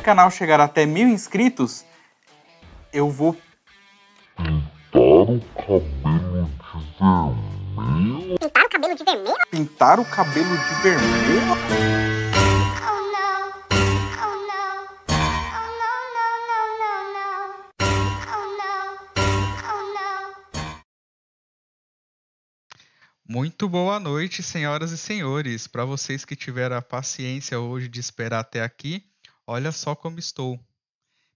Se esse canal chegar até mil inscritos, eu vou Pintar o cabelo de vermelho? pintar o cabelo de vermelho. Muito boa noite, senhoras e senhores. Para vocês que tiveram a paciência hoje de esperar até aqui, olha só como estou.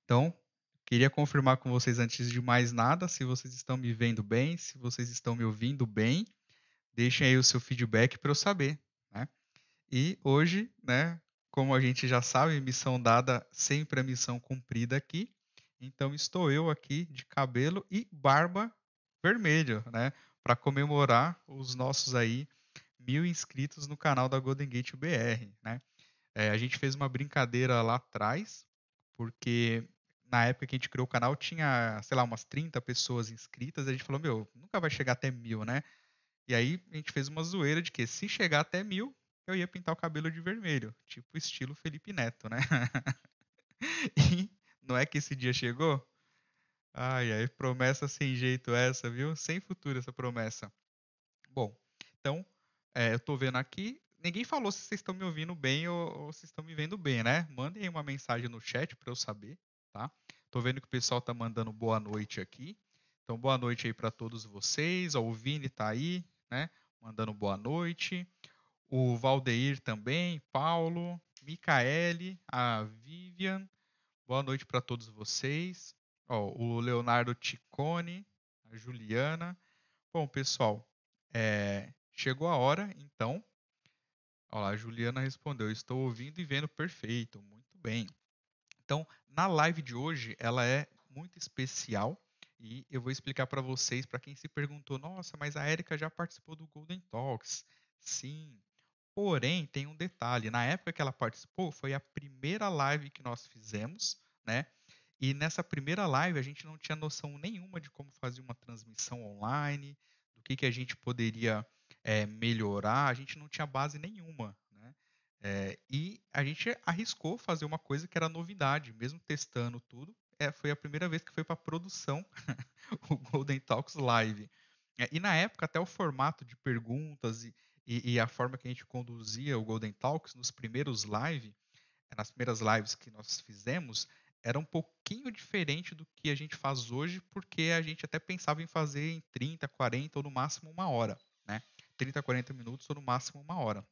Então, queria confirmar com vocês antes de mais nada se vocês estão me vendo bem, se vocês estão me ouvindo bem. Deixem aí o seu feedback para eu saber, né? E hoje, né, como a gente já sabe, missão dada sempre a missão cumprida aqui. Então estou eu aqui de cabelo e barba vermelho, né? para comemorar os nossos aí mil inscritos no canal da Golden Gate BR, né? É, a gente fez uma brincadeira lá atrás, porque na época que a gente criou o canal tinha, sei lá, umas 30 pessoas inscritas, a gente falou, meu, nunca vai chegar até mil, né? E aí a gente fez uma zoeira de que se chegar até mil, eu ia pintar o cabelo de vermelho, tipo estilo Felipe Neto, né? e não é que esse dia chegou? Ai, ai, promessa sem jeito essa, viu? Sem futuro essa promessa. Bom, então, é, eu tô vendo aqui. Ninguém falou se vocês estão me ouvindo bem ou, ou se estão me vendo bem, né? Mandem uma mensagem no chat para eu saber, tá? Tô vendo que o pessoal tá mandando boa noite aqui. Então, boa noite aí para todos vocês. O Vini tá aí, né? Mandando boa noite. O Valdeir também, Paulo, Micaele, a Vivian. Boa noite para todos vocês. Ó, o Leonardo Ticone, a Juliana. Bom, pessoal, é, chegou a hora, então. Lá, a Juliana respondeu: Estou ouvindo e vendo perfeito, muito bem. Então, na live de hoje, ela é muito especial e eu vou explicar para vocês, para quem se perguntou: Nossa, mas a Erika já participou do Golden Talks. Sim. Porém, tem um detalhe: na época que ela participou, foi a primeira live que nós fizemos, né? E nessa primeira live a gente não tinha noção nenhuma de como fazer uma transmissão online, do que, que a gente poderia é, melhorar, a gente não tinha base nenhuma. Né? É, e a gente arriscou fazer uma coisa que era novidade, mesmo testando tudo. É, foi a primeira vez que foi para produção o Golden Talks Live. e na época, até o formato de perguntas e, e, e, a forma que a gente conduzia o Golden Talks nos primeiros lives, nas primeiras lives que nós fizemos, era um pouquinho diferente do que a gente faz hoje, porque a gente até pensava em fazer em 30, 40 ou no máximo uma hora, né? 30, 40 minutos ou no máximo uma hora.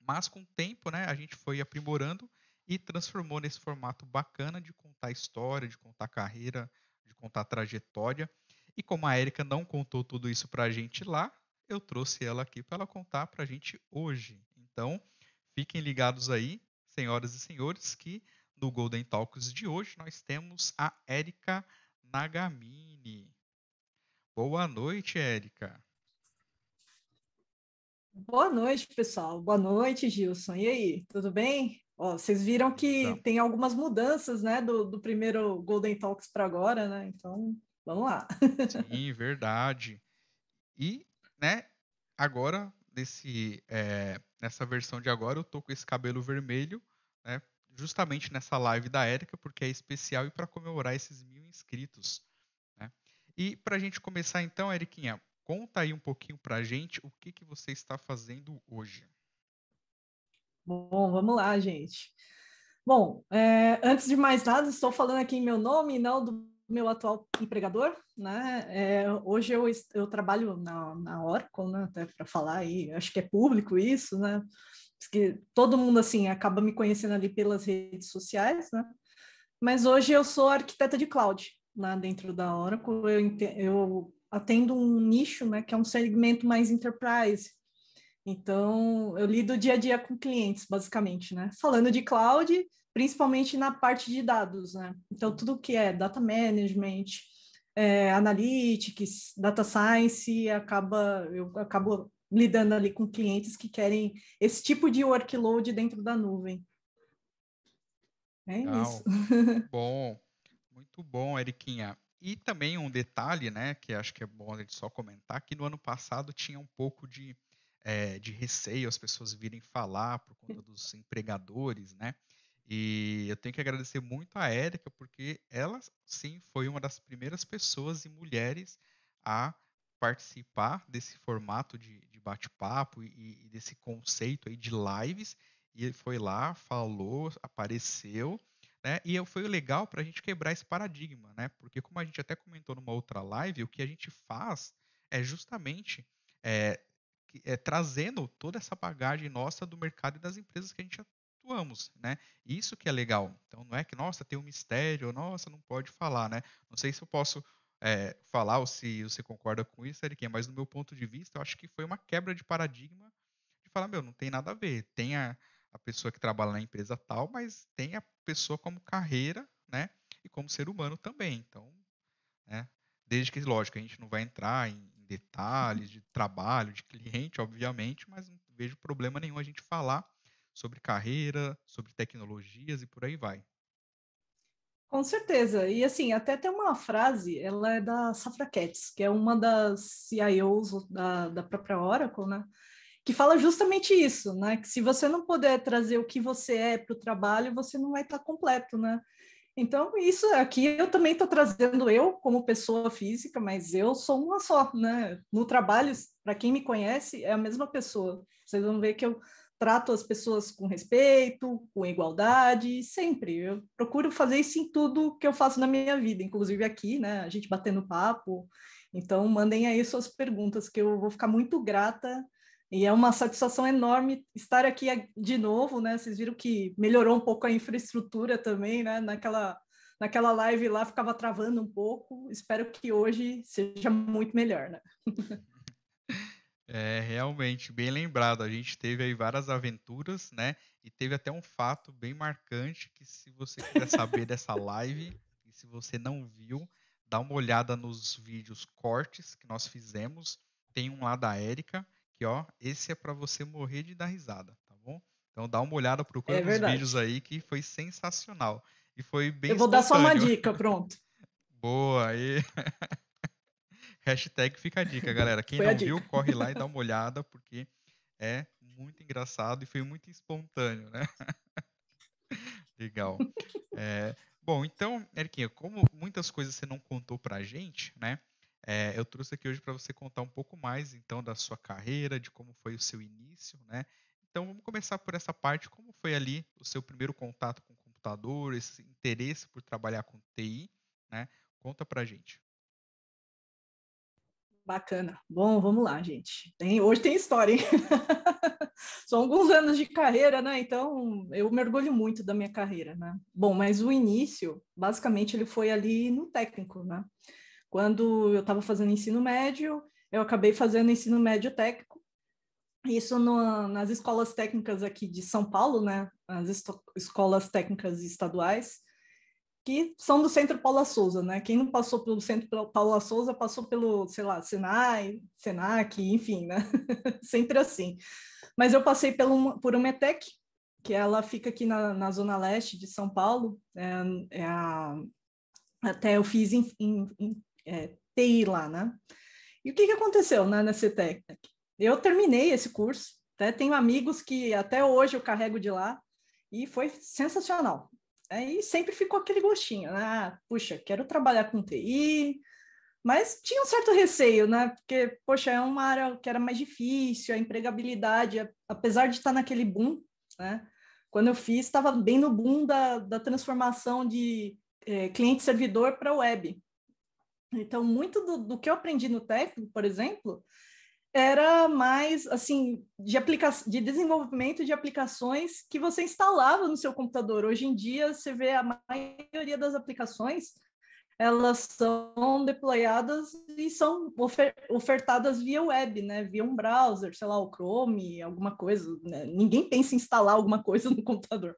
Mas com o tempo, né, a gente foi aprimorando e transformou nesse formato bacana de contar história, de contar carreira, de contar trajetória. E como a Erika não contou tudo isso pra gente lá, eu trouxe ela aqui para ela contar pra gente hoje. Então, fiquem ligados aí, senhoras e senhores, que no Golden Talks de hoje, nós temos a Érica Nagamini. Boa noite, Érica. Boa noite, pessoal. Boa noite, Gilson. E aí, tudo bem? Ó, vocês viram que Não. tem algumas mudanças, né, do, do primeiro Golden Talks para agora, né? Então, vamos lá. Sim, verdade. E, né, agora, nesse, é, nessa versão de agora, eu tô com esse cabelo vermelho, né, justamente nessa live da Érica, porque é especial e para comemorar esses mil inscritos. Né? E para a gente começar então, Eriquinha, conta aí um pouquinho para a gente o que, que você está fazendo hoje. Bom, vamos lá, gente. Bom, é, antes de mais nada, estou falando aqui em meu nome e não do meu atual empregador, né? É, hoje eu, eu trabalho na, na Oracle, né? Até para falar aí, acho que é público isso, né? que todo mundo assim acaba me conhecendo ali pelas redes sociais, né? Mas hoje eu sou arquiteta de cloud lá né, dentro da Oracle. Eu, eu atendo um nicho, né, que é um segmento mais enterprise. Então, eu lido dia a dia com clientes, basicamente, né? Falando de cloud, principalmente na parte de dados, né? Então, tudo que é data management, é, analytics, data science, acaba, eu acabo lidando ali com clientes que querem esse tipo de workload dentro da nuvem. É Legal. isso. bom, muito bom, Eriquinha. E também um detalhe, né, que acho que é bom a gente só comentar, que no ano passado tinha um pouco de, é, de receio as pessoas virem falar por conta dos empregadores, né? E eu tenho que agradecer muito a Érica, porque ela sim foi uma das primeiras pessoas e mulheres a participar desse formato de, de bate-papo e, e desse conceito aí de lives. E ele foi lá, falou, apareceu, né? E foi legal para a gente quebrar esse paradigma, né? Porque como a gente até comentou numa outra live, o que a gente faz é justamente é, é, trazendo toda essa bagagem nossa do mercado e das empresas que a gente atuamos, né? Isso que é legal. Então não é que, nossa, tem um mistério, nossa, não pode falar, né? Não sei se eu posso é, falar ou se você concorda com isso, Eriquinha, mas do meu ponto de vista, eu acho que foi uma quebra de paradigma de falar, meu, não tem nada a ver. Tem a, a pessoa que trabalha na empresa tal, mas tem a pessoa como carreira, né? E como ser humano também. Então, né? Desde que, lógico, a gente não vai entrar em detalhes de trabalho, de cliente, obviamente, mas não vejo problema nenhum a gente falar sobre carreira, sobre tecnologias e por aí vai. Com certeza. E assim, até tem uma frase, ela é da Safra Katz, que é uma das CIOs da, da própria Oracle, né? Que fala justamente isso, né? Que se você não puder trazer o que você é para o trabalho, você não vai estar completo, né? Então, isso aqui eu também estou trazendo eu como pessoa física, mas eu sou uma só, né? No trabalho, para quem me conhece, é a mesma pessoa. Vocês vão ver que eu trato as pessoas com respeito, com igualdade, sempre. Eu procuro fazer isso em tudo que eu faço na minha vida, inclusive aqui, né? A gente batendo papo. Então, mandem aí suas perguntas, que eu vou ficar muito grata. E é uma satisfação enorme estar aqui de novo, né? Vocês viram que melhorou um pouco a infraestrutura também, né? Naquela, naquela live lá ficava travando um pouco. Espero que hoje seja muito melhor, né? É, realmente, bem lembrado. A gente teve aí várias aventuras, né? E teve até um fato bem marcante que se você quiser saber dessa live, e se você não viu, dá uma olhada nos vídeos cortes que nós fizemos. Tem um lá da Érica, que ó, esse é para você morrer de dar risada, tá bom? Então dá uma olhada, procura É nos vídeos aí que foi sensacional. E foi bem Eu vou dar só uma dica, pronto. Boa, aí. Hashtag fica a dica, galera. Quem Foi não viu, dica. corre lá e dá uma olhada, porque é muito engraçado e foi muito espontâneo, né? Legal. É, bom, então, Eriquinha, como muitas coisas você não contou pra gente, né? É, eu trouxe aqui hoje para você contar um pouco mais, então, da sua carreira, de como foi o seu início, né? Então, vamos começar por essa parte. Como foi ali o seu primeiro contato com o computador, esse interesse por trabalhar com TI, né? Conta pra gente. Bacana. Bom, vamos lá, gente. Tem, hoje tem história, hein? São alguns anos de carreira, né? Então, eu mergulho muito da minha carreira, né? Bom, mas o início, basicamente, ele foi ali no técnico, né? Quando eu estava fazendo ensino médio, eu acabei fazendo ensino médio técnico. Isso no- nas escolas técnicas aqui de São Paulo, né? As escolas técnicas estaduais que são do Centro Paula Souza, né? Quem não passou pelo Centro Pau- Paula Souza passou pelo, sei lá, Senai, Senac, enfim, né? Sempre assim. Mas eu passei pelo, por uma ETEC, que ela fica aqui na, na zona leste de São Paulo. É, é a, até eu fiz em, é, TI lá, né? E o que, que aconteceu né, nessa ETEC? Eu terminei esse curso, até tenho amigos que até hoje eu carrego de lá, e foi sensacional. Aí sempre ficou aquele gostinho, né? Ah, puxa, quero trabalhar com TI, mas tinha um certo receio, né? Porque, poxa, é uma área que era mais difícil, a empregabilidade, apesar de estar naquele boom, né? Quando eu fiz, estava bem no boom da, da transformação de eh, cliente-servidor para web. Então, muito do, do que eu aprendi no técnico, por exemplo, era mais assim de aplica de desenvolvimento de aplicações que você instalava no seu computador. Hoje em dia, você vê a maioria das aplicações, elas são deployadas e são ofer ofertadas via web, né? Via um browser, sei lá, o Chrome, alguma coisa. Né? Ninguém pensa em instalar alguma coisa no computador,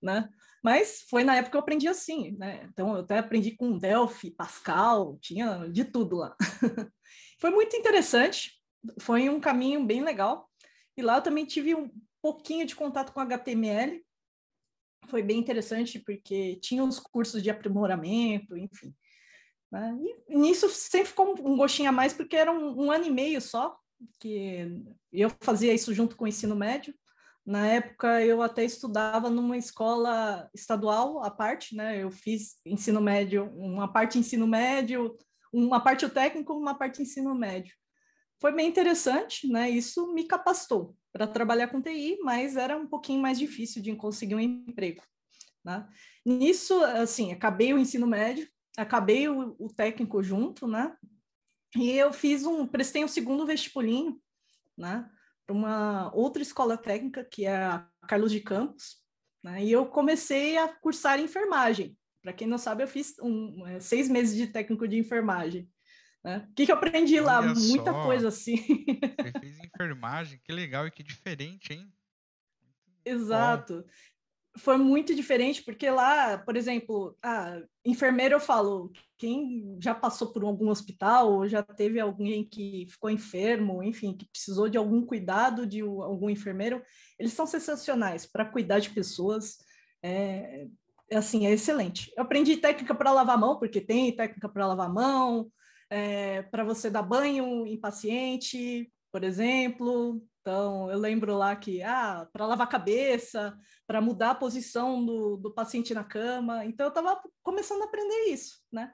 né? Mas foi na época que eu aprendi assim, né? Então eu até aprendi com Delphi, Pascal, tinha de tudo lá. foi muito interessante, foi um caminho bem legal. E lá eu também tive um pouquinho de contato com HTML. Foi bem interessante porque tinha os cursos de aprimoramento, enfim. Né? E nisso sempre ficou um gostinho a mais porque era um, um ano e meio só que eu fazia isso junto com o ensino médio. Na época, eu até estudava numa escola estadual à parte, né? Eu fiz ensino médio, uma parte ensino médio, uma parte técnico, uma parte ensino médio. Foi bem interessante, né? Isso me capacitou para trabalhar com TI, mas era um pouquinho mais difícil de conseguir um emprego. Né? Nisso, assim, acabei o ensino médio, acabei o, o técnico junto, né? E eu fiz um, prestei um segundo vestibulinho, né? Uma outra escola técnica, que é a Carlos de Campos, né? E eu comecei a cursar enfermagem. Para quem não sabe, eu fiz um, é, seis meses de técnico de enfermagem. Né? O que, que eu aprendi Olha lá? Muita só. coisa assim. Você fez enfermagem, que legal e que diferente, hein? Exato. Foi muito diferente, porque lá, por exemplo, a enfermeira eu falo, quem já passou por algum hospital, ou já teve alguém que ficou enfermo, enfim, que precisou de algum cuidado de um- algum enfermeiro, eles são sensacionais para cuidar de pessoas. É, é assim, é excelente. Eu aprendi técnica para lavar a mão, porque tem técnica para lavar a mão, para você dar banho em paciente, por exemplo. Então, eu lembro lá que, ah, para lavar a cabeça, para mudar a posição do, do paciente na cama. Então, eu estava começando a aprender isso, né?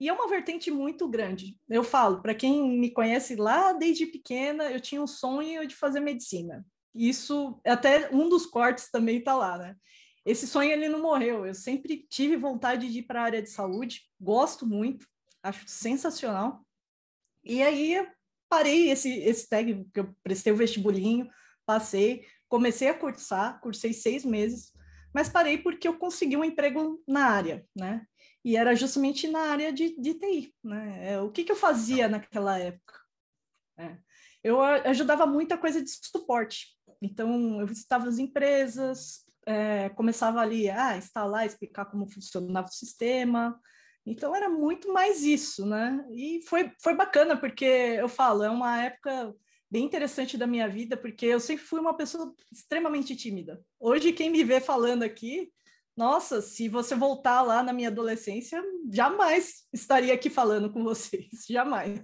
E é uma vertente muito grande. Eu falo, para quem me conhece lá desde pequena, eu tinha um sonho de fazer medicina. Isso, até um dos cortes também está lá, né? Esse sonho ele não morreu. Eu sempre tive vontade de ir para a área de saúde, gosto muito, acho sensacional. E aí parei esse, esse tag, que eu prestei o vestibulinho, passei, comecei a cursar, cursei seis meses, mas parei porque eu consegui um emprego na área, né? E era justamente na área de, de TI, né? É, o que, que eu fazia naquela época? É, eu ajudava muita coisa de suporte. Então, eu visitava as empresas, é, começava ali a instalar, explicar como funcionava o sistema, então era muito mais isso, né? E foi, foi bacana, porque eu falo, é uma época bem interessante da minha vida, porque eu sempre fui uma pessoa extremamente tímida. Hoje, quem me vê falando aqui, nossa, se você voltar lá na minha adolescência, jamais estaria aqui falando com vocês, jamais.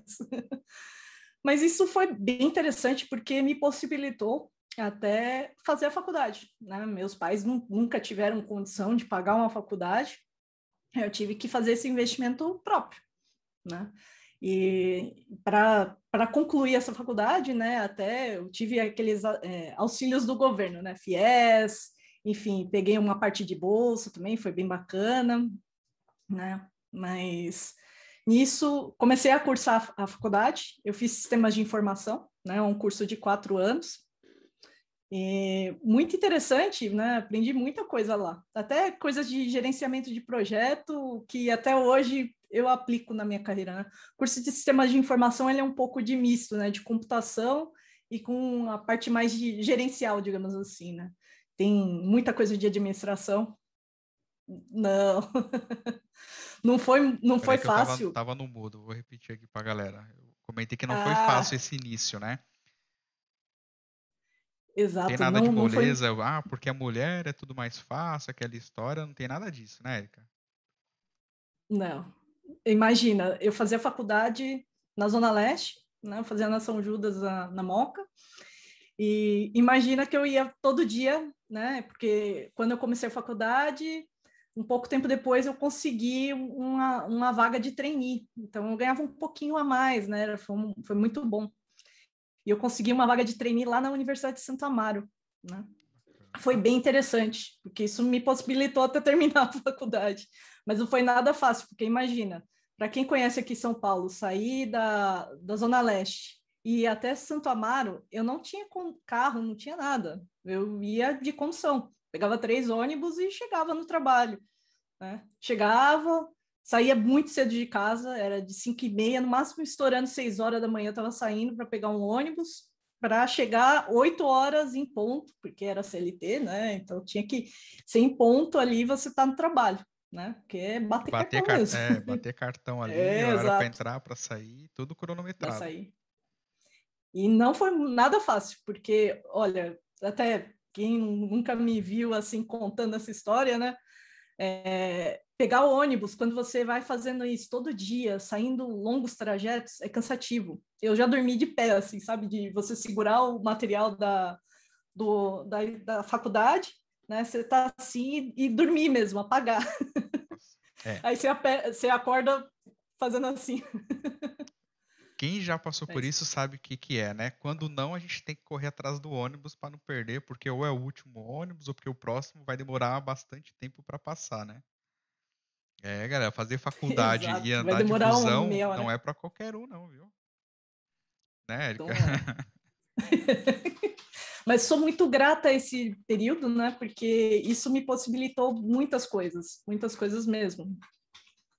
Mas isso foi bem interessante, porque me possibilitou até fazer a faculdade, né? Meus pais nu- nunca tiveram condição de pagar uma faculdade, eu tive que fazer esse investimento próprio, né? E para concluir essa faculdade, né, até eu tive aqueles é, auxílios do governo, né, FIES, enfim, peguei uma parte de bolsa também, foi bem bacana, né, mas nisso comecei a cursar a faculdade, eu fiz sistemas de informação, né, um curso de quatro anos, e muito interessante, né? Aprendi muita coisa lá, até coisas de gerenciamento de projeto que até hoje eu aplico na minha carreira. Né? O curso de sistemas de informação ele é um pouco de misto, né? De computação e com a parte mais de gerencial, digamos assim, né? Tem muita coisa de administração. Não, não foi, não foi que eu tava- fácil. Tava, no mudo, vou repetir aqui pra galera. Eu comentei que não foi Ah. fácil esse início, né? Exato, tem nada não, de não foi moleza, ah, porque a mulher é tudo mais fácil, aquela história, não tem nada disso, né, Erika? Não. Imagina, eu fazia faculdade na Zona Leste, né? Eu fazia na São Judas, na, na Moca, e imagina que eu ia todo dia, né? Porque quando eu comecei a faculdade, um pouco tempo depois eu consegui uma, uma vaga de trainee, então eu ganhava um pouquinho a mais, né? Era- Foi, foi muito bom. E eu consegui uma vaga de trainee lá na Universidade de Santo Amaro, né? Foi bem interessante, porque isso me possibilitou até terminar a faculdade. Mas não foi nada fácil, porque imagina, para quem conhece aqui São Paulo, sair da, da Zona Leste e até Santo Amaro, eu não tinha carro, não tinha nada. Eu ia de condução, pegava três ônibus e chegava no trabalho. né? Chegava, saía muito cedo de casa, era de 5 e meia, no máximo estourando 6 horas da manhã, estava saindo para pegar um ônibus para chegar 8 horas em ponto, porque era CLT, né? Então tinha que ser em ponto ali, você está no trabalho né? Porque é bater, Bater, cartão car- é, bater cartão ali, É, hora pra exato. entrar, pra sair, tudo para cronometrado. sair. E não foi nada fácil, porque, olha, até quem nunca me viu assim contando essa história, né? É, pegar o ônibus, quando você vai fazendo isso todo dia, saindo longos trajetos, é cansativo. Eu já dormi de pé, assim, sabe? De você segurar o material da, do, da, da faculdade, né? Você tá assim e, e dormir mesmo, apagar. É. Aí você, você acorda fazendo assim. Quem já passou por É isso sabe o que que é, né? Quando não, a gente tem que correr atrás do ônibus para não perder, porque ou é o último ônibus ou porque o próximo vai demorar bastante tempo para passar, né? É, galera, fazer faculdade Exato, e andar de busão hora. não é para qualquer um, não, viu? Né, é. Mas sou muito grata a esse período, né? Porque isso me possibilitou muitas coisas, muitas coisas mesmo.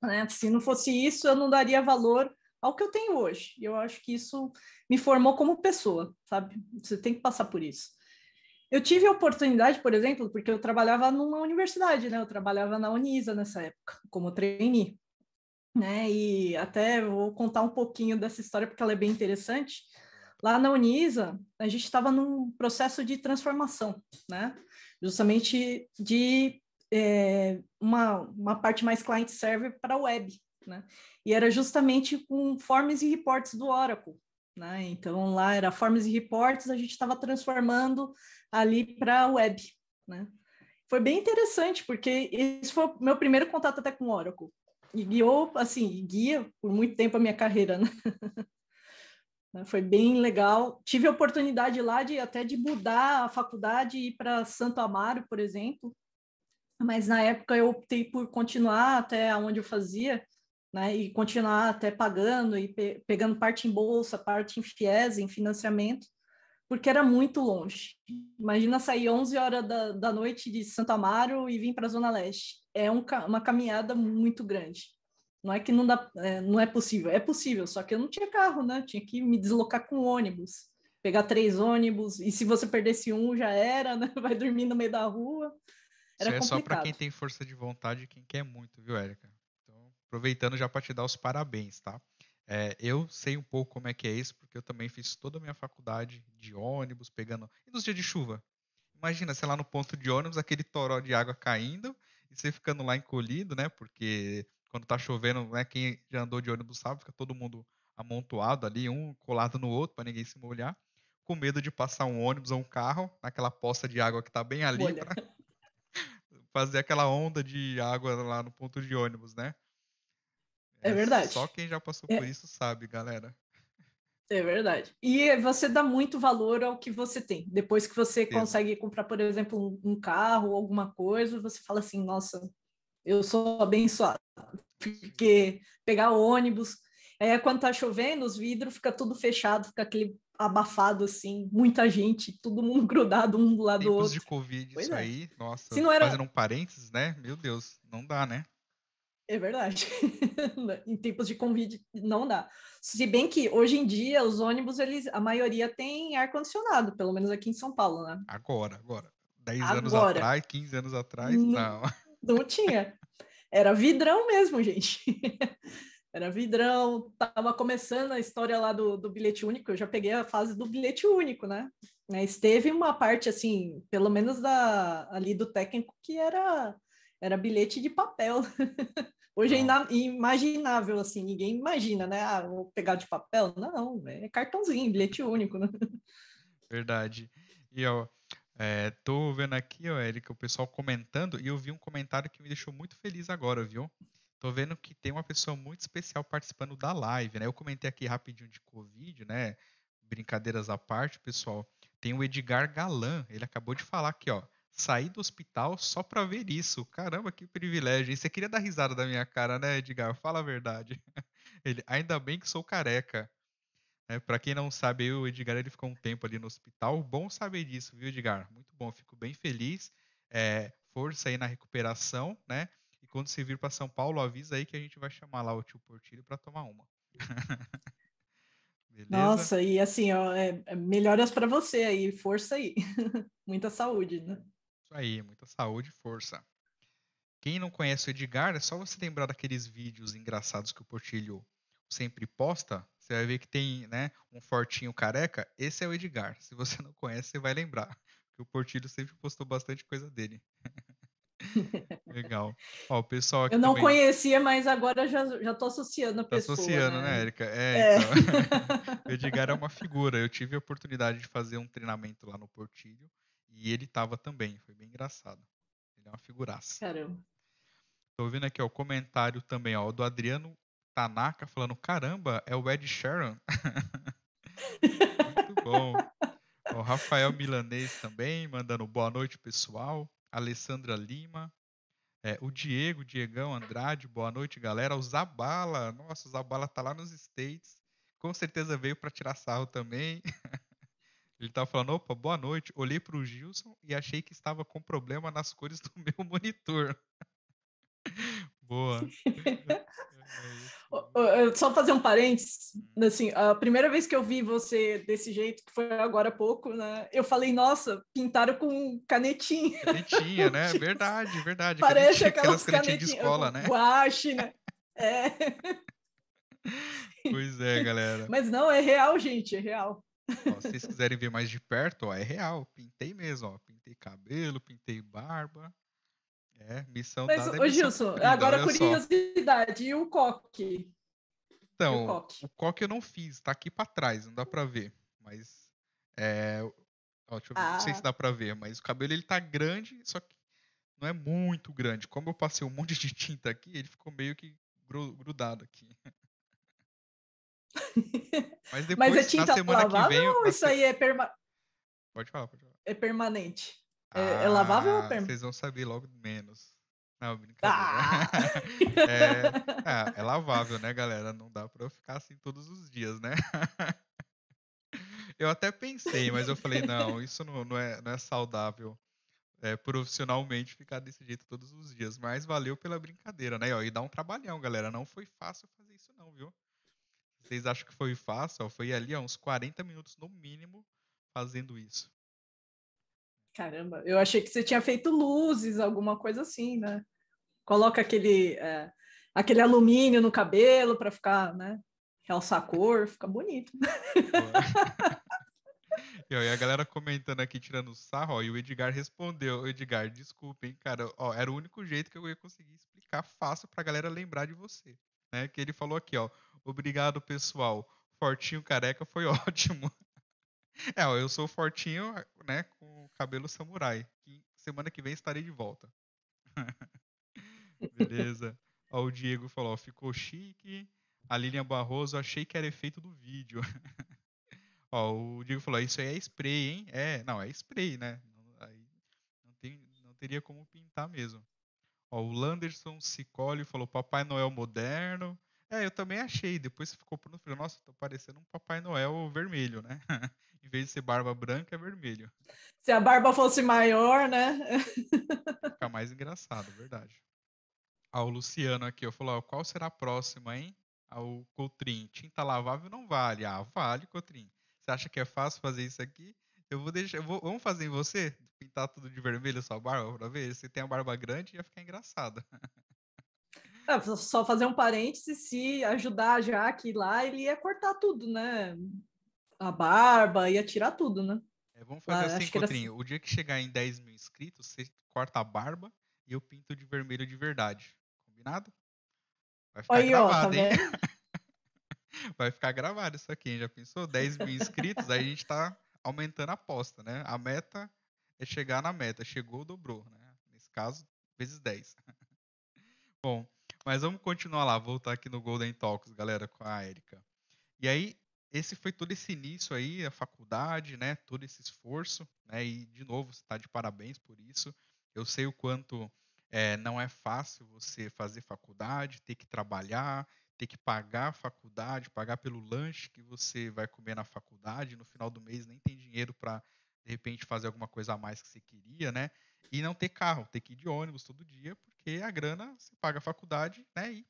Né? Se não fosse isso, eu não daria valor ao que eu tenho hoje. E eu acho que isso me formou como pessoa, sabe? Você tem que passar por isso. Eu tive a oportunidade, por exemplo, porque eu trabalhava numa universidade, né? Eu trabalhava na Unisa nessa época, como trainee, né? E até vou contar um pouquinho dessa história porque ela é bem interessante. Lá na Unisa, a gente estava num processo de transformação, né? Justamente de é, uma, uma parte mais client-server para web, né? E era justamente com forms e reports do Oracle, né? Então lá era forms e reports, a gente estava transformando ali para a web, né? Foi bem interessante, porque esse foi o meu primeiro contato até com o Oracle. E guiou, assim, guia por muito tempo a minha carreira? Né, Foi bem legal. Tive a oportunidade lá de até de mudar a faculdade e ir para Santo Amaro, por exemplo. Mas na época eu optei por continuar até onde eu fazia, né? E continuar até pagando e pe- pegando parte em bolsa, parte em FIES, em financiamento, porque era muito longe. Imagina sair 11 horas da, da noite de Santo Amaro e vir para a Zona Leste. É um uma caminhada muito grande. Não é que não dá, é, não é possível, é possível, só que eu não tinha carro, né? Eu tinha que me deslocar com ônibus, pegar três ônibus, e se você perdesse um, já era, né? Vai dormir no meio da rua. Era Isso é só para complicado. quem tem força de vontade e quem quer muito, viu, Érica? Aproveitando já para te dar os parabéns, tá? É, eu sei um pouco como é que é isso, porque eu também fiz toda a minha faculdade de ônibus, pegando. E nos dias de chuva? Imagina, sei lá, no ponto de ônibus, aquele toró de água caindo e você ficando lá encolhido, né? Porque quando tá chovendo, né? Quem já andou de ônibus sabe, fica todo mundo amontoado ali, um colado no outro, para ninguém se molhar, com medo de passar um ônibus ou um carro naquela poça de água que tá bem ali pra fazer aquela onda de água lá no ponto de ônibus, né? É verdade. Só quem já passou É. por isso sabe, galera. É verdade. E você dá muito valor ao que você tem. Depois que você Certeza. consegue comprar, por exemplo, um, carro ou alguma coisa, você fala assim, nossa, eu sou abençoado. Porque pegar ônibus, aí quando tá chovendo, os vidros fica tudo fechado, fica aquele abafado assim, muita gente, todo mundo grudado um do lado do Tempos outro. de Covid, Pois isso é. aí, nossa, Se não era- fazendo um parênteses, né? Meu Deus, não dá, né? É verdade. em tempos de Covid não dá. Se bem que hoje em dia os ônibus, eles, a maioria tem ar condicionado, pelo menos aqui em São Paulo, né? Agora, agora. 10 anos Agora. atrás, 15 anos atrás, Não. não. Não tinha. Era vidrão mesmo, gente. Era vidrão. Tava começando a história lá do, do bilhete único. Eu já peguei a fase do bilhete único, né? Mas teve uma parte, assim, pelo menos da, ali do técnico, que era, era bilhete de papel. Hoje é ina- imaginável, assim, ninguém imagina, né? Ah, vou pegar de papel. Não, é cartãozinho, bilhete único, né? Verdade. E ó, é, tô vendo aqui, ó, Érica, o pessoal comentando, e eu vi um comentário que me deixou muito feliz agora, viu? Tô vendo que tem uma pessoa muito especial participando da live, né? Eu comentei aqui rapidinho de Covid, né? Brincadeiras à parte, pessoal. Tem o Edgar Galan, ele acabou de falar aqui, ó. Saí do hospital só pra ver isso. Caramba, que privilégio. E você queria dar risada da minha cara, né, Edgar? Fala a verdade. Ele, ainda bem que sou careca. É, para quem não sabe, eu, o Edgar ele ficou um tempo ali no hospital. Bom saber disso, viu, Edgar? Muito bom, fico bem feliz. É, força aí na recuperação, né? E quando você vir para São Paulo, avisa aí que a gente vai chamar lá o tio Portilho para tomar uma. Nossa, e assim, ó, é, é melhoras para você aí, força aí. Muita saúde, né? Isso aí, muita saúde e força. Quem não conhece o Edgar, é só você lembrar daqueles vídeos engraçados que o Portilho sempre posta. Você vai ver que tem, né, um fortinho careca. Esse é o Edgar. Se você não conhece, você vai lembrar. Que o Portilho sempre postou bastante coisa dele. Legal. Ó, o pessoal Eu não também conhecia, mas agora já, já tô associando a tá pessoa. associando, né, né? Érica? É, É. então. o Edgar é uma figura. Eu tive a oportunidade de fazer um treinamento lá no Portilho E ele tava também, foi bem engraçado. Ele é uma figuraça. Caramba. Tô vendo aqui ó, o comentário também, ó, do Adriano Tanaka falando: caramba, é o Ed Sheeran. Muito bom. O Rafael Milanês também, mandando boa noite, pessoal. Alessandra Lima. É, o Diego, Diegão Andrade, boa noite, galera. O Zabala, nossa, o Zabala tá lá nos States. Com certeza veio para tirar sarro também. Ele tava falando, opa, boa noite. Olhei pro Gilson e achei que estava com problema nas cores do meu monitor. boa. Ô, ô, Só fazer um parênteses, assim, a primeira vez que eu vi você desse jeito, que foi agora há pouco, né? Eu falei, nossa, pintaram com canetinha. Canetinha, né? Verdade, verdade. Parece Canetinha, aquelas canetinhas de escola, né? guache, né? É. Pois é, galera. Mas não, é real, gente, é real. Ó, se vocês quiserem ver mais de perto, ó, é real. Pintei mesmo, ó. Pintei cabelo, pintei barba. É, missão Mas, dada é ô missão Gilson, cumprida, agora olha só. curiosidade, e o coque? Então, o coque? o coque eu não fiz, tá aqui pra trás, não dá pra ver. Mas, é... Ó, deixa eu ver, não sei se Ah. dá pra ver, mas o cabelo ele tá grande, só que não é muito grande. Como eu passei um monte de tinta aqui, ele ficou meio que gru- grudado aqui. Mas depois, Mas é tinta lavável vem... ou isso aí é, perma- Pode falar, pode falar. é permanente? É- é lavável ou Ah, perma- Vocês vão saber logo menos. Não, brincadeira. Ah! É, é, é lavável, né, galera? Não dá pra eu ficar assim todos os dias, né? Eu até pensei, mas eu falei, não, isso não, não é, não é saudável é, profissionalmente ficar desse jeito todos os dias. Mas valeu pela brincadeira, né? Ó, E dá um trabalhão, galera. Não foi fácil fazer isso, não, viu? Vocês acham que foi fácil? Ó, foi ali, ó, uns 40 minutos no mínimo fazendo isso. Caramba, eu achei que você tinha feito luzes, alguma coisa assim, né? Coloca aquele, é, aquele alumínio no cabelo para ficar, né? Realçar a cor, fica bonito. E, ó, e a galera comentando aqui, tirando sarro, ó, e o Edgar respondeu, "Ô, Edgar, desculpa, hein, cara, ó, era o único jeito que eu ia conseguir explicar fácil pra galera lembrar de você, né, que ele falou aqui, ó, obrigado, pessoal, fortinho careca foi ótimo. É, eu sou fortinho, né, com cabelo samurai, semana que vem estarei de volta. Beleza. Ó, o Diego falou, ó, ficou chique, a Lilian Barroso, achei que era efeito do vídeo. Ó, o Diego falou, isso aí é spray, hein? É, não, é spray, né? Não- Aí não, tem, não teria como pintar mesmo. Ó, o Landerson Cicoli falou, Papai Noel moderno. É, eu também achei. Depois você ficou no frio. Nossa, tô parecendo um Papai Noel vermelho, né? em vez de ser barba branca, é vermelho. Se a barba fosse maior, né? Fica mais engraçado, verdade. Ah, o Luciano aqui, ó, falou, qual será a próxima, hein? Ah, o Coutrin, tinta lavável não vale. Ah, vale, Coutrin. Você acha que é fácil fazer isso aqui? Eu vou deixar, eu vou- vamos fazer em você? Pintar tudo de vermelho a sua barba pra ver? Se tem a barba grande, ia ficar engraçado. Ah, só fazer um parêntese, se ajudar já que lá ele ia cortar tudo, né? A barba, ia tirar tudo, né? É, vamos fazer Ah, assim, era Coutrinho. O dia que chegar em 10 mil inscritos, você corta a barba e eu pinto de vermelho de verdade. Combinado? Vai ficar Aí, ó, tá gravado, hein? Vai ficar gravado isso aqui, hein? Já pensou? 10 mil inscritos, aí a gente tá aumentando a aposta, né? A meta é chegar na meta. Chegou, dobrou, né? Nesse caso, vezes 10. Bom, mas vamos continuar lá, voltar aqui no Golden Talks, galera, com a Erika. E aí, esse foi todo esse início aí, a faculdade, né? Todo esse esforço, né? E, de novo, você tá de parabéns por isso. Eu sei o quanto é, não é fácil você fazer faculdade, ter que trabalhar, ter que pagar a faculdade, pagar pelo lanche que você vai comer na faculdade, no final do mês nem tem dinheiro para de repente fazer alguma coisa a mais que você queria, né? E não ter carro, ter que ir de ônibus todo dia, porque a grana você paga a faculdade, né? E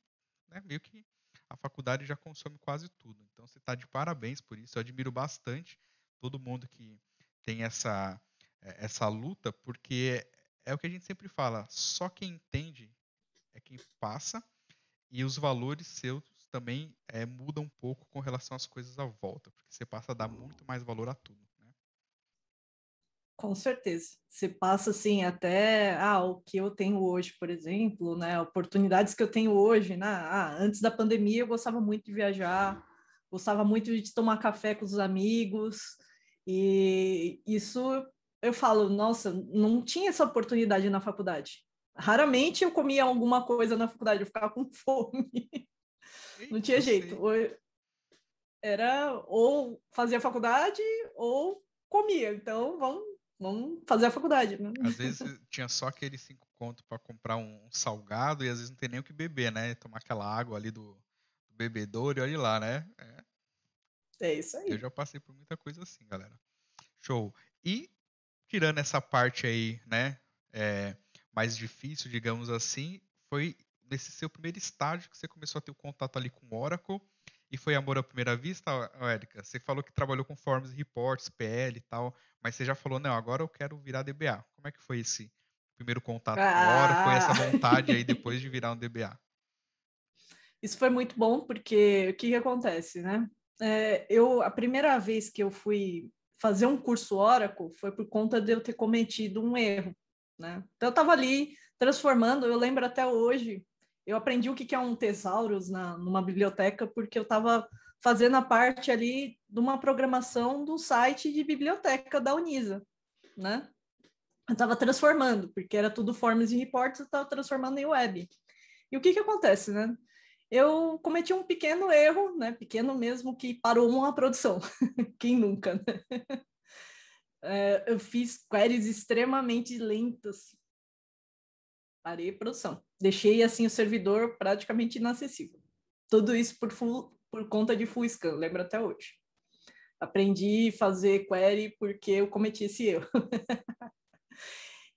né, meio que a faculdade já consome quase tudo. Então você está de parabéns por isso. Eu admiro bastante todo mundo que tem essa eh, essa luta, porque é o que a gente sempre fala, só quem entende é quem passa e os valores seus também eh, mudam um pouco com relação às coisas à volta, porque você passa a dar muito mais valor a tudo. Com certeza. Você passa assim até ah, o que eu tenho hoje, por exemplo, né? Oportunidades que eu tenho hoje, né? Ah, antes da pandemia eu gostava muito de viajar, gostava muito de tomar café com os amigos, e isso eu falo, nossa, não tinha essa oportunidade na faculdade. Raramente eu comia alguma coisa na faculdade, eu ficava com fome. não tinha jeito. Ou era ou fazia faculdade ou comia. Então, vamos, vamos fazer a faculdade. Né? Às vezes tinha só aqueles cinco conto para comprar um salgado e às vezes não tem nem o que beber, né? Tomar aquela água ali do, do bebedouro e olha lá, né? É. é isso aí. Eu já passei por muita coisa assim, galera. Show. E tirando essa parte aí, né? É, mais difícil, digamos assim, foi nesse seu primeiro estágio que você começou a ter o contato ali com o Oracle e foi amor à primeira vista, Érica? Você falou que trabalhou com forms reports, PL e tal, mas você já falou, não, agora eu quero virar DBA. Como é que foi esse primeiro contato ah. com foi essa ah! vontade aí depois de virar um DBA? Isso foi muito bom, porque o que, que acontece, né? É, eu, a primeira vez que eu fui fazer um curso Oracle foi por conta de eu ter cometido um erro, né? Então eu estava ali transformando, eu lembro até hoje, eu aprendi o que é um thesaurus na, numa biblioteca porque eu estava fazendo a parte ali de uma programação do site de biblioteca da Unisa, né? Eu estava transformando, porque era tudo forms e reports, eu estava transformando em web. E o que que acontece, né? Eu cometi um pequeno erro, né? Pequeno mesmo, que parou uma produção. Quem nunca, né? É, eu fiz queries extremamente lentas. Parei a produção deixei assim o servidor praticamente inacessível. Tudo isso por, full, por conta de full scan, lembro até hoje. Aprendi a fazer query porque eu cometi esse erro.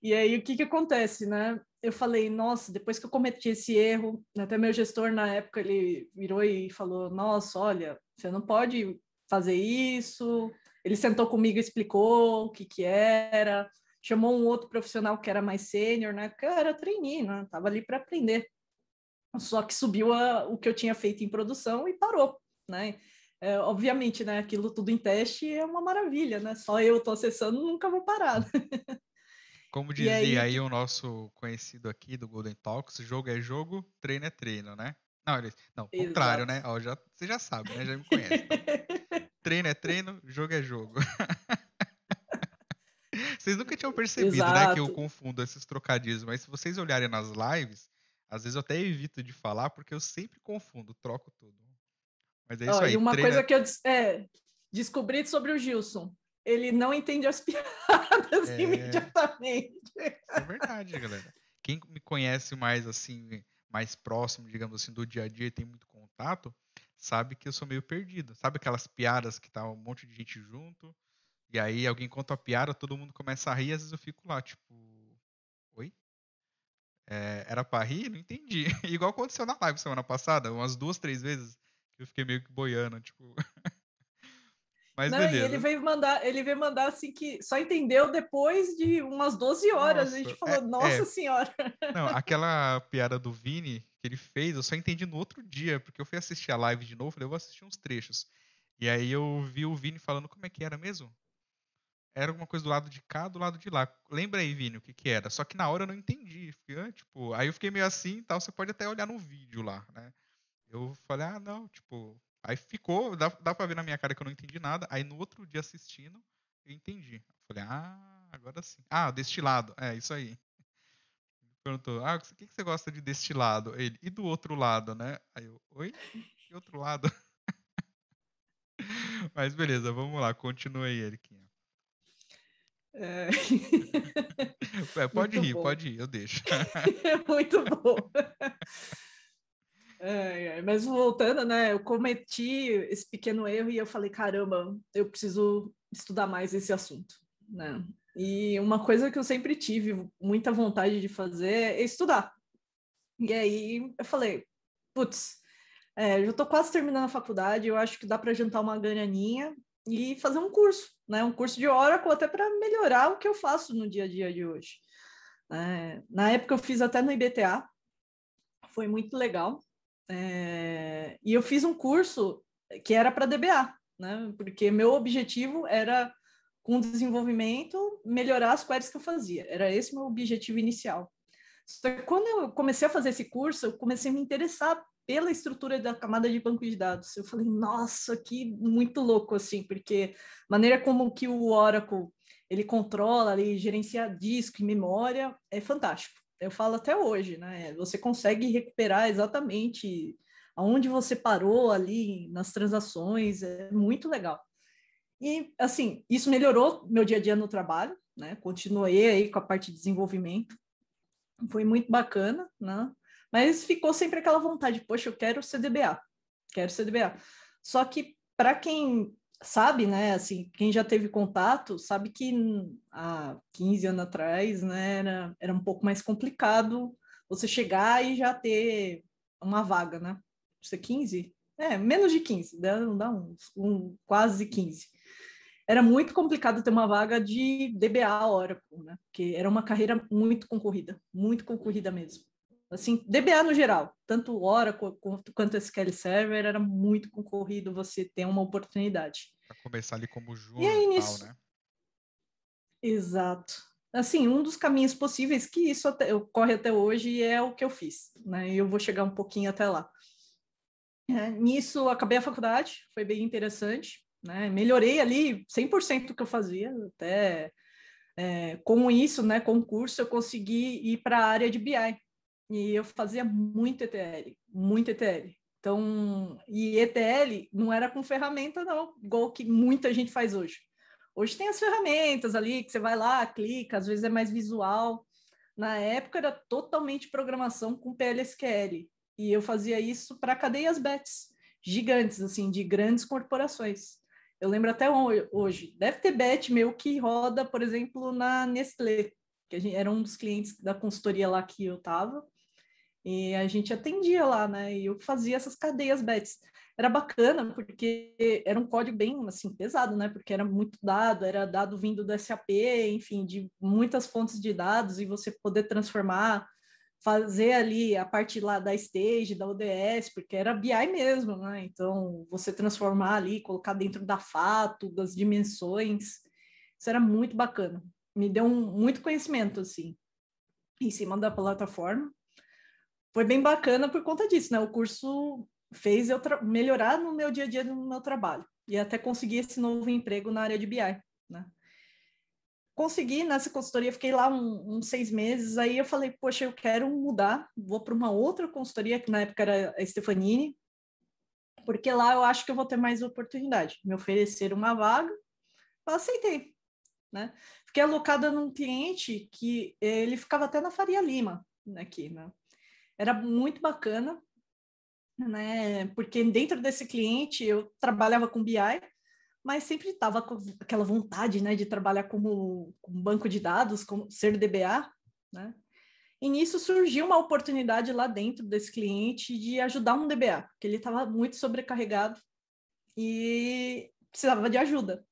e aí o que que acontece, né? Eu falei, nossa, depois que eu cometi esse erro, até meu gestor na época ele virou e falou, nossa, olha, você não pode fazer isso. Ele sentou comigo e explicou o que que era chamou um outro profissional que era mais sênior, né? Porque eu era trainee, né? Tava ali para aprender. Só que subiu a, o que eu tinha feito em produção e parou, né? É, obviamente, né? Aquilo tudo em teste é uma maravilha, né? Só eu tô acessando, nunca vou parar. Como dizia aí... aí... o nosso conhecido aqui do Golden Talks, jogo é jogo, treino é treino, né? Não, ele... não, contrário, né? Ó, já, você já sabe, né? Já me conhece. Então. treino é treino, jogo é jogo. Vocês nunca tinham percebido, Exato. né, que eu confundo esses trocadilhos, mas se vocês olharem nas lives, às vezes eu até evito de falar, porque eu sempre confundo, troco tudo. Mas é isso oh, aí. E uma treina... coisa que eu é, descobri sobre o Gilson, ele não entende as piadas é... imediatamente. É verdade, galera. Quem me conhece mais assim, mais próximo, digamos assim, do dia a dia e tem muito contato, sabe que eu sou meio perdido. Sabe aquelas piadas que tá um monte de gente junto, e aí alguém conta a piada, todo mundo começa a rir, às vezes eu fico lá, tipo, oi? É, era pra rir? Não entendi. Igual aconteceu na live semana passada, umas duas, três vezes, que eu fiquei meio que boiando, tipo. Mas Não, beleza. ele veio mandar, ele veio mandar assim que só entendeu depois de umas 12 horas. Nossa, a gente falou, é, nossa é. senhora. Não, aquela piada do Vini que ele fez, eu só entendi no outro dia, porque eu fui assistir a live de novo, falei, eu vou assistir uns trechos. E aí eu vi o Vini falando como é que era mesmo? Era alguma coisa do lado de cá, do lado de lá. Lembra aí, Vini, o que que era? Só que na hora eu não entendi. Fiquei, ah, tipo, aí eu fiquei meio assim e tal. Você pode até olhar no vídeo lá, né? Eu falei, ah, não, tipo. Aí ficou, dá, dá pra ver na minha cara que eu não entendi nada. Aí no outro dia assistindo, eu entendi. Falei, ah, agora sim. Ah, destilado. É, isso aí. Perguntou, ah, o que, que você gosta de destilado? Ele, e do outro lado, né? Aí eu, oi? Que outro lado? Mas beleza, vamos lá, continua aí, Eriquinha. É... é pode Muito rir, bom. pode rir, eu deixo. Muito bom. É, mas voltando, né? Eu cometi esse pequeno erro e eu falei, caramba, eu preciso estudar mais esse assunto, né? E uma coisa que eu sempre tive muita vontade de fazer é estudar. E aí eu falei, putz, é, já estou quase terminando a faculdade, eu acho que dá para jantar uma graninha e fazer um curso, né? Um curso de Oracle até para melhorar o que eu faço no dia a dia de hoje. É, na época eu fiz até no IBTA, foi muito legal. É, e eu fiz um curso que era para DBA, né? Porque meu objetivo era com desenvolvimento melhorar as queries que eu fazia. Era esse meu objetivo inicial. Só que quando eu comecei a fazer esse curso, eu comecei a me interessar pela estrutura da camada de banco de dados. Eu falei, nossa, que muito louco, assim, porque maneira como que o Oracle ele controla ali, gerencia disco e memória, é fantástico. Eu falo até hoje, né? Você consegue recuperar exatamente aonde você parou ali nas transações, é muito legal. E, assim, isso melhorou meu dia a dia no trabalho, né? Continuei aí com a parte de desenvolvimento, foi muito bacana, né? Mas ficou sempre aquela vontade, poxa, eu quero CDBA, quero CDBA. Só que para quem sabe, né, assim, quem já teve contato, sabe que há 15 anos atrás, né, era, era um pouco mais complicado você chegar e já ter uma vaga, né? Isso é 15? É, menos de 15, dá, dá uns, um, quase 15. Era muito complicado ter uma vaga de DBA Oracle, né? Porque era uma carreira muito concorrida, muito concorrida mesmo assim, DBA no geral, tanto Oracle quanto, quanto SQL Server, era muito concorrido você ter uma oportunidade. Para começar ali como júnior e, aí, e tal, né? Exato. Assim, um dos caminhos possíveis que isso até, ocorre até hoje é o que eu fiz, né? E eu vou chegar um pouquinho até lá. É, nisso, acabei a faculdade, foi bem interessante, né? Melhorei ali 100% do que eu fazia, até é, com isso, né, com o curso, eu consegui ir para a área de BI, e eu fazia muito ETL, muito ETL. Então, e ETL não era com ferramenta, não, igual que muita gente faz hoje. Hoje tem as ferramentas ali que você vai lá, clica, às vezes é mais visual. Na época era totalmente programação com PLSQL. E eu fazia isso para cadeias BETs, gigantes, assim, de grandes corporações. Eu lembro até hoje. Deve ter bet meu que roda, por exemplo, na Nestlé, que gente, era um dos clientes da consultoria lá que eu estava. E a gente atendia lá, né? E eu fazia essas cadeias bets. Era bacana, porque era um código bem, assim, pesado, né? Porque era muito dado, era dado vindo do SAP, enfim, de muitas fontes de dados, e você poder transformar, fazer ali a parte lá da stage, da ODS, porque era BI mesmo, né? Então, você transformar ali, colocar dentro da fato, das dimensões, isso era muito bacana. Me deu um, muito conhecimento, assim, em cima da plataforma foi bem bacana por conta disso, né? O curso fez eu melhorar no meu dia a dia no meu trabalho e até conseguir esse novo emprego na área de BI, né? Consegui nessa consultoria, fiquei lá uns um, seis meses, aí eu falei, poxa, eu quero mudar, vou para uma outra consultoria, que na época era a Stefanini, porque lá eu acho que eu vou ter mais oportunidade. Me ofereceram uma vaga, eu aceitei, né? Fiquei alocada num cliente que ele ficava até na Faria Lima, aqui, né? Era muito bacana, né? Porque dentro desse cliente eu trabalhava com BI, mas sempre estava com aquela vontade, né, de trabalhar como, banco de dados, como ser DBA, né? E nisso surgiu uma oportunidade lá dentro desse cliente de ajudar um DBA, porque ele estava muito sobrecarregado e precisava de ajuda.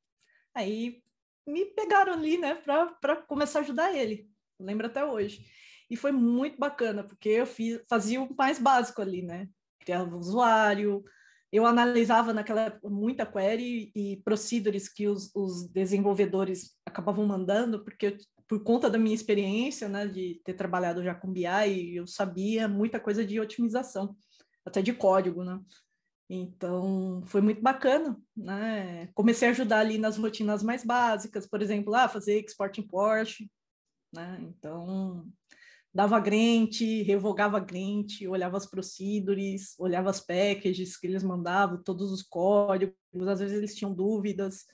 Aí me pegaram ali, né, para começar a ajudar ele. Lembro até hoje. E foi muito bacana, porque eu fiz, fazia o mais básico ali, né? Criava o usuário, eu analisava naquela muita query e procedures que os, os desenvolvedores acabavam mandando, porque eu, por conta da minha experiência, né, de ter trabalhado já com BI, eu sabia muita coisa de otimização, até de código, né? Então, foi muito bacana, né? Comecei a ajudar ali nas rotinas mais básicas, por exemplo, ah, fazer export import, né? Então, dava grant, revogava grant, olhava as procedures, olhava as packages que eles mandavam, todos os códigos, às vezes eles tinham dúvidas.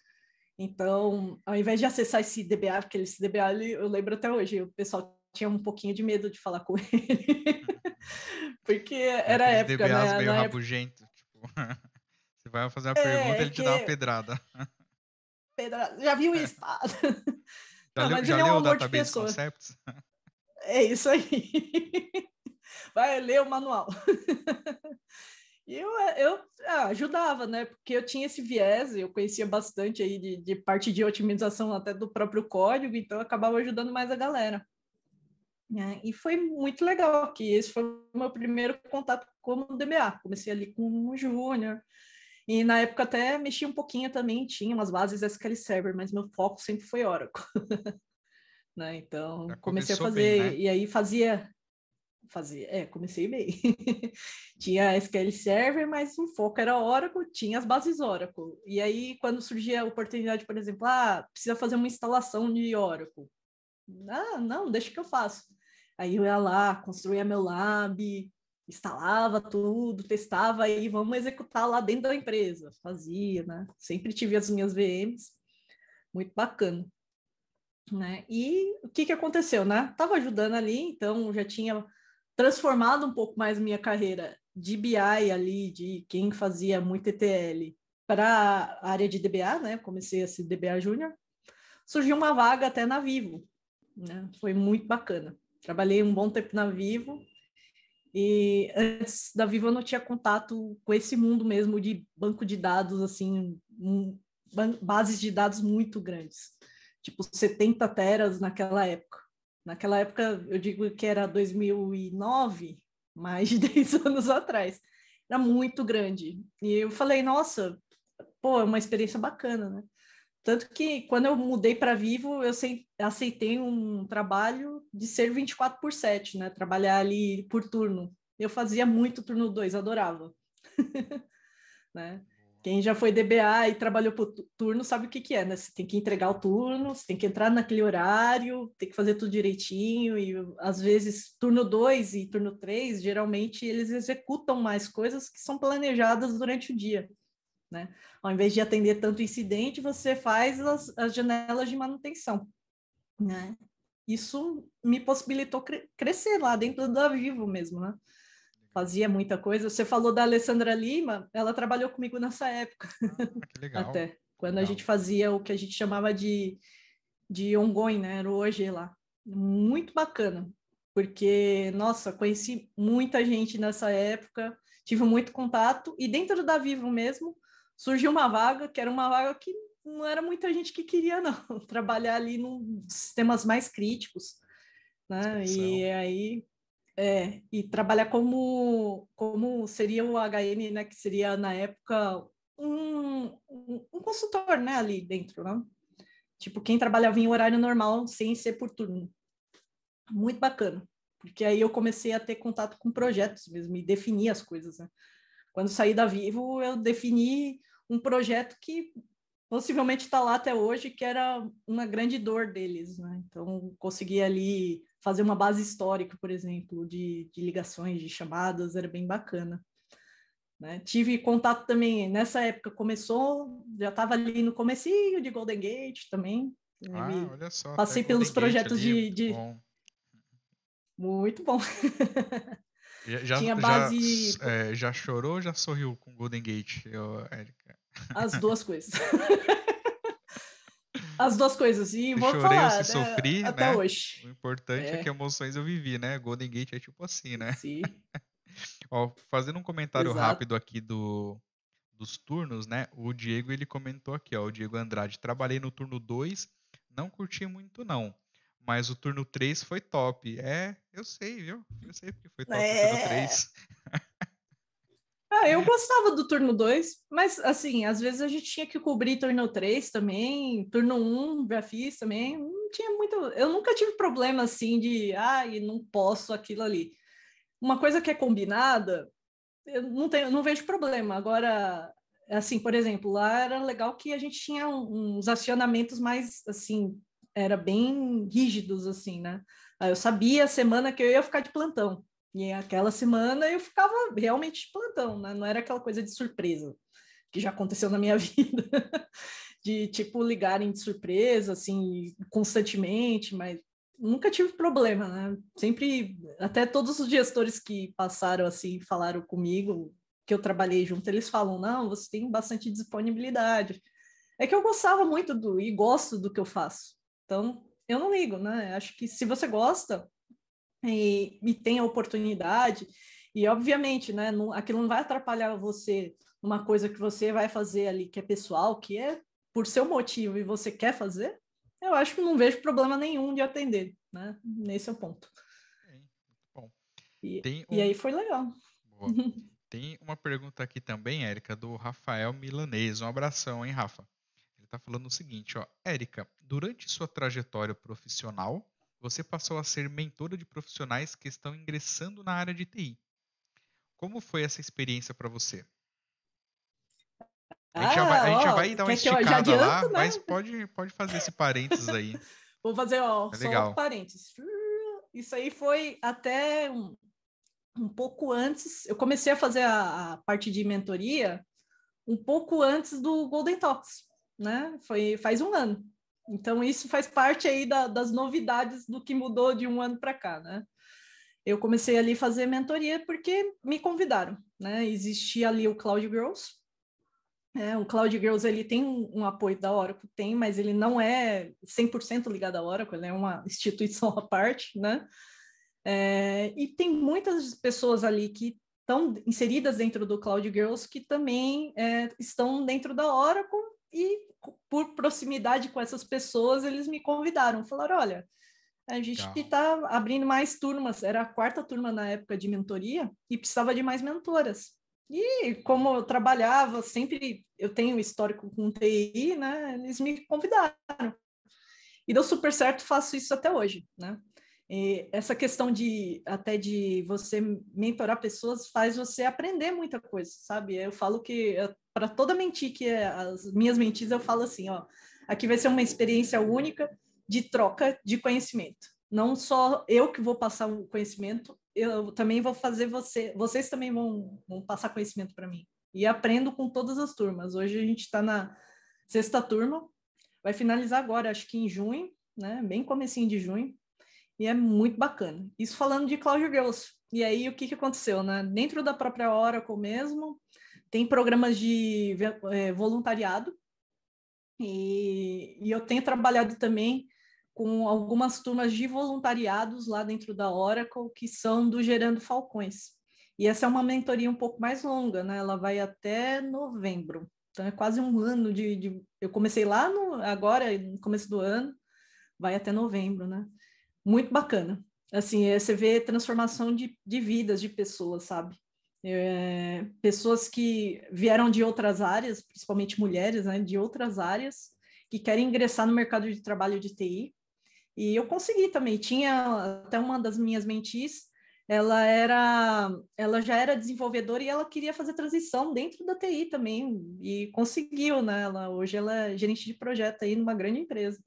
Então, ao invés de acessar esse DBA, porque esse DBA eu lembro até hoje, o pessoal tinha um pouquinho de medo de falar com ele. porque era é, época, DBAs né? meio Na rabugento, época... tipo, você vai fazer uma É, pergunta, ele te dá uma que- pedrada. Pedra- Já viu isso? pá? Já Não, leu, mas já ele é um leu o amor de Database pessoa. Concepts? É isso aí. Vai ler o manual. E eu, eu ah, ajudava, né? Porque eu tinha esse viés, eu conhecia bastante aí de, de parte de otimização até do próprio código, então eu acabava ajudando mais a galera. né? E foi muito legal que esse foi o meu primeiro contato como DBA. Comecei ali com um júnior, e na época até mexi um pouquinho também, tinha umas bases SQL Server, mas meu foco sempre foi Oracle. né? Então, comecei a fazer, bem, né? e aí fazia. fazia, é, comecei bem. tinha SQL Server, mas o foco era Oracle, tinha as bases Oracle. E aí, quando surgia a oportunidade, por exemplo, ah, precisa fazer uma instalação de Oracle. Ah, não, deixa que eu faço. Aí eu ia lá, construía meu lab, instalava tudo, testava e vamos executar lá dentro da empresa. Fazia, né? Sempre tive as minhas VMs, muito bacana. Né? E o que, que aconteceu, né? Tava ajudando ali, então já tinha transformado um pouco mais minha carreira de BI ali, de quem fazia muito ETL, para a área de DBA, né? Comecei a ser DBA Júnior. Surgiu uma vaga até na Vivo, né? Foi muito bacana. Trabalhei um bom tempo na Vivo e antes da Vivo eu não tinha contato com esse mundo mesmo de banco de dados, assim, um, bases de dados muito grandes, tipo 70 teras naquela época. Naquela época, eu digo que era 2009, mais de 10 anos atrás. Era muito grande. E eu falei, nossa, pô, é uma experiência bacana, né? Tanto que quando eu mudei para Vivo, eu aceitei um trabalho de ser 24 por 7, né? Trabalhar ali por turno. Eu fazia muito turno 2, adorava. né? Quem já foi DBA e trabalhou por turno sabe o que, que é, né? Você tem que entregar o turno, você tem que entrar naquele horário, tem que fazer tudo direitinho, e às vezes turno 2 e turno 3, geralmente eles executam mais coisas que são planejadas durante o dia né? Ao invés de atender tanto incidente, você faz as, as janelas de manutenção, né? Isso me possibilitou cre crescer lá dentro da Vivo mesmo, né? Fazia muita coisa. Você falou da Alessandra Lima, ela trabalhou comigo nessa época. Ah, que legal. Até quando legal. a gente fazia o que a gente chamava de, de ongoing, né? Era o hoje lá. Muito bacana, porque, nossa, conheci muita gente nessa época, tive muito contato, e dentro da Vivo mesmo, surgiu uma vaga, que era uma vaga que não era muita gente que queria, não, trabalhar ali nos sistemas mais críticos, né? E aí, é, e trabalhar como, como seria o HN, né? Que seria, na época, um, um, consultor, né? Ali dentro, né? Tipo, quem trabalhava em horário normal, sem ser por turno. Muito bacana, porque aí eu comecei a ter contato com projetos mesmo, e definir as coisas, né? Quando saí da Vivo, eu defini um projeto que possivelmente está lá até hoje, que era uma grande dor deles. Né? Então, consegui ali fazer uma base histórica, por exemplo, de, de ligações, de chamadas, era bem bacana. Né? Tive contato também, nessa época começou, já estava ali no comecinho de Golden Gate também. Ah, Me- olha só. passei pelos Golden projetos ali, de- muito de-. Muito bom. Já, já, Tinha já, base- é, já chorou ou já sorriu com Golden Gate, ô, Érica? As duas coisas. As duas coisas. E Se vou chorei ou falar, se né, sofri, até né? hoje. O importante é. É. que emoções eu vivi, né? Golden Gate é tipo assim, né? Sim. Ó, fazendo um comentário Exato. rápido aqui do, dos turnos, né? O Diego ele comentou aqui, ó, o Diego Andrade, trabalhei no turno 2, não curti muito não, mas o turno 3 foi top. É, eu sei, viu? Eu sei porque foi top o turno É. 3. Ah, eu gostava do turno 2, mas assim, às vezes a gente tinha que cobrir turno 3 também, turno 1 já fiz também, não tinha muito, eu nunca tive problema assim de, ai, não posso aquilo ali. Uma coisa que é combinada, eu não tenho, não vejo problema. Agora, assim, por exemplo, lá era legal que a gente tinha um- uns acionamentos mais assim, era bem rígidos assim, né? Eu sabia a semana que eu ia ficar de plantão. E aquela semana eu ficava realmente plantão, né? Não era aquela coisa de surpresa que já aconteceu na minha vida, de tipo ligarem de surpresa, assim, constantemente, mas nunca tive problema, né? Sempre, até todos os gestores que passaram assim, falaram comigo, que eu trabalhei junto, eles falam: não, você tem bastante disponibilidade. É que eu gostava muito do e gosto do que eu faço. Então, eu não ligo, né? Acho que se você gosta, e, e tem a oportunidade, e obviamente, né, não, aquilo não vai atrapalhar você numa coisa que você vai fazer ali que é pessoal, que é por seu motivo e você quer fazer, eu acho que não vejo problema nenhum de atender, né? Nesse é o ponto. Bom. E, Tem e um- aí foi legal. Boa. Tem uma pergunta aqui também, Érica, do Rafael Milanês. Um abração, hein, Rafa? Ele está falando o seguinte, ó. Érica, durante sua trajetória profissional, você passou a ser mentora de profissionais que estão ingressando na área de TI. Como foi essa experiência para você? A gente, já vai, a gente já Ah, ó, vai dar uma já esticada lá, adianto, né? mas pode, pode fazer esse parênteses aí. Vou fazer, ó, É só legal. um parênteses. Isso aí foi até um, um pouco antes. Eu comecei a fazer a, a parte de mentoria um pouco antes do Golden Talks, né? Foi faz um ano. Então, isso faz parte aí da- das novidades do que mudou de um ano para cá, né? Eu comecei ali a fazer mentoria porque me convidaram, né? Existia ali o Cloud Girls, é, o Cloud Girls ele tem um, um apoio da Oracle, tem, mas ele não é 100% ligado à Oracle, ele é uma instituição à parte, né? É, e tem muitas pessoas ali que estão inseridas dentro do Cloud Girls que também é, estão dentro da Oracle e por proximidade com essas pessoas eles me convidaram, falaram, olha, a gente está abrindo mais turmas, era a quarta turma na época de mentoria e precisava de mais mentoras. E como eu trabalhava, sempre eu tenho histórico com TI, né? Eles me convidaram. E deu super certo, faço isso até hoje, né? Essa questão de até de você mentorar pessoas faz você aprender muita coisa, sabe? Eu falo que para toda mentir que é as minhas mentiras eu falo assim, ó, aqui vai ser uma experiência única de troca de conhecimento. Não só eu que vou passar o conhecimento, eu também vou fazer você, vocês também vão, vão passar conhecimento para mim. E aprendo com todas as turmas. Hoje a gente está na sexta turma, vai finalizar agora, acho que em junho, né? Bem comecinho de junho. E é muito bacana. Isso falando de Cloud Girls. E aí, o que, que aconteceu, né? Dentro da própria Oracle mesmo, tem programas de eh, voluntariado. E, e eu tenho trabalhado também com algumas turmas de voluntariados lá dentro da Oracle, que são do Gerando Falcões. E essa é uma mentoria um pouco mais longa, né? Ela vai até novembro. Então é quase um ano de. de... Eu comecei lá no, agora, no começo do ano, vai até novembro, né? Muito bacana. Assim, é, você vê transformação de, de vidas de pessoas, sabe? É, pessoas que vieram de outras áreas, principalmente mulheres, né? De outras áreas, que querem ingressar no mercado de trabalho de TI. E eu consegui também. Tinha até uma das minhas mentis, ela era, ela já era desenvolvedora e ela queria fazer transição dentro da TI também e conseguiu, né? Ela hoje ela é gerente de projeto aí numa grande empresa,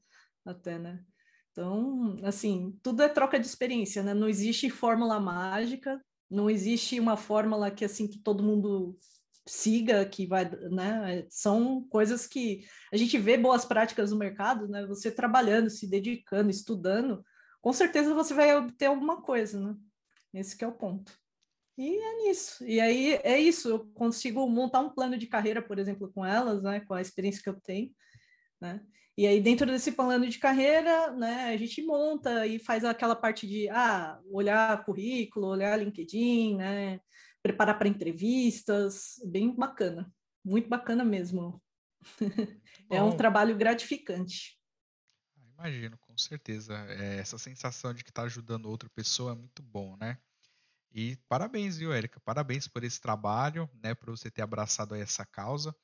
até, né? Então, assim, tudo é troca de experiência, né? Não existe fórmula mágica, não existe uma fórmula que assim que todo mundo siga, que vai, né? São coisas que a gente vê boas práticas no mercado, né? Você trabalhando, se dedicando, estudando, com certeza você vai obter alguma coisa, né? Esse que é o ponto. E é nisso. E aí é isso. Eu consigo montar um plano de carreira, por exemplo, com elas, né? Com a experiência que eu tenho, né? E aí dentro desse plano de carreira, né? A gente monta e faz aquela parte de ah, olhar currículo, olhar LinkedIn, né? Preparar para entrevistas, bem bacana, muito bacana mesmo. é um trabalho gratificante. Ah, Imagino, com certeza. É, essa sensação de que está ajudando outra pessoa é muito bom, né? E parabéns, viu, Érica? Parabéns por esse trabalho, né? Por você ter abraçado essa causa,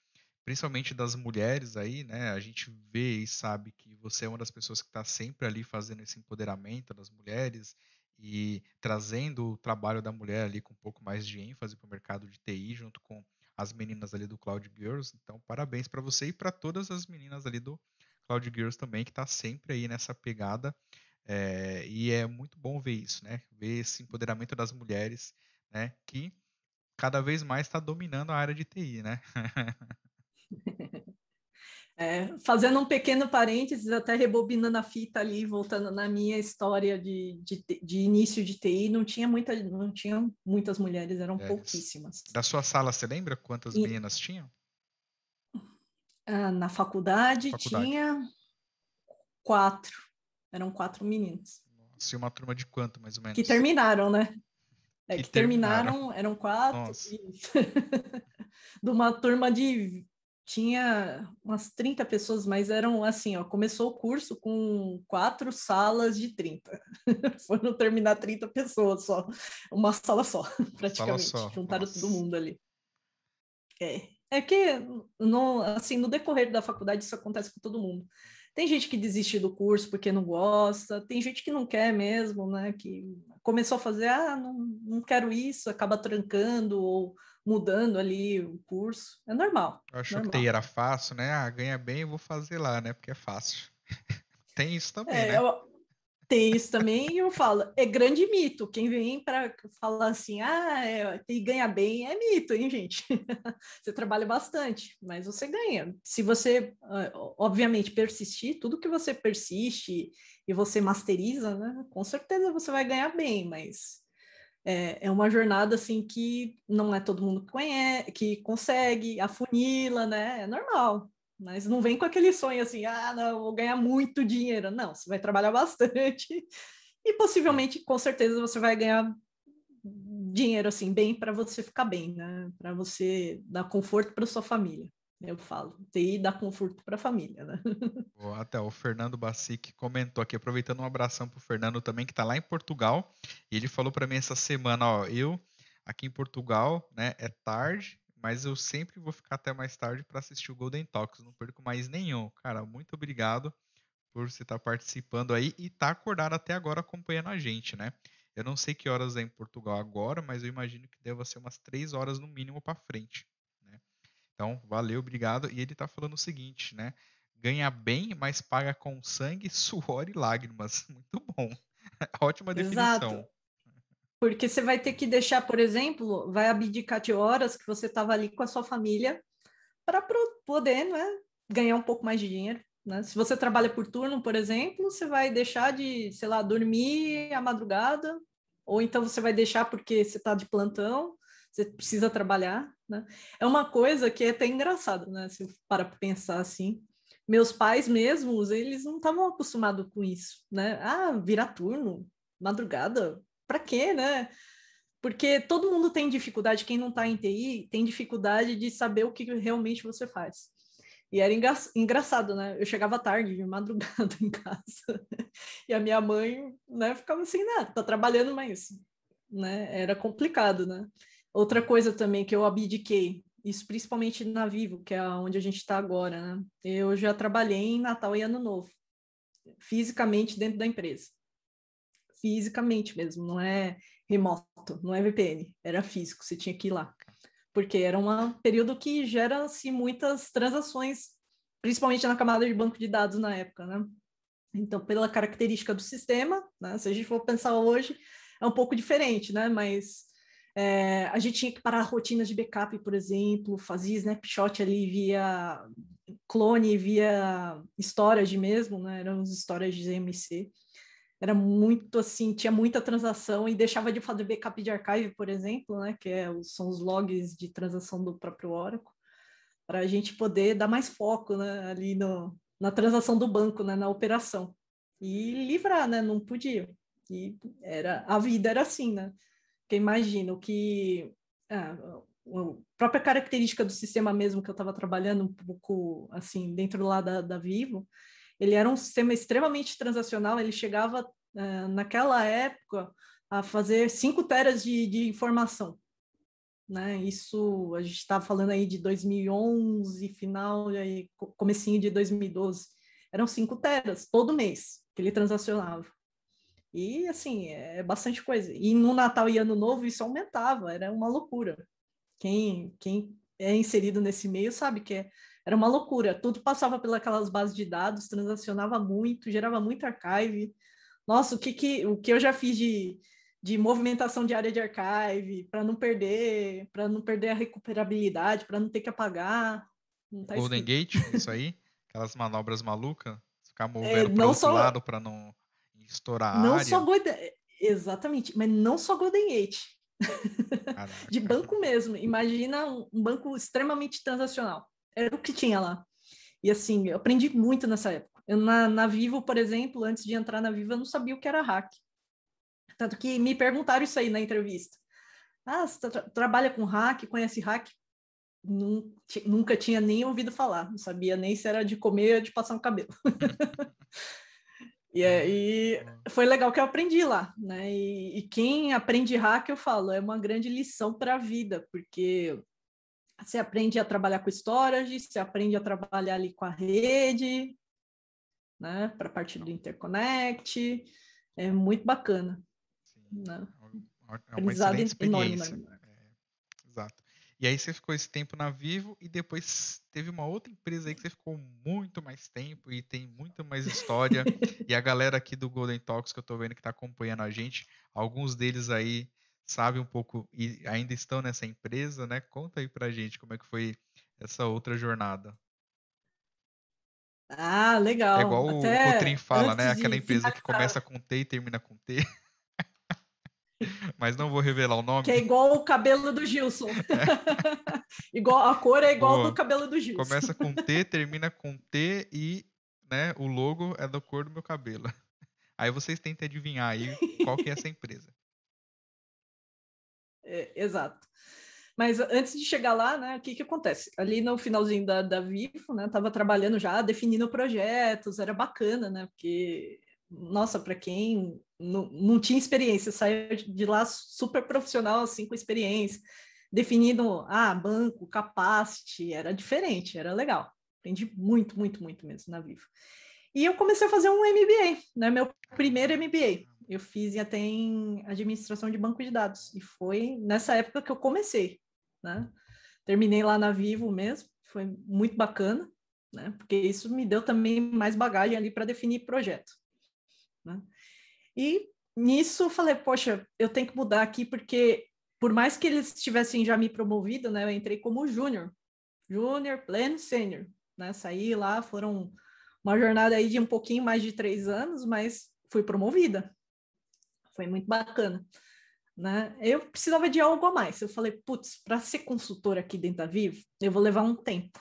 principalmente das mulheres aí, né? A gente vê e sabe que você é uma das pessoas que está sempre ali fazendo esse empoderamento das mulheres e trazendo o trabalho da mulher ali com um pouco mais de ênfase para o mercado de TI, junto com as meninas ali do Cloud Girls. Então, parabéns para você e para todas as meninas ali do Cloud Girls também, que está sempre aí nessa pegada. É, e é muito bom ver isso, né? Ver esse empoderamento das mulheres, né? Que cada vez mais está dominando a área de TI, né? É, fazendo um pequeno parênteses, até rebobinando a fita ali, voltando na minha história de, de, de início de TI, não tinha, muita, não tinha muitas mulheres, eram Mulheres. pouquíssimas. Da sua sala, você lembra quantas E- meninas tinham? Ah, na faculdade, Faculdade. tinha quatro, eram quatro meninos. Se uma turma de quanto, mais ou menos? Que terminaram, né? É, Que que, terminaram, eram quatro. Nossa. de uma turma de. Tinha umas 30 pessoas, mas eram assim, ó. Começou o curso com quatro salas de 30. Foram terminar 30 pessoas só. Uma sala só, praticamente. só, Juntaram nossa. todo mundo ali. É, é que no, assim, no decorrer da faculdade isso acontece com todo mundo. Tem gente que desiste do curso porque não gosta, tem gente que não quer mesmo, né? Que começou a fazer, ah, não, não quero isso, acaba trancando ou mudando ali o curso. É normal. Eu achou normal. que TI era fácil, né? Ah, ganha bem, eu vou fazer lá, né? Porque é fácil. Tem isso também, É, né? eu- tem isso também, e eu falo, é grande mito. Quem vem para falar assim, ah, é, e ganha bem, é mito, hein, gente? você trabalha bastante, mas você ganha. Se você, ah, obviamente, persistir, tudo que você persiste e você masteriza, né, com certeza você vai ganhar bem, mas é, é uma jornada assim que não é todo mundo que conhece, que consegue, afunila, né? É normal. Mas não vem com aquele sonho assim, ah, não, vou ganhar muito dinheiro. Não, você vai trabalhar bastante e possivelmente, com certeza, você vai ganhar dinheiro assim bem para você ficar bem, né? Para você dar conforto para sua família. Eu falo, TI dá conforto para a família, né? Até o Fernando Bacic comentou aqui, aproveitando um abração pro Fernando também, que tá lá em Portugal. E ele falou para mim essa semana, ó, eu aqui em Portugal, né, é tarde, mas eu sempre vou ficar até mais tarde para assistir o Golden Talks, não perco mais nenhum. Cara, muito obrigado por você estar participando aí e tá acordado até agora acompanhando a gente, né? Eu não sei que horas é em Portugal agora, mas eu imagino que deva ser umas três horas no mínimo para frente? Então, valeu, obrigado. E ele tá falando o seguinte, né? Ganha bem, mas paga com sangue, suor e lágrimas. Muito bom. Ótima definição. Exato. Porque você vai ter que deixar, por exemplo, vai abdicar de horas que você estava ali com a sua família para poder né, ganhar um pouco mais de dinheiro. Né? Se você trabalha por turno, por exemplo, você vai deixar de, sei lá, dormir à madrugada, ou então você vai deixar porque você está de plantão, você precisa trabalhar. Né? É uma coisa que é até engraçado, né? Se para pensar assim. Meus pais mesmos, eles não estavam acostumados com isso, né? Ah, virar turno, madrugada, para quê, né? Porque todo mundo tem dificuldade, quem não está em TI tem dificuldade de saber o que realmente você faz. E era engra engraçado, né? Eu chegava tarde, de madrugada em casa, e a minha mãe, né, ficava assim, né, tá trabalhando, mas, né, era complicado, né? Outra coisa também que eu abdiquei, isso principalmente na Vivo, que é onde a gente está agora, né? Eu já trabalhei em Natal e Ano Novo, fisicamente dentro da empresa fisicamente mesmo, não é remoto, não é VPN, era físico, você tinha que ir lá. Porque era um período que gera-se muitas transações, principalmente na camada de banco de dados na época, né? Então, pela característica do sistema, né, se a gente for pensar hoje, é um pouco diferente, né? Mas é, a gente tinha que parar rotinas de backup, por exemplo, fazia snapshot ali via clone, via storage mesmo, né? Eram os storage ZMC era muito assim, tinha muita transação e deixava de fazer backup de archive, por exemplo, né, que é, são os logs de transação do próprio Oracle, para a gente poder dar mais foco né, ali no, na transação do banco, né, na operação. E livrar, né, não podia. E era, a vida era assim, né? Porque imagina o que... Ah, a própria característica do sistema mesmo que eu estava trabalhando um pouco assim dentro lá da, da Vivo, ele era um sistema extremamente transacional, ele chegava uh, naquela época a fazer 5 teras de, de, informação. Né? Isso a gente estava falando aí de 2011, final, aí, comecinho de 2012. Eram 5 teras todo mês que ele transacionava. E assim, é bastante coisa. E no Natal e Ano Novo isso aumentava, era uma loucura. Quem, quem é inserido nesse meio sabe que é, era uma loucura. Tudo passava pelas bases de dados, transacionava muito, gerava muito archive. Nossa, o que, que, o que eu já fiz de, de movimentação de área de archive para não perder, para não perder a recuperabilidade, para não ter que apagar. Tá Golden Gate, isso aí? Aquelas manobras malucas? Ficar movendo é, para outro só, lado para não estourar a não área? Só Golden, exatamente, mas não só Golden Gate. de banco mesmo. Imagina um, um banco extremamente transacional era o que tinha lá. E assim, eu aprendi muito nessa época. Eu, na, na Vivo, por exemplo, antes de entrar na Vivo, eu não sabia o que era hack. Tanto que me perguntaram isso aí na entrevista. Ah, você tra trabalha com hack, conhece hack? Nunca tinha nem ouvido falar, não sabia nem se era de comer ou de passar no cabelo. e aí foi legal que eu aprendi lá, né? E, e quem aprende hack, eu falo, é uma grande lição para a vida, porque Você aprende a trabalhar com storage, você aprende a trabalhar ali com a rede, né? Para a parte do interconnect. É muito bacana. Sim. Né? É uma Aprendizado excelente enorme, experiência. né? E aí você ficou esse tempo na Vivo e depois teve uma outra empresa aí que você ficou muito mais tempo e tem muito mais história. e a galera aqui do Golden Talks que eu tô vendo que tá acompanhando a gente, alguns deles aí sabem um pouco e ainda estão nessa empresa, né? Conta aí pra gente como é que foi essa outra jornada. Ah, legal. É igual o Até Cotrim fala, né? Aquela empresa que começa com T e termina com T. Mas não vou revelar o nome. Que é igual o cabelo do Gilson. igual, a cor é igual Boa. do cabelo do Gilson. Começa com T, termina com T e né, o logo é da cor do meu cabelo. Aí vocês tentem adivinhar aí qual que é essa empresa. É, exato. Mas antes de chegar lá, né, o que que acontece? Ali no finalzinho da, da Vivo, né, tava trabalhando já, definindo projetos, era bacana, né, porque, nossa, para quem não, não tinha experiência, saiu de lá super profissional, assim, com experiência, definindo, ah, banco, capacity, era diferente, era legal. Aprendi muito, muito, muito mesmo na Vivo. E eu comecei a fazer um MBA, né, meu primeiro MBA. Eu fiz até em administração de banco de dados. E foi nessa época que eu comecei, né? Terminei lá na Vivo mesmo, foi muito bacana, né? Porque isso me deu também mais bagagem ali para definir projeto, né? E nisso falei, poxa, eu tenho que mudar aqui porque por mais que eles tivessem já me promovido, né? Eu entrei como júnior, júnior, pleno, sênior, né? Saí lá, foram uma jornada aí de um pouquinho mais de três anos, mas fui promovida, foi muito bacana. Né? Eu precisava de algo a mais. Eu falei, putz, para ser consultora aqui dentro da Vivo, eu vou levar um tempo.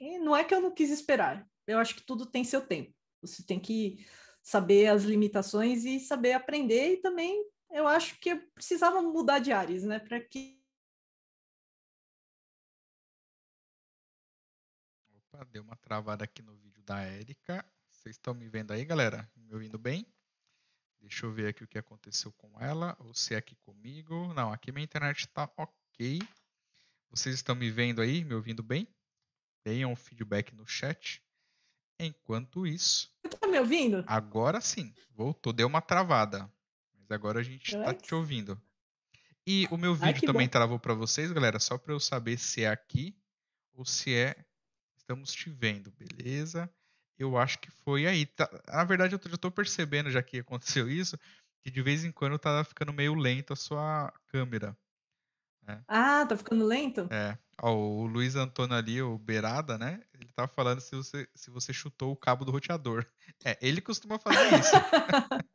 E não é que eu não quis esperar. Eu acho que tudo tem seu tempo. Você tem que saber as limitações e saber aprender. E também eu acho que eu precisava mudar de áreas, né? Para que Opa, deu uma travada aqui no vídeo da Érica. Vocês estão me vendo aí, galera? Me ouvindo bem? Deixa eu ver aqui o que aconteceu com ela, ou se é aqui comigo. Não, aqui minha internet está ok. Vocês estão me vendo aí, me ouvindo bem? Deem um feedback no chat. Enquanto isso, você tá me ouvindo? agora sim, voltou, deu uma travada. Mas agora a gente está Ai. te ouvindo. E o meu Ai, vídeo que também bom. travou para vocês, galera, só para eu saber se é aqui ou se é estamos te vendo, beleza? Eu acho que foi aí. Tá- na verdade, eu já tô percebendo, já que aconteceu isso, que de vez em quando tá ficando meio lento a sua câmera. Ah, tá ficando lento? É. Ó, o Luiz Antônio ali, o Beirada, né? Ele tava falando se você, se você chutou o cabo do roteador. É, ele costuma fazer isso.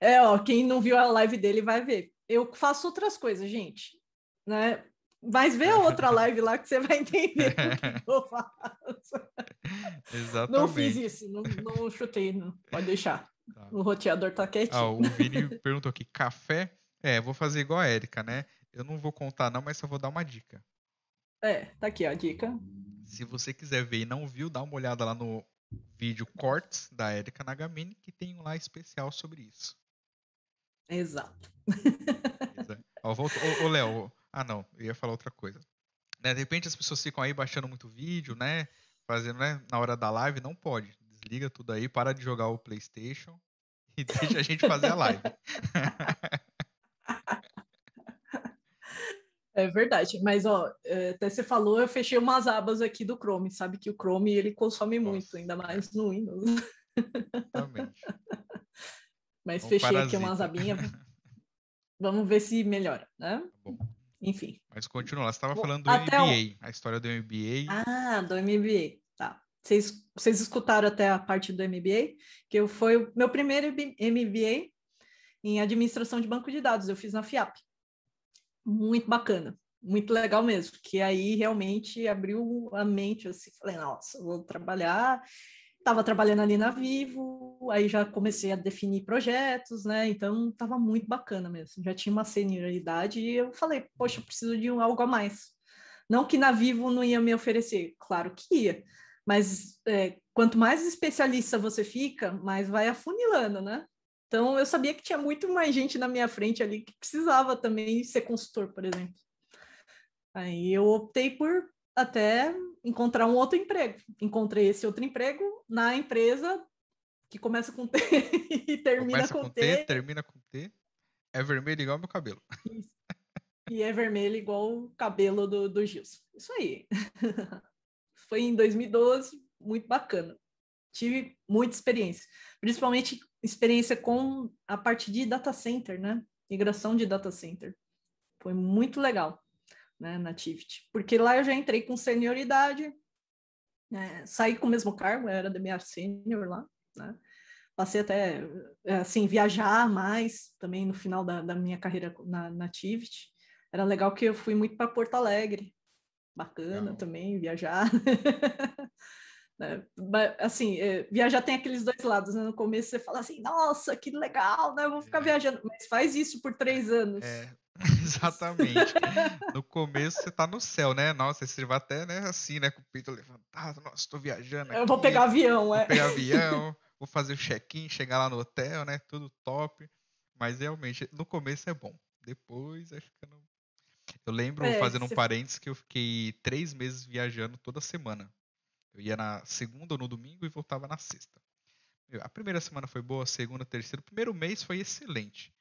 É, ó, quem não viu a live dele vai ver. Eu faço outras coisas, gente, né? Mas vê a outra live lá que você vai entender o que eu faço. Exatamente. Não fiz isso, não, não chutei, não. pode deixar. Tá. O roteador tá Ah, quietinho. o Vini perguntou aqui, café? É, vou fazer igual a Erika, né? Eu não vou contar não, mas só vou dar uma dica. É, tá aqui ó, a dica. Se você quiser ver e não viu, dá uma olhada lá no vídeo Cortes da Erika Nagamine, que tem um lá especial sobre isso. Exato. Ó, Ô, ô, Léo, ah não, eu ia falar outra coisa. Né, de repente as pessoas ficam aí baixando muito vídeo, né? Fazendo, né? Na hora da live, não pode. Desliga tudo aí, para de jogar o Playstation e deixa a gente fazer a live. É verdade, mas ó, é, até você falou, eu fechei umas abas aqui do Chrome, sabe que o Chrome ele consome muito, Nossa, ainda é. mais no Windows. Exatamente. Mas Um fechei aqui umas parasita. abinhas. Vamos ver se melhora, né? Tá bom. Enfim. Mas continua você estava falando do até o- MBA, a história do MBA. Ah, do MBA, tá. Vocês, vocês escutaram até a parte do MBA, que eu, foi o meu primeiro MBA em administração de banco de dados, eu fiz na FIAP. Muito bacana, muito legal mesmo, que aí realmente abriu a mente, assim, falei, nossa, vou trabalhar, estava trabalhando ali na Vivo, aí já comecei a definir projetos, né, então estava muito bacana mesmo, já tinha uma senioridade e eu falei, poxa, eu preciso de um, algo a mais. Não que na Vivo não ia me oferecer, claro que ia, mas é, quanto mais especialista você fica, mais vai afunilando, né? Então eu sabia que tinha muito mais gente na minha frente ali que precisava também ser consultor, por exemplo. Aí eu optei por até encontrar um outro emprego. Encontrei esse outro emprego na empresa que começa com T e termina Começa com, com T, T, termina com T. É vermelho igual meu cabelo. e é vermelho igual o cabelo do, do Gilson. Isso aí. Foi em 2012, muito bacana. Tive muita experiência, principalmente experiência com a parte de data center, né? Migração de data center. Foi muito legal, né, na Tivit. Porque lá eu já entrei com senioridade, né, saí com o mesmo cargo, era DMR senior lá, né? Passei até, assim, viajar mais também no final da, da minha carreira na, na Tivit. Era legal que eu fui muito para Porto Alegre, bacana Legal. também viajar. Né, Assim, é, viajar tem aqueles dois lados, né? No começo você fala assim, nossa, que legal, né? Eu vou ficar É. viajando, mas faz isso por três anos. É, exatamente. No começo você tá no céu, né? Nossa, você vai até, né, assim, né, com o peito levantado. Nossa, tô viajando Eu vou aqui, pegar avião, vou é. pegar avião, vou fazer o check-in, chegar lá no hotel, né? Tudo top. Mas realmente, no começo é bom. Depois vai ficando. Eu lembro, É, fazendo um parênteses, que eu fiquei três meses viajando toda semana. Eu ia na segunda ou no domingo e voltava na sexta. A primeira semana foi boa, a segunda, a terceira. O primeiro mês foi excelente.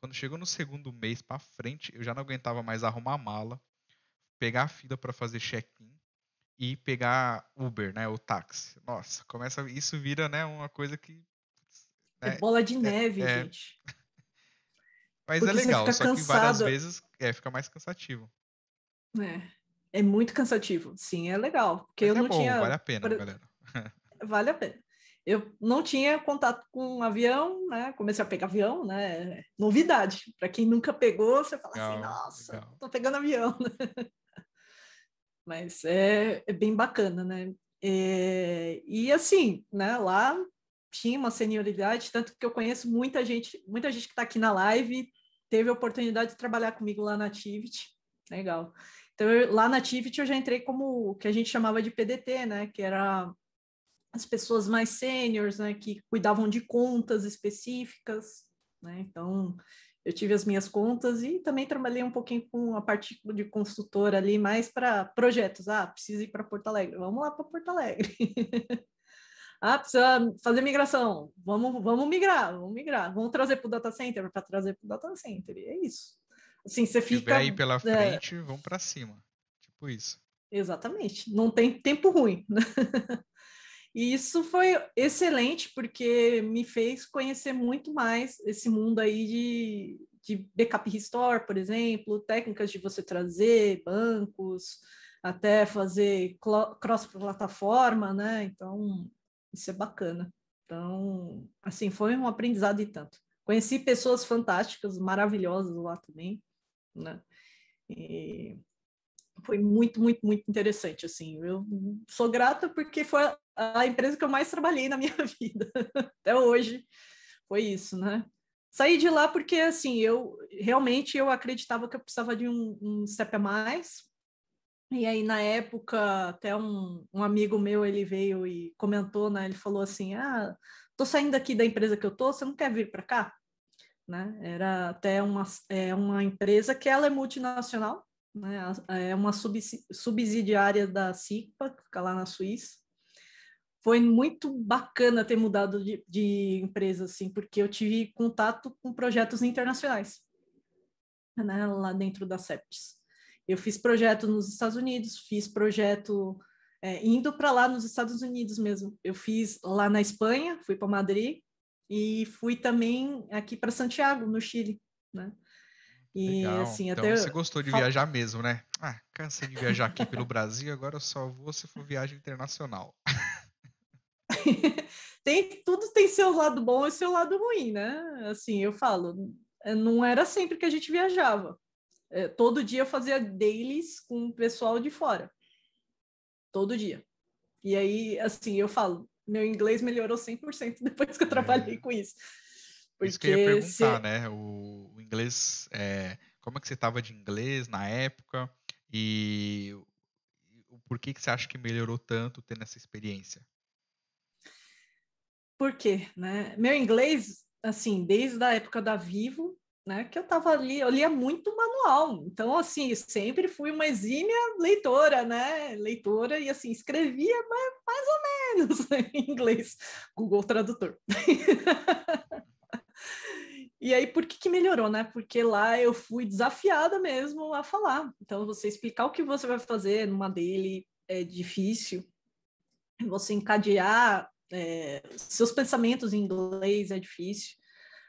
Quando chegou no segundo mês pra frente, eu já não aguentava mais arrumar a mala, pegar a fila pra fazer check-in e pegar Uber, né, o táxi. Nossa, começa, isso vira, né, uma coisa que É É, bola de neve, é. gente. mas Porque é legal, só que várias cansado. vezes é, fica mais cansativo. É, é muito cansativo. Sim, é legal. Porque Mas eu é não bom, tinha. vale a pena, por- galera. vale a pena. Eu não tinha contato com avião, né? Comecei a pegar avião, né? Novidade. Para quem nunca pegou, você fala assim, Legal, nossa, legal. tô pegando avião. Mas é, é bem bacana, né? É, e assim, né? Lá tinha uma senioridade, tanto que eu conheço muita gente, muita gente que está aqui na live teve a oportunidade de trabalhar comigo lá na Tivit. Legal. Então, eu- lá na Tivit eu já entrei como o que a gente chamava de PDT, né? Que era as pessoas mais sêniores, né, que cuidavam de contas específicas, né? Então, eu tive as minhas contas e também trabalhei um pouquinho com a parte de consultora ali, mais para projetos. Ah, precisa ir para Porto Alegre, vamos lá para Porto Alegre. ah, precisa fazer migração, vamos, vamos migrar, vamos migrar, vamos trazer para o data center, para trazer para o data center, e é isso. Assim, você Se fica aí pela é, frente, vamos pra cima. Tipo isso. Exatamente, não tem tempo ruim. E isso foi excelente, porque me fez conhecer muito mais esse mundo aí de, de backup restore, por exemplo, técnicas de você trazer bancos, até fazer cross-plataforma, né? Então, isso é bacana. Então, assim, foi um aprendizado e tanto. Conheci pessoas fantásticas, maravilhosas lá também, né? E foi muito, muito, muito interessante, assim. Eu sou grata porque foi a empresa que eu mais trabalhei na minha vida. Até hoje foi isso, né? Saí de lá porque, assim, eu realmente eu acreditava que eu precisava de um, um step a mais. E aí, na época, até um, um amigo meu, ele veio e comentou, né? Ele falou assim, ah, tô saindo aqui da empresa que eu tô, você não quer vir para cá? Né? Era até uma, é, uma empresa que ela é multinacional, né? É uma subsi- subsidiária da CIPA, que fica lá na Suíça. Foi muito bacana ter mudado de, de empresa, assim, porque eu tive contato com projetos internacionais, né? Lá dentro da Septis. Eu fiz projeto nos Estados Unidos, fiz projeto é, indo para lá nos Estados Unidos mesmo. Eu fiz lá na Espanha, fui para Madrid e fui também aqui para Santiago, no Chile, né? E Legal. assim, então até você gostou de viajar mesmo, né? Ah, cansei de viajar aqui pelo Brasil, agora eu só vou se for viagem internacional. tem tudo tem seu lado bom e seu lado ruim, né? Assim, eu falo, eh, não era sempre que a gente viajava. Eh, todo dia eu fazia dailies com o pessoal de fora. Todo dia. E aí, assim, eu falo, meu inglês melhorou 100% depois que eu trabalhei com isso. Por isso que eu ia Porque se- perguntar, né? O, o inglês, é, como é que você estava de inglês na época e o- o porquê que você acha que melhorou tanto tendo essa experiência? Por quê? Né? Meu inglês, assim, desde a época da Vivo, né? Que eu tava ali, eu lia muito manual. Então, assim, sempre fui uma exímia leitora, né? Leitora e assim, escrevia mais, mais ou menos em inglês. Google Tradutor. E aí, por que, que melhorou, né? Porque lá eu fui desafiada mesmo a falar. Então, você explicar o que você vai fazer numa dele é difícil. Você encadear é, seus pensamentos em inglês é difícil.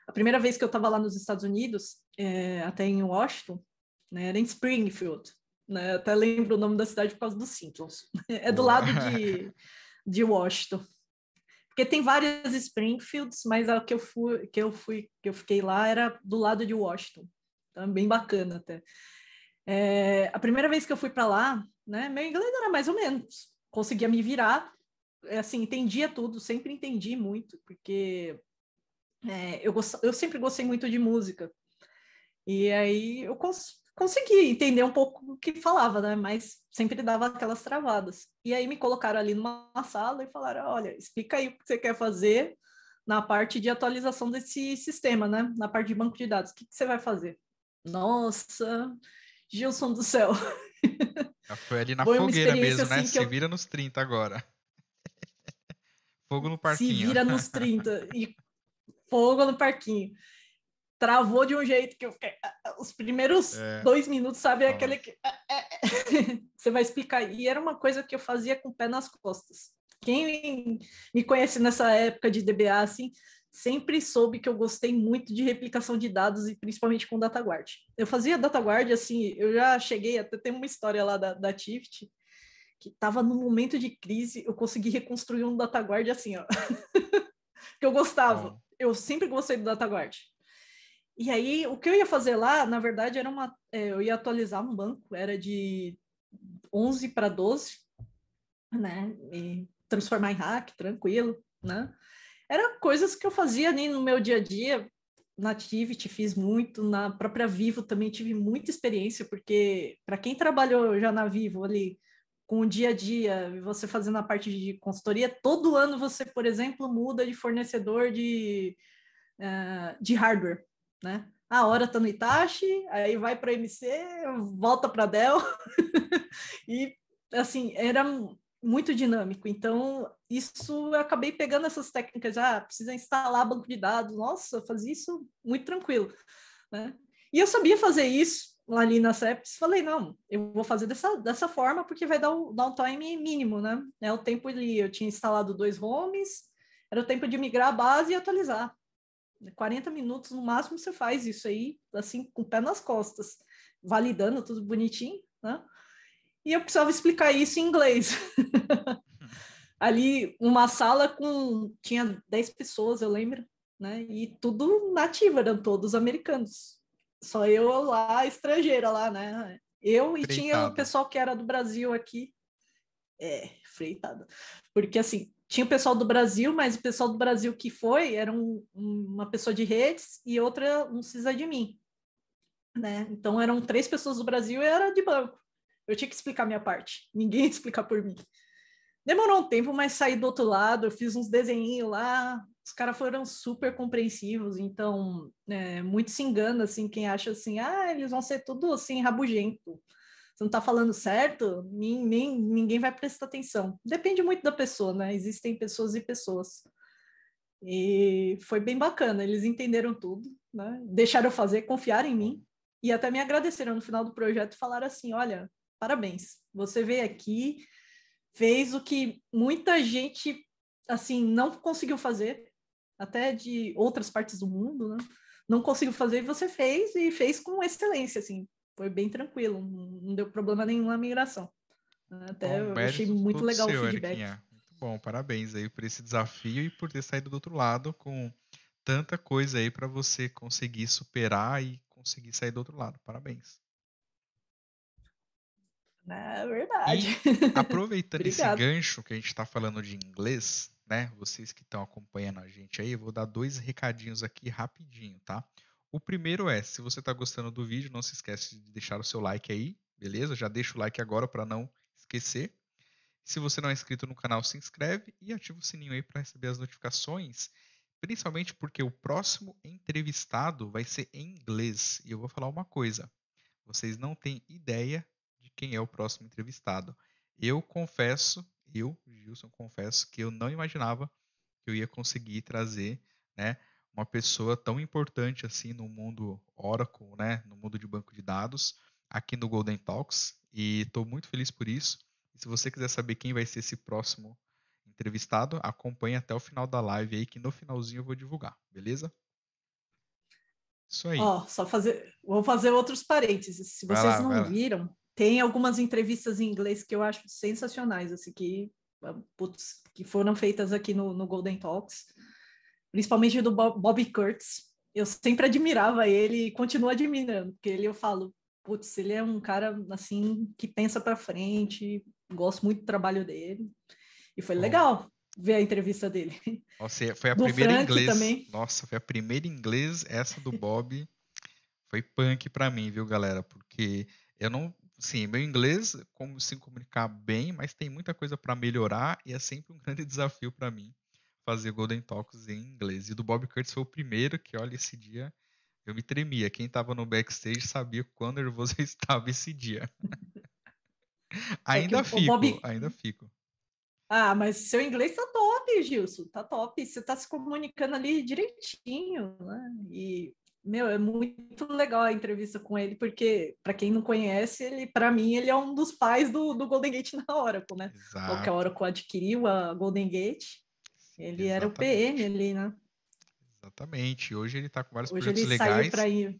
A primeira vez que eu estava lá nos Estados Unidos, é, até em Washington, né, era em Springfield. Né? Até lembro o nome da cidade por causa dos Simpsons. É do lado de, de Washington. Porque tem várias Springfields, mas a que eu fui, que eu fui, que eu fiquei lá era do lado de Washington. Então, bem bacana até. É, a primeira vez que eu fui para lá, né, meu inglês era mais ou menos. Conseguia me virar, é, assim, entendia tudo, sempre entendi muito, porque é, eu, gost... eu sempre gostei muito de música. E aí eu cons consegui entender um pouco o que falava, né? Mas sempre dava aquelas travadas. E aí me colocaram ali numa sala e falaram: olha, explica aí o que você quer fazer na parte de atualização desse sistema, né? Na parte de banco de dados. O que, que você vai fazer? Nossa, Gilson do céu. Foi ali na Foi fogueira mesmo, né? assim, que Se eu- vira nos 30 agora. Fogo no Se parquinho. vira nos 30 e fogo no parquinho. Travou de um jeito que eu fiquei. Os primeiros É. dois minutos, sabe? Nossa. Aquele que. Você vai explicar. E era uma coisa que eu fazia com o pé nas costas. Quem me conhece nessa época de DBA, assim, sempre soube que eu gostei muito de replicação de dados e principalmente com DataGuard. Eu fazia DataGuard, assim, eu já cheguei, até tem uma história lá da, da Tift, que estava num momento de crise, eu consegui reconstruir um DataGuard assim, ó. que eu gostava. Bom. Eu sempre gostei do DataGuard. E aí, o que eu ia fazer lá, na verdade, era uma. é, eu ia atualizar um banco, era de 11 para 12, né? E transformar em hack, tranquilo, né? Era coisas que eu fazia ali no meu dia a dia. Na Activity fiz muito, na própria Vivo também tive muita experiência, porque para quem trabalhou já na Vivo ali, com o dia a dia, você fazendo a parte de consultoria, todo ano você, por exemplo, muda de fornecedor de, eh, de hardware, né? A hora tá no Itachi, aí vai para MC, volta para Dell, e assim, era muito dinâmico. Então, isso eu acabei pegando essas técnicas, ah, precisa instalar banco de dados, nossa, eu fazia isso muito tranquilo, né? E eu sabia fazer isso lá ali na CEPS, falei, não, eu vou fazer dessa, dessa forma porque vai dar o downtime mínimo, né? É o tempo ali, eu tinha instalado dois homes, era o tempo de migrar a base e atualizar. 40 minutos no máximo você faz isso aí, assim, com o pé nas costas, validando tudo bonitinho, né? E eu precisava explicar isso em inglês. Ali, uma sala com. tinha 10 pessoas, eu lembro, né? E tudo nativo, eram todos americanos. Só eu lá, estrangeira lá, né? Eu e tinha Freitada. o pessoal que era do Brasil aqui. É, freitada. Porque assim, tinha o pessoal do Brasil, mas o pessoal do Brasil que foi era um- uma pessoa de redes e outra um sysadmin. Né? Então eram três pessoas do Brasil e era de banco. Eu tinha que explicar minha parte. Ninguém ia explicar por mim. Demorou um tempo, mas saí do outro lado, eu fiz uns desenhinhos lá, os caras foram super compreensivos, então é, muito se engana, assim, quem acha assim, ah, eles vão ser tudo assim, rabugento. Você não tá falando certo, nem, nem, ninguém vai prestar atenção. Depende muito da pessoa, né? Existem pessoas e pessoas. E foi bem bacana, eles entenderam tudo, né? Deixaram eu fazer, confiaram em mim, e até me agradeceram no final do projeto e falaram assim: olha, parabéns, você veio aqui, fez o que muita gente assim não conseguiu fazer, até de outras partes do mundo, né? Não conseguiu fazer e você fez e fez com excelência, assim. Foi bem tranquilo, não deu problema nenhum na migração. Até Bom, eu achei muito legal seu, o feedback. Eriquinha. Muito bom, parabéns aí por esse desafio e por ter saído do outro lado com tanta coisa aí para você conseguir superar e conseguir sair do outro lado. Parabéns. É verdade. Aproveitando esse gancho que a gente está falando de inglês, né? Vocês que estão acompanhando a gente aí, eu vou dar dois recadinhos aqui rapidinho, tá? O primeiro é, se você está gostando do vídeo, não se esquece de deixar o seu like aí, beleza? Já deixa o like agora para não esquecer. Se você não é inscrito no canal, se inscreve e ativa o sininho aí para receber as notificações, principalmente porque o próximo entrevistado vai ser em inglês. E eu vou falar uma coisa: vocês não têm ideia de quem é o próximo entrevistado. Eu confesso, eu, Gilson, confesso que eu não imaginava que eu ia conseguir trazer, né, uma pessoa tão importante assim no mundo Oracle, né, no mundo de banco de dados, aqui no Golden Talks. E estou muito feliz por isso. E se você quiser saber quem vai ser esse próximo entrevistado, acompanhe até o final da live aí, que no finalzinho eu vou divulgar, beleza? Isso aí. Ó, só fazer, vou fazer outros parênteses. Se Vai vocês lá, não viram, tem algumas entrevistas em inglês que eu acho sensacionais, assim, que, ah, putz, que foram feitas aqui no, no Golden Talks, principalmente do Bob, Bobby Kurtz. Eu sempre admirava ele e continuo admirando, porque ele eu falo, putz, ele é um cara assim que pensa para frente, gosto muito do trabalho dele. E foi Bom. legal ver a entrevista dele. Nossa, foi a Do primeira Frank inglês. também. Nossa, foi a primeira inglês, essa do Bob. foi punk pra mim, viu, galera? Porque eu não. Sim, meu inglês, como se comunicar bem, mas tem muita coisa pra melhorar e é sempre um grande desafio pra mim fazer Golden Talks em inglês. E do Bob Curtis foi o primeiro que, olha, esse dia eu me tremia. Quem tava no backstage sabia o quão nervoso eu estava esse dia. ainda o fico, Bob- ainda fico. Ah, mas seu inglês tá top, Gilson, tá top. Você tá se comunicando ali direitinho, né? E, meu, é muito legal a entrevista com ele, porque, para quem não conhece, ele, para mim, ele é um dos pais do, do Golden Gate na Oracle, né? Logo que a Exato. Oracle adquiriu a Golden Gate, ele era o PM ali, né? Exatamente. Hoje ele tá com vários Hoje projetos ele saiu legais. para ir.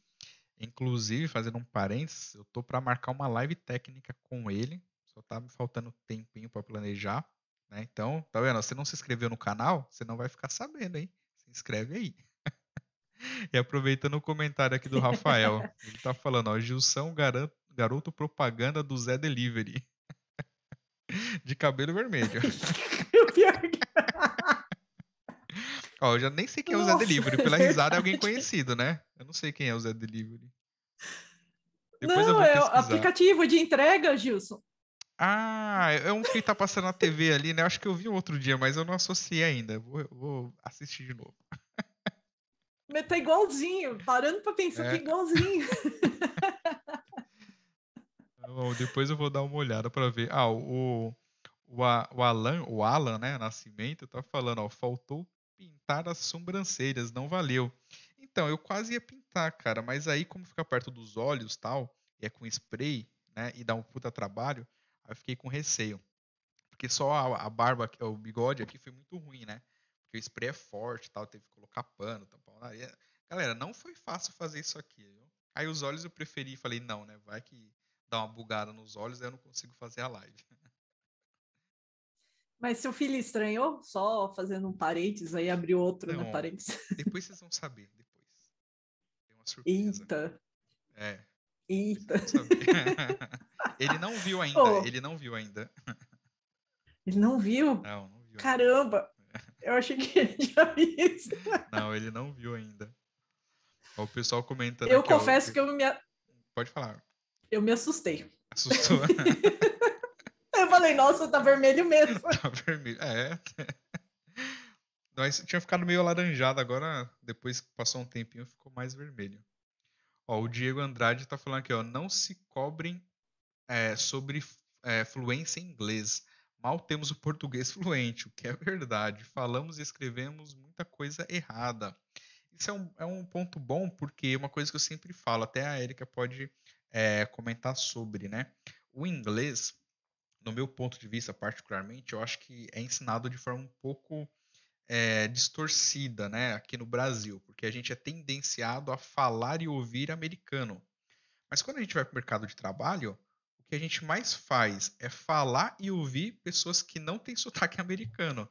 Inclusive, fazendo um parênteses, eu tô para marcar uma live técnica com ele. Só tá me faltando tempinho para planejar, né? Então, tá vendo? Você não se inscreveu no canal, você não vai ficar sabendo, hein? Se inscreve aí. e aproveitando o comentário aqui do Rafael, ele tá falando, ó, Gilson, garoto, garoto propaganda do Zé Delivery. De cabelo vermelho. O pior que- Ó, eu já nem sei quem é o Zé Nossa, Delivery. é Pela risada é alguém conhecido, né? Eu não sei quem é o Zé Delivery. Depois eu Não, vou é o aplicativo de entrega, Gilson. Ah, é um que tá passando na TV ali, né? Acho que eu vi outro dia, mas eu não associei ainda. Vou, vou assistir de novo. Mas tá igualzinho, parando para pensar, É. tá igualzinho. Bom, depois eu vou dar uma olhada pra ver. Ah, o, o, o Alan, o Alan, né, Nascimento, tá falando, ó, faltou pintar as sobrancelhas, não valeu. Então, eu quase ia pintar, cara, mas aí como fica perto dos olhos, tal, e é com spray, né, e dá um puta trabalho, aí eu fiquei com receio. Porque só a, a barba, aqui- o bigode aqui foi muito ruim, né? Porque o spray é forte, tal, teve que colocar pano, tampar o nariz. Galera, não foi fácil fazer isso aqui, viu? Aí os olhos eu preferi, falei, não, né, vai que dá uma bugada nos olhos, aí eu não consigo fazer a live. Mas seu filho estranhou? Só fazendo um parênteses, aí abriu outro, né? Não. Parênteses. Depois vocês vão saber, depois. Tem uma surpresa. Eita, É, eita. ele não viu ainda, Oh. ele não viu ainda. Ele não viu? Não, não viu. Caramba! Eu achei que ele já viu. Não, ele não viu ainda. O pessoal comentando Eu confesso que eu me, Pode falar. eu me assustei. Assustou. Falei, nossa, tá vermelho mesmo. tá vermelho. É. Mas tinha ficado meio alaranjado, agora depois que passou um tempinho ficou mais vermelho. Ó, o Diego Andrade tá falando aqui, ó, não se cobrem é, sobre é, fluência em inglês. Mal temos o português fluente, o que é verdade. Falamos e escrevemos muita coisa errada. Isso é um, é um ponto bom, porque é uma coisa que eu sempre falo, até a Erika pode é, comentar sobre, né? O inglês, no meu ponto de vista particularmente, eu acho que é ensinado de forma um pouco é, distorcida, né, aqui no Brasil, porque a gente é tendenciado a falar e ouvir americano. Mas quando a gente vai para o mercado de trabalho, o que a gente mais faz é falar e ouvir pessoas que não têm sotaque americano,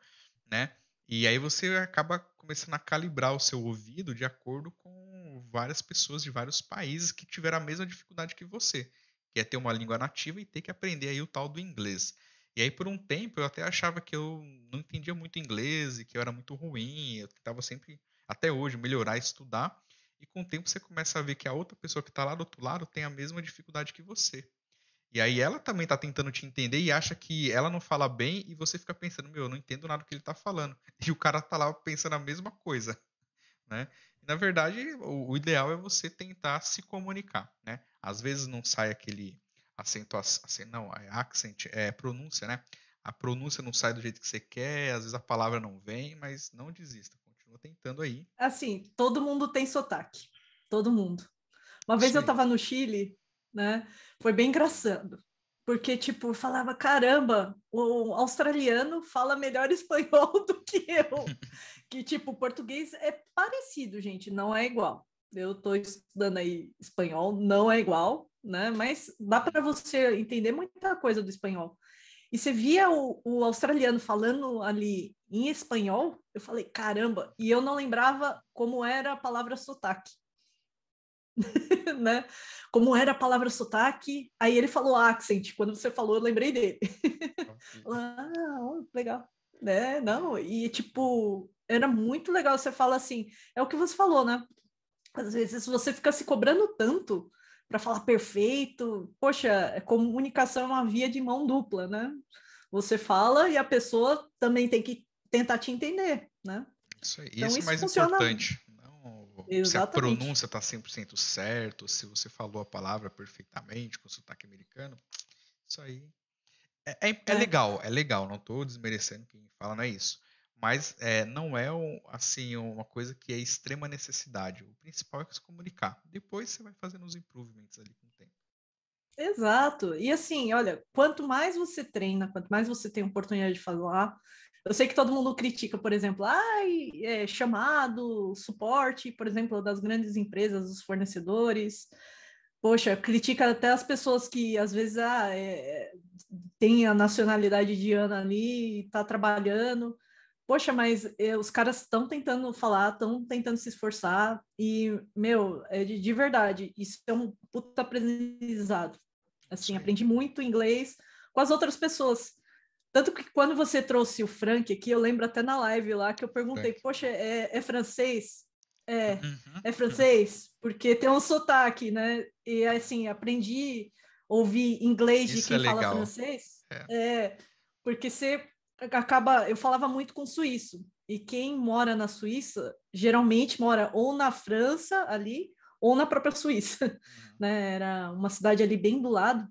né? E aí você acaba começando a calibrar o seu ouvido de acordo com várias pessoas de vários países que tiveram a mesma dificuldade que você, que é ter uma língua nativa e ter que aprender aí o tal do inglês. E aí, por um tempo, eu até achava que eu não entendia muito inglês e que eu era muito ruim. Eu tentava sempre, até hoje, melhorar, estudar. E com o tempo você começa a ver que a outra pessoa que está lá do outro lado tem a mesma dificuldade que você. E aí ela também tá tentando te entender e acha que ela não fala bem e você fica pensando, meu, eu não entendo nada do que ele tá falando. E o cara tá lá pensando a mesma coisa, né? Na verdade, o ideal é você tentar se comunicar, né? Às vezes não sai aquele acento, assim, não, é accent, é pronúncia, né? A pronúncia não sai do jeito que você quer, às vezes a palavra não vem, mas não desista, continua tentando aí. Assim, todo mundo tem sotaque. Todo mundo. Uma vez Isso eu aí. tava no Chile, né? Foi bem engraçado. Porque, tipo, falava, caramba, o australiano fala melhor espanhol do que eu. que, tipo, o português é parecido, gente, não é igual. Eu tô estudando aí espanhol, não é igual, né? Mas dá para você entender muita coisa do espanhol. E você via o, o australiano falando ali em espanhol, eu falei, caramba, e eu não lembrava como era a palavra sotaque. né? Como era a palavra sotaque, aí ele falou accent, quando você falou, eu lembrei dele. ah, legal. É, não, e tipo, era muito legal. Você fala assim, é o que você falou, né? Às vezes você fica se cobrando tanto para falar perfeito. Poxa, comunicação é uma via de mão dupla, né? Você fala e a pessoa também tem que tentar te entender, né? Isso aí. Então, Isso é mais funciona- importante. Se a pronúncia tá 100% certo, se você falou a palavra perfeitamente com sotaque americano. Isso aí. É, é- é É. legal, é legal. Não tô desmerecendo quem fala, não é isso. Mas é, não é assim uma coisa que é extrema necessidade. O principal é se comunicar. Depois você vai fazendo os improvements ali com o tempo. Exato. E assim, olha, quanto mais você treina, quanto mais você tem oportunidade de falar, eu sei que todo mundo critica, por exemplo, ai, é, chamado, suporte, por exemplo, das grandes empresas, dos fornecedores. Poxa, critica até as pessoas que às vezes ah, é, tem a nacionalidade indiana ali, está trabalhando. Poxa, mas é, os caras estão tentando falar, estão tentando se esforçar, e, meu, é de, de verdade, isso é um puta aprendizado. Assim, Sim. aprendi muito inglês com as outras pessoas. Tanto que quando você trouxe o Frank aqui, eu lembro até na live lá que eu perguntei, Frank. poxa, é, é francês? É, Uhum. é francês? Porque tem um sotaque, né? E assim, aprendi ouvir inglês de Isso quem é fala francês. É, porque você acaba. Eu falava muito com suíço. E quem mora na Suíça, geralmente mora ou na França ali, ou na própria Suíça. Uhum. né? Era uma cidade ali bem do lado.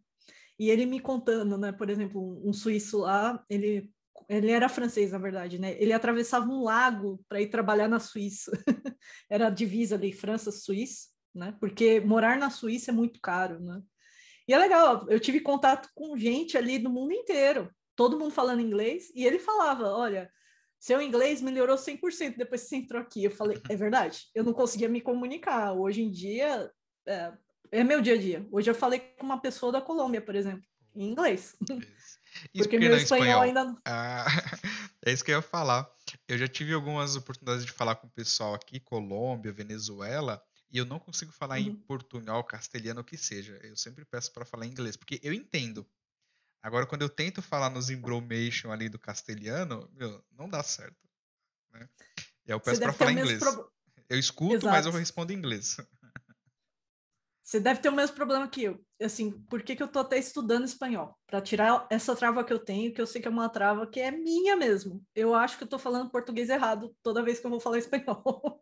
E ele me contando, né? Por exemplo, um, suíço lá, ele, ele era francês, na verdade, né? Ele atravessava um lago para ir trabalhar na Suíça. era a divisa ali, França-Suíça, né? Porque morar na Suíça é muito caro, né? E é legal, eu tive contato com gente ali do mundo inteiro, todo mundo falando inglês, e ele falava: olha, seu inglês melhorou 100% depois que você entrou aqui. Eu falei: é verdade, eu não conseguia me comunicar. Hoje em dia, é, é meu dia a dia. Hoje eu falei com uma pessoa da Colômbia, por exemplo, em inglês, Isso. Porque por que meu não espanhol, ainda não. Ah, é isso que eu ia falar. Eu já tive algumas oportunidades de falar com o pessoal aqui, Colômbia, Venezuela, e eu não consigo falar em Uhum. portunhol, castelhano, o que seja. Eu sempre peço para falar em inglês, porque eu entendo. Agora, quando eu tento falar nos embromation ali do castelhano, meu, não dá certo. Né? E aí eu peço para falar inglês. pro- Eu escuto, mas eu Exato. respondo em inglês. Você deve ter o mesmo problema que eu. Assim, por que, que eu tô até estudando espanhol? Para tirar essa trava que eu tenho, que eu sei que é uma trava que é minha mesmo. Eu acho que eu tô falando português errado toda vez que eu vou falar espanhol.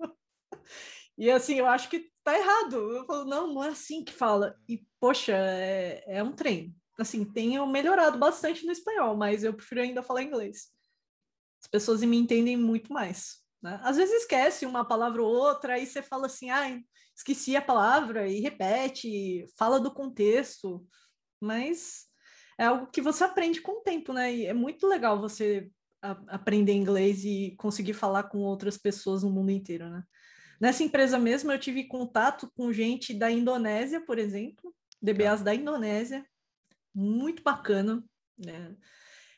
e assim, eu acho que tá errado. Eu falo, não, não é assim que fala. E, poxa, é, é um treino. Assim, tenho melhorado bastante no espanhol, mas eu prefiro ainda falar inglês. As pessoas me entendem muito mais. Né? Às vezes esquece uma palavra ou outra, aí você fala assim, ai, esqueci a palavra e repete, fala do contexto, mas é algo que você aprende com o tempo, né? E é muito legal você aprender inglês e conseguir falar com outras pessoas no mundo inteiro, né? Nessa empresa mesmo, eu tive contato com gente da Indonésia, por exemplo, DBAs da Indonésia, muito bacana, né?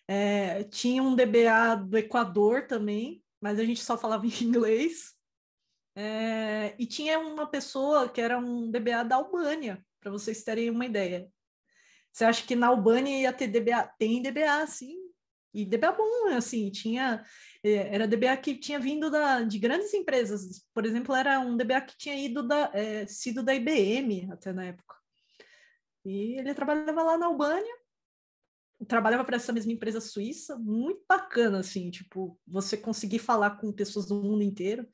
É, tinha um DBA do Equador também, mas a gente só falava em inglês. É, e tinha uma pessoa que era um DBA da Albânia, para vocês terem uma ideia. Você acha que na Albânia ia ter DBA? Tem DBA, sim. E DBA bom, assim, tinha. é, Era DBA que tinha vindo da, de grandes empresas. Por exemplo, era um DBA que tinha ido da, é, sido da IBM até na época. E ele trabalhava lá na Albânia, trabalhava para essa mesma empresa suíça, muito bacana, assim, tipo, você conseguir falar com pessoas do mundo inteiro.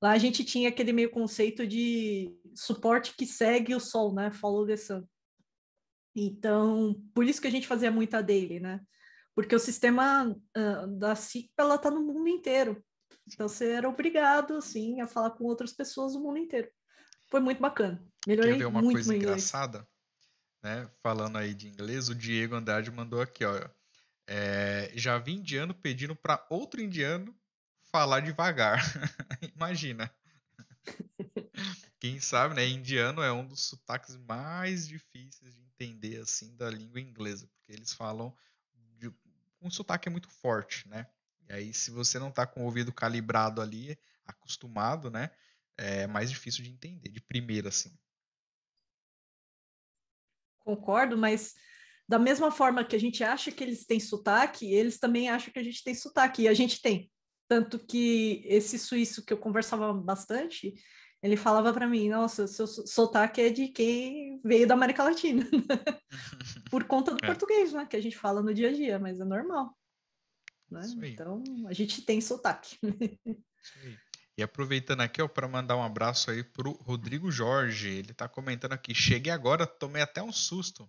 Lá a gente tinha aquele meio conceito de suporte que segue o sol, né? Follow the sun. Então, por isso que a gente fazia muita daily, né? Porque o sistema uh, da CIP, ela tá no mundo inteiro. Então, você era obrigado, assim, a falar com outras pessoas do mundo inteiro. Foi muito bacana. Melhorei Quer ver uma muito coisa engraçada? Né? Falando aí de inglês, o Diego Andrade mandou aqui, ó. é, já vi indiano pedindo para outro indiano falar devagar. Imagina. Quem sabe, né? Indiano é um dos sotaques mais difíceis de entender assim da língua inglesa, porque eles falam de um sotaque muito forte, né? E aí, se você não tá com o ouvido calibrado ali, acostumado, né? É mais difícil de entender, de primeira, assim. Concordo, mas da mesma forma que a gente acha que eles têm sotaque, eles também acham que a gente tem sotaque, e a gente tem. Tanto que esse suíço que eu conversava bastante, ele falava para mim: Nossa, seu so- sotaque é de quem veio da América Latina, por conta do É. português, né? Que a gente fala no dia a dia, mas é normal. Né? Então, a gente tem sotaque. Isso aí. E aproveitando aqui, ó, para mandar um abraço aí pro Rodrigo Jorge. Ele tá comentando aqui: cheguei agora, tomei até um susto.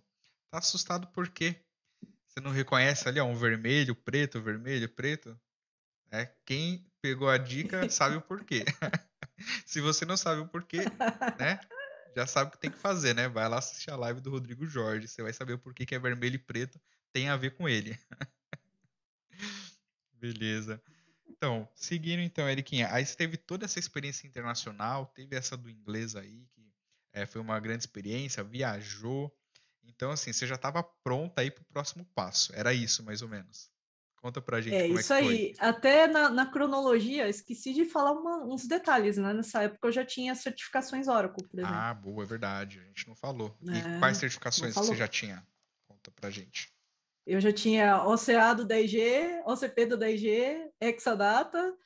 Tá assustado por quê? Você não reconhece ali, ó, um vermelho, preto, vermelho, preto? É, quem pegou a dica sabe o porquê. Se você não sabe o porquê, né? Já sabe o que tem que fazer, né? Vai lá assistir a live do Rodrigo Jorge. Você vai saber o porquê que é vermelho e preto tem a ver com ele. Beleza. Então, seguindo então, Eriquinha, aí você teve toda essa experiência internacional, teve essa do inglês aí, que eh, foi uma grande experiência, viajou. Então, assim, você já estava pronta aí para o próximo passo. Era isso, mais ou menos. Conta pra gente É como isso é que foi. aí. Até na, na cronologia, esqueci de falar uma- uns detalhes, né? Nessa época eu já tinha certificações Oracle, por exemplo. Ah, boa, é verdade. A gente não falou. E É, quais certificações que você já tinha? Conta pra gente. Eu já tinha OCA do 10G, OCP do 10G, Exadata,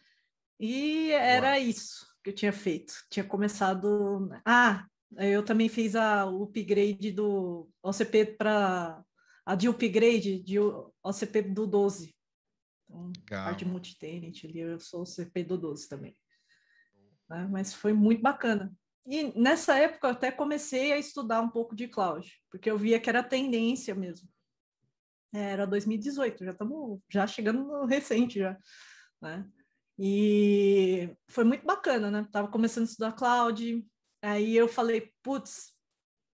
e era isso que eu tinha feito. Tinha começado. Ah, eu também fiz a, o upgrade do OCP para. A de upgrade de OCP do 12. Então, Legal. parte multi-tenant ali, eu sou OCP do 12 também. né? Mas foi muito bacana. E nessa época eu até comecei a estudar um pouco de cloud, porque eu via que era tendência mesmo. É, Era 2018, já estamos já chegando no recente já, né? E foi muito bacana, né? Tava começando a estudar cloud, aí eu falei, putz,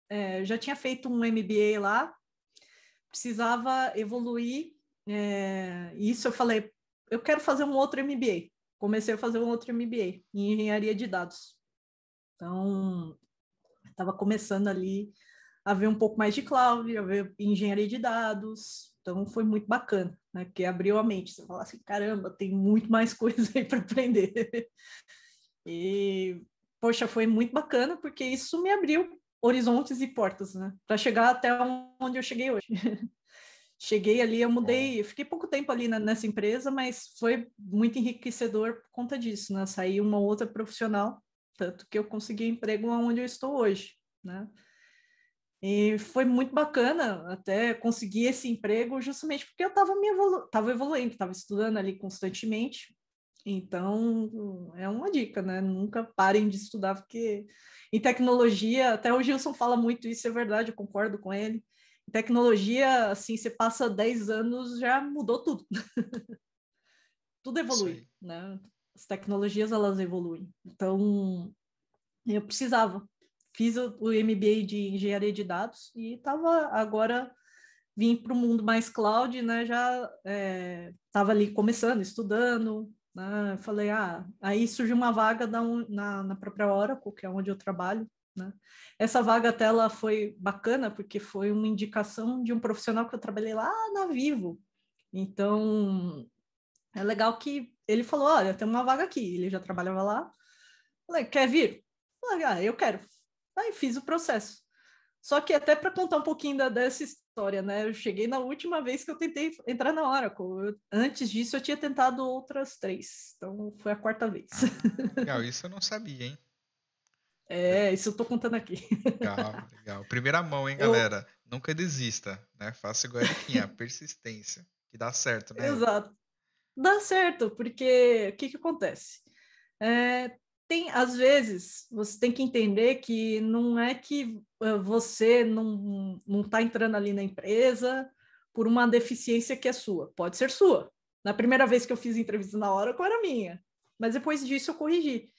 é, já tinha feito um MBA lá, precisava evoluir, é, isso eu falei, eu quero fazer um outro MBA. Comecei a fazer um outro MBA em engenharia de dados. Então, estava começando ali a ver um pouco mais de cloud, a ver engenharia de dados. Então, foi muito bacana, né? Porque abriu a mente. Você fala assim, caramba, tem muito mais coisa aí para aprender. E, poxa, foi muito bacana, porque isso me abriu horizontes e portas, né? Para chegar até onde eu cheguei hoje. Cheguei ali, eu mudei, eu fiquei pouco tempo ali na- nessa empresa, mas foi muito enriquecedor por conta disso, né? Saí uma outra profissional, tanto que eu consegui emprego onde eu estou hoje, né? E foi muito bacana até conseguir esse emprego justamente porque eu estava me evolu tava evoluindo, estava estudando ali constantemente. Então, é uma dica, né? Nunca parem de estudar, porque em tecnologia, até o Gilson fala muito isso, é verdade, eu concordo com ele. Em tecnologia, assim, você passa 10 anos, já mudou tudo. tudo evolui, né? As tecnologias, elas evoluem. Então, eu precisava. Fiz o, o MBA de engenharia de dados e estava agora vim para o mundo mais cloud, né? Já estava ali começando, estudando, né? Falei, ah, aí surgiu uma vaga um- na, na própria Oracle, que é onde eu trabalho, né? Essa vaga até ela foi bacana porque foi uma indicação de um profissional que eu trabalhei lá na Vivo. Então, é legal que ele falou, olha, tem uma vaga aqui. Ele já trabalhava lá. Falei, quer vir? Falei, ah, eu quero. Aí fiz o processo. Só que até para contar um pouquinho da, dessa história, né? Eu cheguei na última vez que eu tentei entrar na Oracle. Eu- antes disso, eu tinha tentado outras três. Então, foi a quarta vez. Ah, legal, isso eu não sabia, hein? É, isso eu tô contando aqui. Legal, legal. Primeira mão, hein, Eu- galera? nunca desista, né? Faça igual a Eriquinha, persistência, que dá certo, né? Exato. Dá certo, porque o que, que acontece? É, tem, às vezes, você tem que entender que não é que uh, você não está entrando ali na empresa por uma deficiência que é sua. Pode ser sua. Na primeira vez que eu fiz entrevista na hora, era minha. Mas depois disso eu corrigi.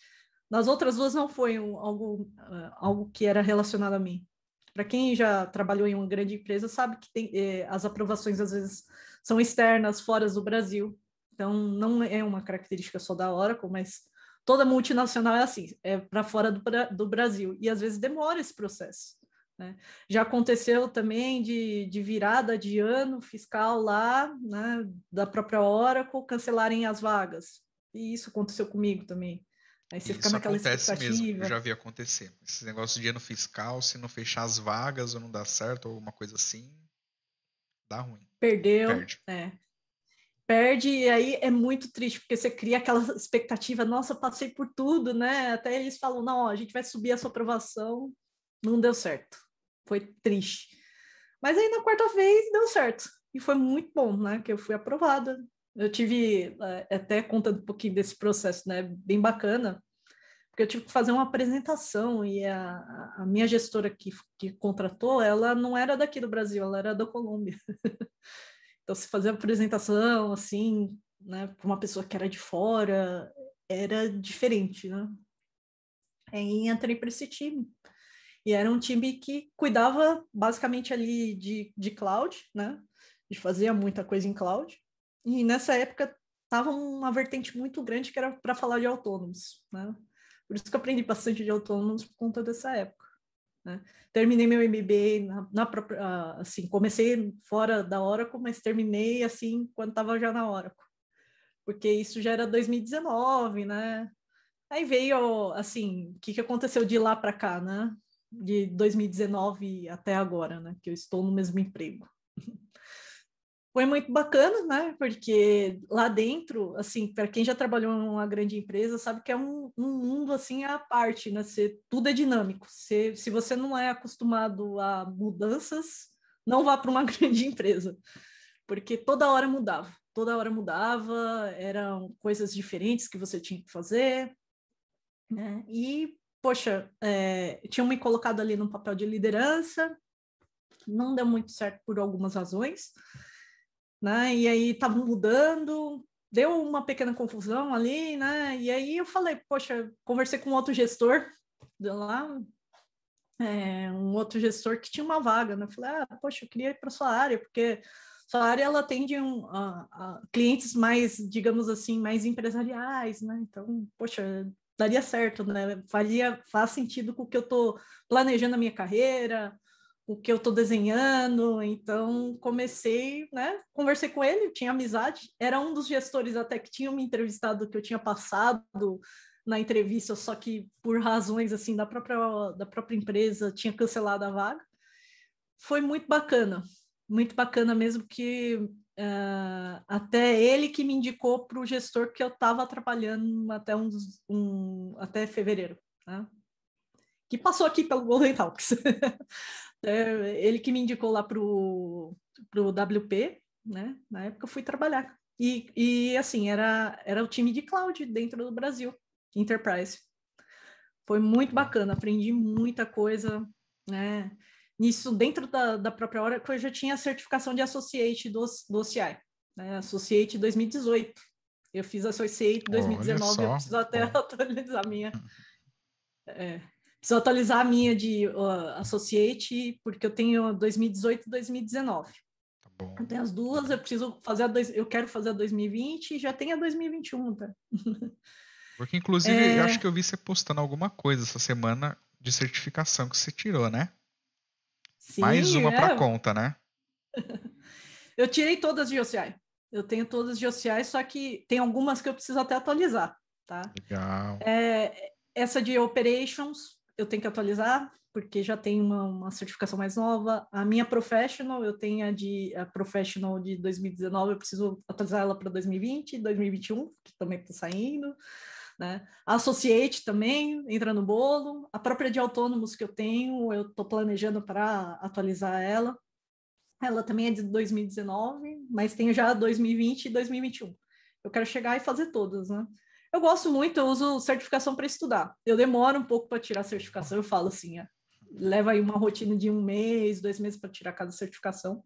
Nas outras duas não foi um, algo, uh, algo que era relacionado a mim. Para quem já trabalhou em uma grande empresa, sabe que tem, eh, as aprovações às vezes são externas, fora do Brasil. Então, não é uma característica só da Oracle, mas toda multinacional é assim, é para fora do, do, Brasil, e às vezes demora esse processo. Né? Já aconteceu também de, de, virada de ano fiscal lá, né, da própria Oracle, cancelarem as vagas. E isso aconteceu comigo também. Aí você isso fica naquela acontece expectativa. mesmo, eu já vi acontecer. Esse negócio de ano fiscal, se não fechar as vagas ou não dá certo, ou alguma coisa assim, dá ruim. Perdeu. Perde. É perde, e aí é muito triste, porque você cria aquela expectativa, nossa, passei por tudo, né? Até eles falam, não, ó, a gente vai subir a sua aprovação, não deu certo. Foi triste. Mas aí na quarta vez deu certo. E foi muito bom, né? Que eu fui aprovada. Eu tive, é, até contando um pouquinho desse processo, né? Bem bacana, porque eu tive que fazer uma apresentação e a, a minha gestora que, que contratou, ela não era daqui do Brasil, ela era da Colômbia. Então, se fazer apresentação, assim, né, para uma pessoa que era de fora, era diferente, né? Aí entrei para esse time. E era um time que cuidava basicamente ali de, de cloud, né? De fazia muita coisa em cloud. E nessa época tava uma vertente muito grande que era para falar de autônomos, né? Por isso que eu aprendi bastante de autônomos por conta dessa época. Né? Terminei meu MBA na, na própria, ah, assim, comecei fora da Oracle, mas terminei assim quando estava já na Oracle, porque isso já era 2019, né? Aí veio, assim, o que, que aconteceu de lá para cá, né? De 2019 até agora, né? Que eu estou no mesmo emprego foi muito bacana, né? Porque lá dentro, assim, para quem já trabalhou em uma grande empresa, sabe que é um, um mundo assim à parte, né? Você, tudo é dinâmico. Você, se você não é acostumado a mudanças, não vá para uma grande empresa, porque toda hora mudava, toda hora mudava, eram coisas diferentes que você tinha que fazer, né? E poxa, é, tinham me colocado ali no papel de liderança, não deu muito certo por algumas razões né? E aí estavam mudando, deu uma pequena confusão ali, né? E aí eu falei, poxa, conversei com outro gestor de lá, é, um outro gestor que tinha uma vaga, né? Falei, ah, poxa, eu queria ir para sua área, porque sua área ela atende um, a, a clientes mais, digamos assim, mais empresariais, né? Então, poxa, daria certo, né? Faria, faz sentido com o que eu estou planejando a minha carreira, o que eu estou desenhando, então comecei, né? Conversei com ele, tinha amizade, era um dos gestores até que tinham me entrevistado que eu tinha passado na entrevista, só que por razões assim da própria da própria empresa tinha cancelado a vaga. Foi muito bacana, muito bacana mesmo que uh, até ele que me indicou para o gestor que eu estava trabalhando até um, um até fevereiro, né? que passou aqui pelo Golden Talks. É, ele que me indicou lá para o WP, né? Na época eu fui trabalhar. E, e assim, era, era o time de cloud dentro do Brasil, Enterprise. Foi muito bacana, aprendi muita coisa, né? Nisso, dentro da, da própria hora, que eu já tinha a certificação de Associate do, do OCI, né? Associate 2018. Eu fiz Associate 2019, eu preciso até atualizar a minha. É, Preciso atualizar a minha de uh, Associate, porque eu tenho 2018 e 2019. Tá bom. Eu tenho as duas, eu preciso fazer a dois, eu quero fazer a 2020 e já tenho a 2021, tá? Porque, inclusive, é... eu acho que eu vi você postando alguma coisa essa semana de certificação que você tirou, né? Sim, Mais uma é. para conta, né? eu tirei todas de OCI. Eu tenho todas de OCI, só que tem algumas que eu preciso até atualizar, tá? Legal. É, essa de Operations, eu tenho que atualizar, porque já tem uma, uma, certificação mais nova. A minha professional, eu tenho a de a professional de 2019, eu preciso atualizar ela para 2020, 2021, que também está saindo. Né? A Associate também entra no bolo, a própria de autônomos que eu tenho, eu estou planejando para atualizar ela. Ela também é de 2019, mas tenho já 2020 e 2021. Eu quero chegar e fazer todas, né? Eu gosto muito, eu uso certificação para estudar. Eu demoro um pouco para tirar a certificação, eu falo assim, é, leva aí uma rotina de um mês, dois meses para tirar cada certificação,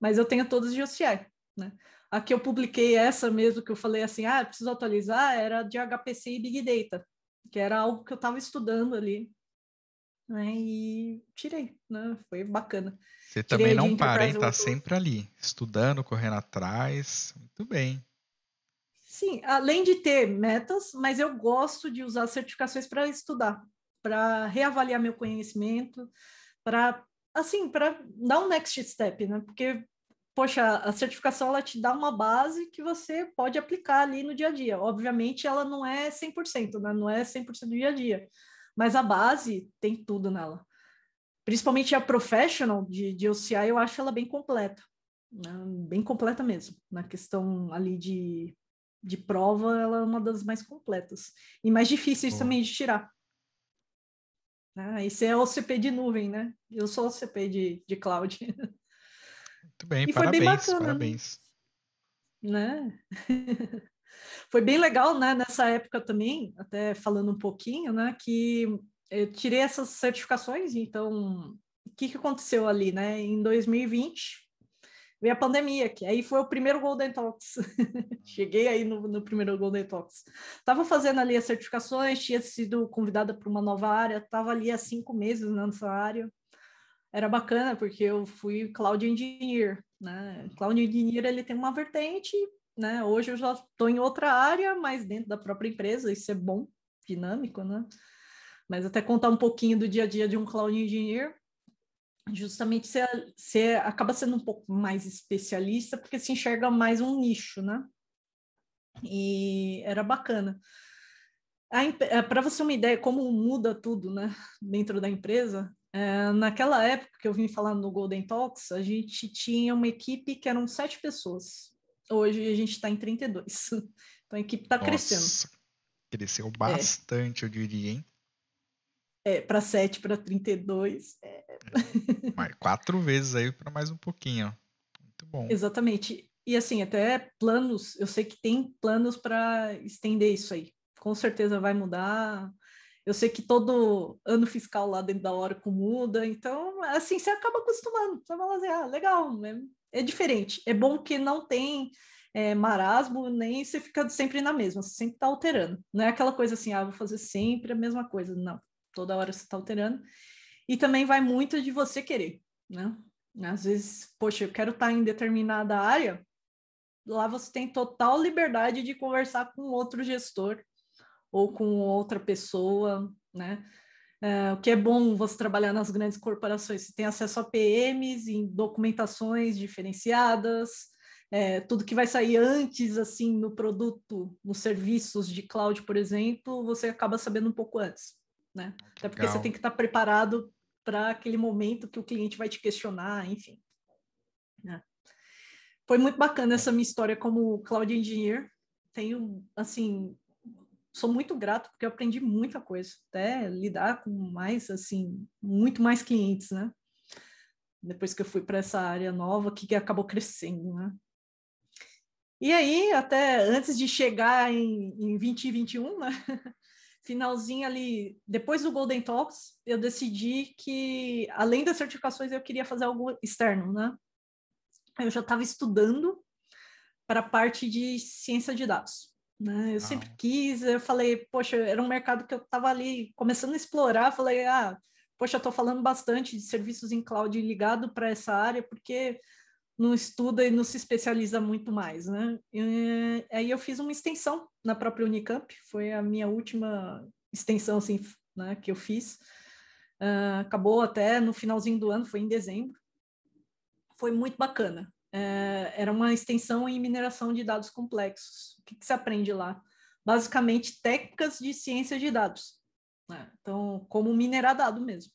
mas eu tenho todas de OCI, né? A que eu publiquei essa mesmo, que eu falei assim, ah, preciso atualizar, era de HPC e Big Data, que era algo que eu estava estudando ali, né? E tirei, né? Foi bacana. Você Tirei também não para, hein? Tá sempre ali, estudando, correndo atrás. Muito bem. Sim, além de ter metas, mas eu gosto de usar certificações para estudar, para reavaliar meu conhecimento, para assim, para dar um next step, né? Porque poxa, a certificação ela te dá uma base que você pode aplicar ali no dia a dia. Obviamente, ela não é 100%, né? Não é 100% do dia a dia, mas a base tem tudo nela. Principalmente a professional de, de OCI, eu acho ela bem completa, né? bem completa mesmo, na questão ali de de prova, ela é uma das mais completas e mais difíceis Boa. também de tirar. Ah, esse é OCP de nuvem, né? Eu sou OCP de, de cloud, Muito bem, E foi bem parabéns, bacana, né? parabéns. né? Foi bem legal, né? Nessa época também, até falando um pouquinho, né? Que eu tirei essas certificações, então o que, que aconteceu ali, né? Em 2020 veio a pandemia, que aí foi o primeiro Golden Talks. Cheguei aí no, no primeiro Golden Talks. Tava fazendo ali as certificações, tinha sido convidada para uma nova área, tava ali há cinco meses nessa área. Era bacana porque eu fui Cloud Engineer, né? Cloud Engineer ele tem uma vertente, né? Hoje eu já estou em outra área, mas dentro da própria empresa, isso é bom, dinâmico, né? Mas até contar um pouquinho do dia a dia de um Cloud Engineer, justamente você, você acaba sendo um pouco mais especialista, porque se enxerga mais um nicho, né? E era bacana. Para você ter uma ideia como muda tudo, né, dentro da empresa, é, naquela época que eu vim falando no Golden Talks, a gente tinha uma equipe que eram sete pessoas. Hoje a gente está em 32. Então a equipe está crescendo. Cresceu bastante, eu diria, hein? É, para 7 para 32. É, Mais quatro vezes aí para mais um pouquinho. Muito bom. exatamente. E assim, até planos, eu sei que tem planos para estender isso aí. Com certeza vai mudar. Eu sei que todo ano fiscal lá dentro da Oracle muda, então, assim, você acaba acostumando. Você vai assim, ah, legal, é, é diferente. É bom que não tem é, marasmo, nem você fica sempre na mesma, você sempre está alterando. Não é aquela coisa assim, ah, vou fazer sempre a mesma coisa. Não, toda hora você está alterando. E também vai muito de você querer, né? Às vezes, poxa, eu quero estar em determinada área, lá você tem total liberdade de conversar com outro gestor ou com outra pessoa, né? É, o que é bom você trabalhar nas grandes corporações, você tem acesso a PMs em documentações diferenciadas, é, tudo que vai sair antes, assim, no produto, nos serviços de cloud, por exemplo, você acaba sabendo um pouco antes, né? Até porque você Legal. tem que estar preparado para aquele momento que o cliente vai te questionar, enfim. né? Foi muito bacana essa minha história como cloud engineer. Tenho, assim, sou muito grato porque eu aprendi muita coisa, até lidar com mais, assim, muito mais clientes, né? Depois que eu fui para essa área nova, que acabou crescendo, né? E aí, até antes de chegar em, em 2021, né? finalzinho ali, depois do Golden Talks, eu decidi que, além das certificações, eu queria fazer algo externo, né? Eu já estava estudando para a parte de ciência de dados. Né? Eu sempre quis, eu falei, poxa, era um mercado que eu estava ali começando a explorar, falei, ah, poxa, estou falando bastante de serviços em cloud ligado para essa área, porque não estuda e não se especializa muito mais, né? E, aí eu fiz uma extensão na própria Unicamp, foi a minha última extensão, assim, né, que eu fiz. Uh, acabou até no finalzinho do ano, foi em dezembro. Foi muito bacana. Uh, era uma extensão em mineração de dados complexos. O que, que se aprende lá? Basicamente, técnicas de ciência de dados. Né? Então, como minerar dado mesmo,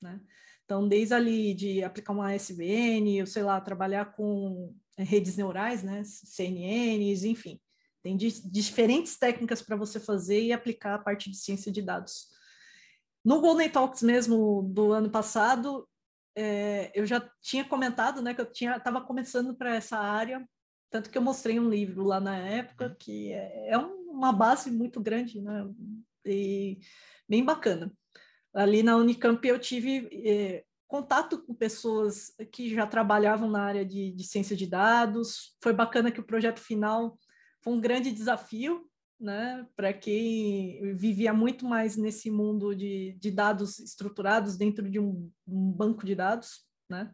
né? Então, desde ali de aplicar uma SVN, ou sei lá, trabalhar com redes neurais, né, CNNs, enfim, Tem di- diferentes técnicas para você fazer e aplicar a parte de ciência de dados. No Golden Talks mesmo do ano passado, é, eu já tinha comentado, né, que eu tinha estava começando para essa área, tanto que eu mostrei um livro lá na época que é, é um- uma base muito grande, né, e bem bacana. Ali na Unicamp eu tive é, contato com pessoas que já trabalhavam na área de, de ciência de dados. Foi bacana que o projeto final foi um grande desafio, né, para quem vivia muito mais nesse mundo de, de dados estruturados dentro de um, um banco de dados, né.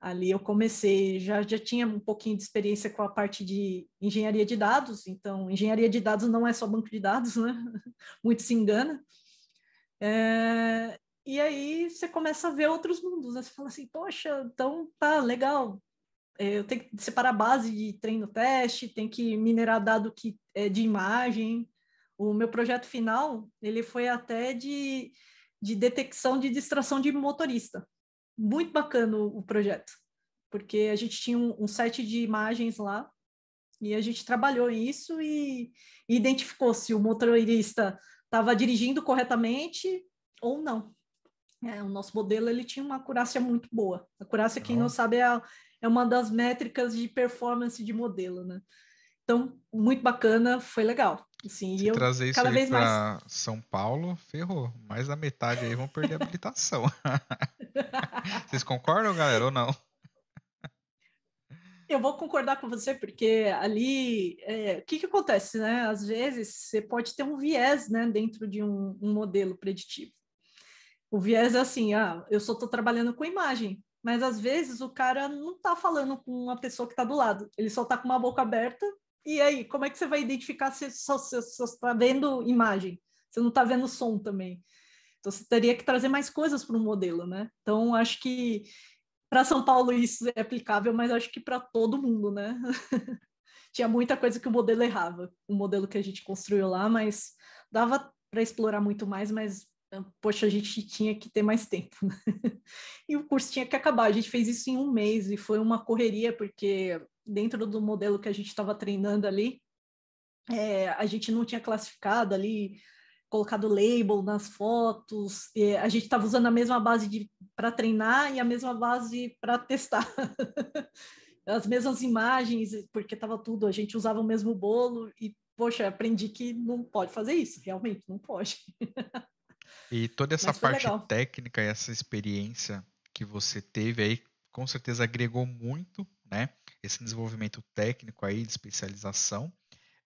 Ali eu comecei, já, já tinha um pouquinho de experiência com a parte de engenharia de dados, então engenharia de dados não é só banco de dados, né? Muito se engana. É, e aí você começa a ver outros mundos, né? Você fala assim, poxa, então tá legal. Eu tenho que separar base de treino-teste, tem que minerar dado que é de imagem. O meu projeto final, ele foi até de, de detecção de distração de motorista. Muito bacana o, o projeto, porque a gente tinha um, um set de imagens lá e a gente trabalhou isso e, e identificou se o motorista estava dirigindo corretamente ou não. É, o nosso modelo ele tinha uma acurácia muito boa. Acurácia, quem não sabe, é, a- é uma das métricas de performance de modelo, né? Então, muito bacana, foi legal. Assim, Se e eu trazer isso cada vez mais para São Paulo, ferrou. Mais da metade aí vão perder a habilitação. Vocês concordam, galera, ou não? Eu vou concordar com você, porque ali, é, o que, que acontece, né? Às vezes você pode ter um viés, né, dentro de um, um modelo preditivo. O viés é assim, ah, eu só estou trabalhando com imagem, mas às vezes o cara não está falando com uma pessoa que está do lado, ele só está com uma boca aberta. E aí, como é que você vai identificar se só está vendo imagem? Você não está vendo som também. Então você teria que trazer mais coisas para o modelo, né? Então acho que para São Paulo isso é aplicável, mas acho que para todo mundo, né? Tinha muita coisa que o modelo errava, o modelo que a gente construiu lá, mas dava para explorar muito mais, mas poxa, a gente tinha que ter mais tempo. Né? e o curso tinha que acabar. A gente fez isso em um mês e foi uma correria, porque dentro do modelo que a gente estava treinando ali, é, a gente não tinha classificado ali, colocado label nas fotos, e a gente estava usando a mesma base para treinar e a mesma base para testar. As mesmas imagens, porque estava tudo, a gente usava o mesmo bolo e, poxa, aprendi que não pode fazer isso, realmente, não pode. E toda essa parte legal. técnica essa experiência que você teve aí, com certeza agregou muito, né? Esse desenvolvimento técnico aí, de especialização.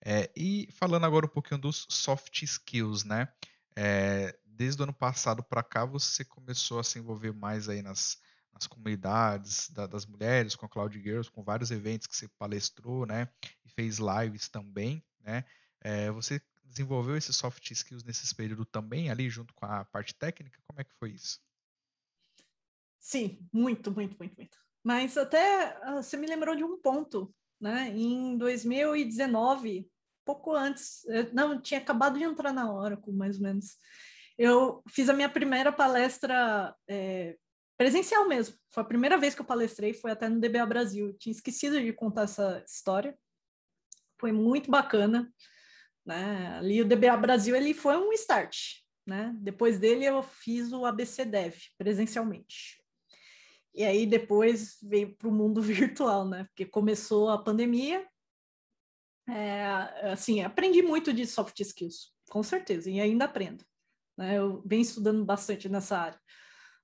É, e falando agora um pouquinho dos soft skills, né? É, desde o ano passado para cá, você começou a se envolver mais aí nas, nas comunidades da- das mulheres, com a Cloud Girls, com vários eventos que você palestrou, né? E fez lives também, né? É, você desenvolveu esses soft skills nesse período também, ali junto com a parte técnica? Como é que foi isso? Sim, muito, muito, muito, muito. Mas até ah, você me lembrou de um ponto, né? Em 2019, pouco antes, eu- não, eu tinha acabado de entrar na Oracle, mais ou menos. Eu fiz a minha primeira palestra é, presencial mesmo. Foi a primeira vez que eu palestrei, foi até no DBA Brasil. Eu tinha esquecido de contar essa história. Foi muito bacana, né? Ali o DBA Brasil ele foi um start, né? Depois dele eu fiz o ABC Dev presencialmente. E aí depois veio para o mundo virtual, né? Porque começou a pandemia. É, assim, aprendi muito de soft skills, com certeza, e ainda aprendo. Né? Eu venho estudando bastante nessa área.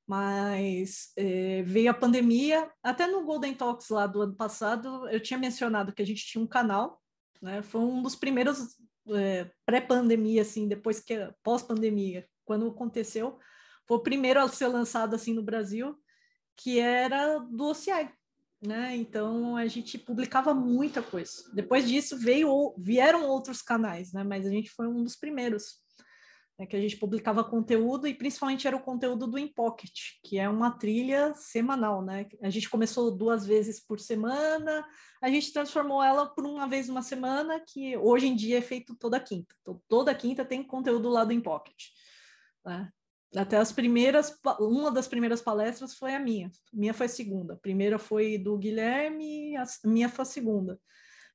Mas é, veio a pandemia, até no Golden Talks lá do ano passado, eu tinha mencionado que a gente tinha um canal, né? Foi um dos primeiros é, pré-pandemia, assim, depois que pós-pandemia, quando aconteceu, foi o primeiro a ser lançado assim no Brasil, que era do OCI, né? Então a gente publicava muita coisa. Depois disso veio vieram outros canais, né? Mas a gente foi um dos primeiros né? que a gente publicava conteúdo e principalmente era o conteúdo do InPocket, que é uma trilha semanal, né? A gente começou duas vezes por semana, a gente transformou ela por uma vez uma semana, que hoje em dia é feito toda quinta. Então toda quinta tem conteúdo lá do InPocket. Né? Até as primeiras, uma das primeiras palestras foi a minha. Minha foi a segunda. A primeira foi do Guilherme, a minha foi a segunda.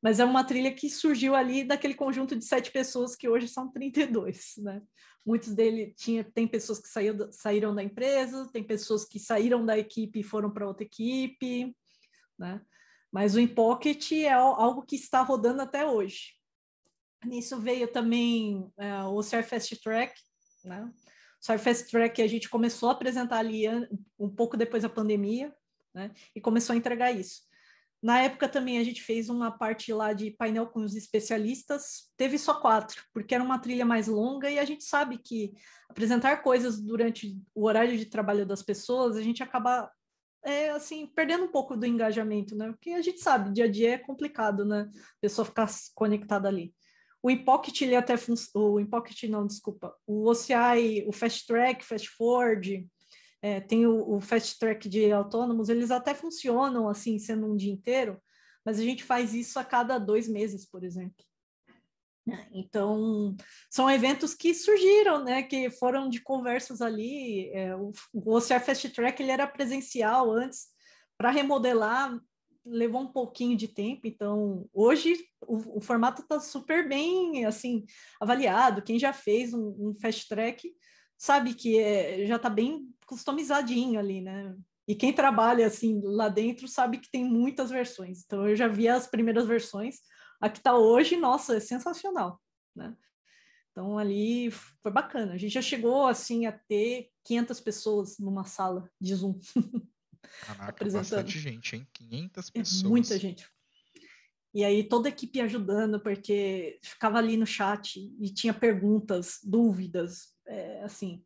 Mas é uma trilha que surgiu ali daquele conjunto de sete pessoas que hoje são 32, né? Muitos dele tinha, tem pessoas que saiu, saíram da empresa, tem pessoas que saíram da equipe e foram para outra equipe, né? Mas o InPocket é algo que está rodando até hoje. Nisso veio também é, o Surfast Track, né? O Surfast Track a gente começou a apresentar ali um pouco depois da pandemia, né? E começou a entregar isso. Na época também a gente fez uma parte lá de painel com os especialistas, teve só quatro, porque era uma trilha mais longa e a gente sabe que apresentar coisas durante o horário de trabalho das pessoas, a gente acaba é, assim, perdendo um pouco do engajamento, né? Porque a gente sabe, dia a dia é complicado, né? A pessoa ficar conectada ali. O Inpocket, ele até o Inpocket não, desculpa. O OCI, o Fast Track, Fast Forward, é, tem o, o, Fast Track de autônomos, eles até funcionam assim, sendo um dia inteiro, mas a gente faz isso a cada dois meses, por exemplo. Então, são eventos que surgiram, né, que foram de conversas ali. É, o, o OCR Fast Track ele era presencial antes, para remodelar levou um pouquinho de tempo, então hoje o, o formato está super bem assim avaliado. Quem já fez um, um fast track sabe que é, já está bem customizadinho ali, né? E quem trabalha assim lá dentro sabe que tem muitas versões. Então eu já vi as primeiras versões. A que está hoje, nossa, é sensacional, né? Então ali foi bacana. A gente já chegou assim a ter 500 pessoas numa sala de Zoom. Caraca, bastante gente, hein? 500 é pessoas. É muita gente. E aí toda a equipe ajudando, porque ficava ali no chat e tinha perguntas, dúvidas, é, assim.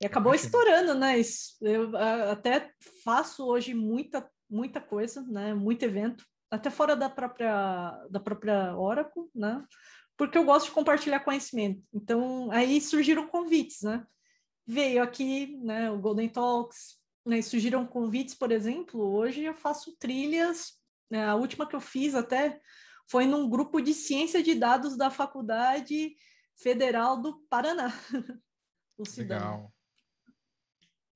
E acabou estourando, né? Eu até faço hoje muita, muita coisa, né? Muito evento, até fora da própria, da própria Oracle, né? Porque eu gosto de compartilhar conhecimento. Então, aí surgiram convites, né? Veio aqui, né, o Golden Talks, né, surgiram convites, por exemplo, hoje eu faço trilhas, né, a última que eu fiz até foi num grupo de ciência de dados da Faculdade Federal do Paraná, o Legal.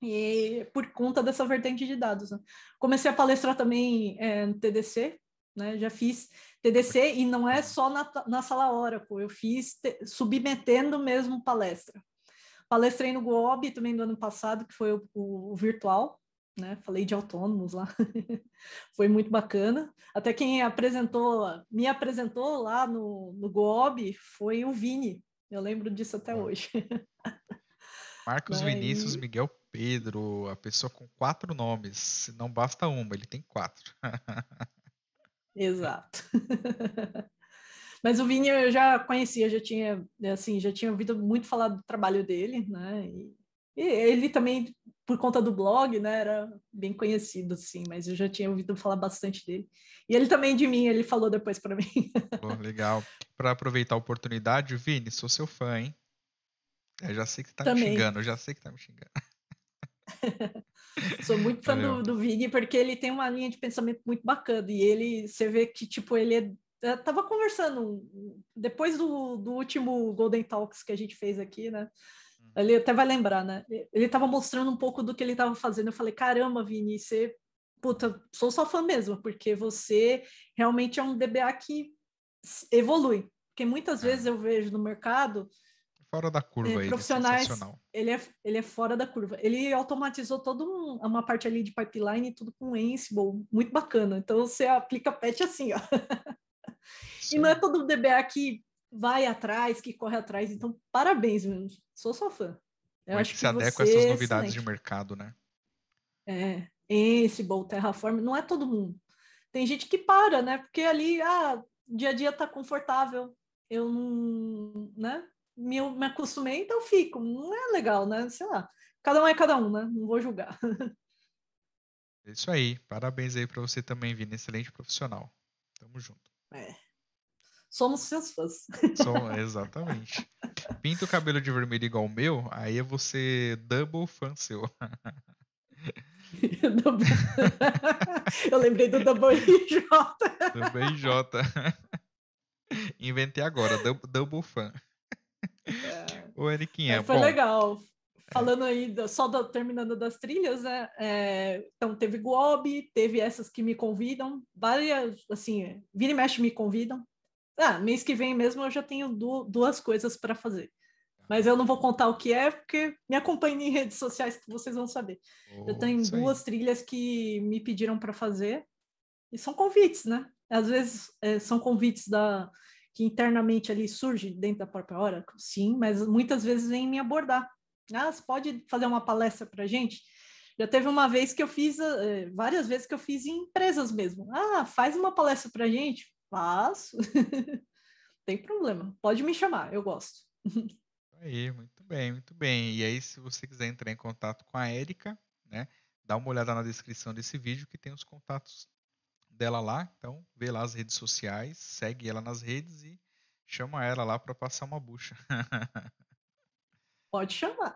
E por conta dessa vertente de dados. Né? Comecei a palestrar também é, no TDC, né? já fiz TDC e não é só na, na sala Oracle, eu fiz te, submetendo mesmo palestra. Palestrei no GOB também do ano passado, que foi o, o, o virtual, né? Falei de autônomos lá. foi muito bacana. Até quem apresentou, me apresentou lá no, no GOB foi o Vini. Eu lembro disso até hoje. Marcos Mas... Vinícius Miguel Pedro, a pessoa com quatro nomes. Não basta uma, ele tem quatro. Exato. Mas o Vini eu já conhecia, já tinha, assim, já tinha ouvido muito falar do trabalho dele, né? E, e ele também, por conta do blog, né, era bem conhecido, assim, mas eu já tinha ouvido falar bastante dele. E ele também de mim, ele falou depois para mim. Pô, legal. Para aproveitar a oportunidade, Vini, sou seu fã, hein? Eu já sei que tá também. me xingando, eu já sei que tá me xingando. Sou muito fã do, do Vini porque ele tem uma linha de pensamento muito bacana e ele, você vê que tipo ele é eu tava conversando depois do, do último Golden Talks que a gente fez aqui, né? Ele até vai lembrar, né? Ele tava mostrando um pouco do que ele tava fazendo. Eu falei, caramba, Vini, você, puta, sou só fã mesmo, porque você realmente é um DBA que evolui. Porque muitas é. vezes eu vejo no mercado fora da curva é, profissionais, ele é, ele é fora da curva. Ele automatizou toda um, uma parte ali de pipeline, tudo com Ansible, muito bacana. Então você aplica patch assim, ó. E não é todo DBA que vai atrás, que corre atrás. Então, parabéns, mesmo. Sou sua fã. Eu Como acho que se adequa a essas é novidades excelente. de mercado, né? É, Ansible, Terraform, não é todo mundo. Tem gente que para, né? Porque ali, ah, dia a dia tá confortável. Eu não, né? Me, me acostumei, então fico. Não é legal, né? Sei lá. Cada um é cada um, né? Não vou julgar. É isso aí. Parabéns aí para você também, Vini. Excelente profissional. Tamo junto. É. Somos seus fãs. Som, exatamente. Pinta o cabelo de vermelho igual o meu, aí é você double fã seu. Eu lembrei do Double IJ. Double IJ. Inventei agora, double, fã. É. O Aniquinha. foi bom, legal. falando aí, só da- terminando das trilhas, né? é, então, teve Guobi, teve essas que me convidam, várias, assim, vira e mexe me convidam. Ah, mês que vem mesmo eu já tenho du- duas coisas para fazer. Mas eu não vou contar o que é, porque me acompanhem em redes sociais que vocês vão saber. Eu Oh, tenho isso aí. duas trilhas que me pediram para fazer, e são convites, né? Às vezes é, são convites da que internamente ali surge dentro da própria Oracle, sim, mas muitas vezes vêm me abordar. Ah, você pode fazer uma palestra para gente? Já teve uma vez que eu fiz, eh, várias vezes que eu fiz em empresas mesmo. Ah, faz uma palestra para gente? Faço. Tem problema, pode me chamar, eu gosto. Aí, muito bem, muito bem. E aí, se você quiser entrar em contato com a Érica, né, dá uma olhada na descrição desse vídeo que tem os contatos dela lá. Então, vê lá as redes sociais, segue ela nas redes e chama ela lá para passar uma bucha. Pode chamar.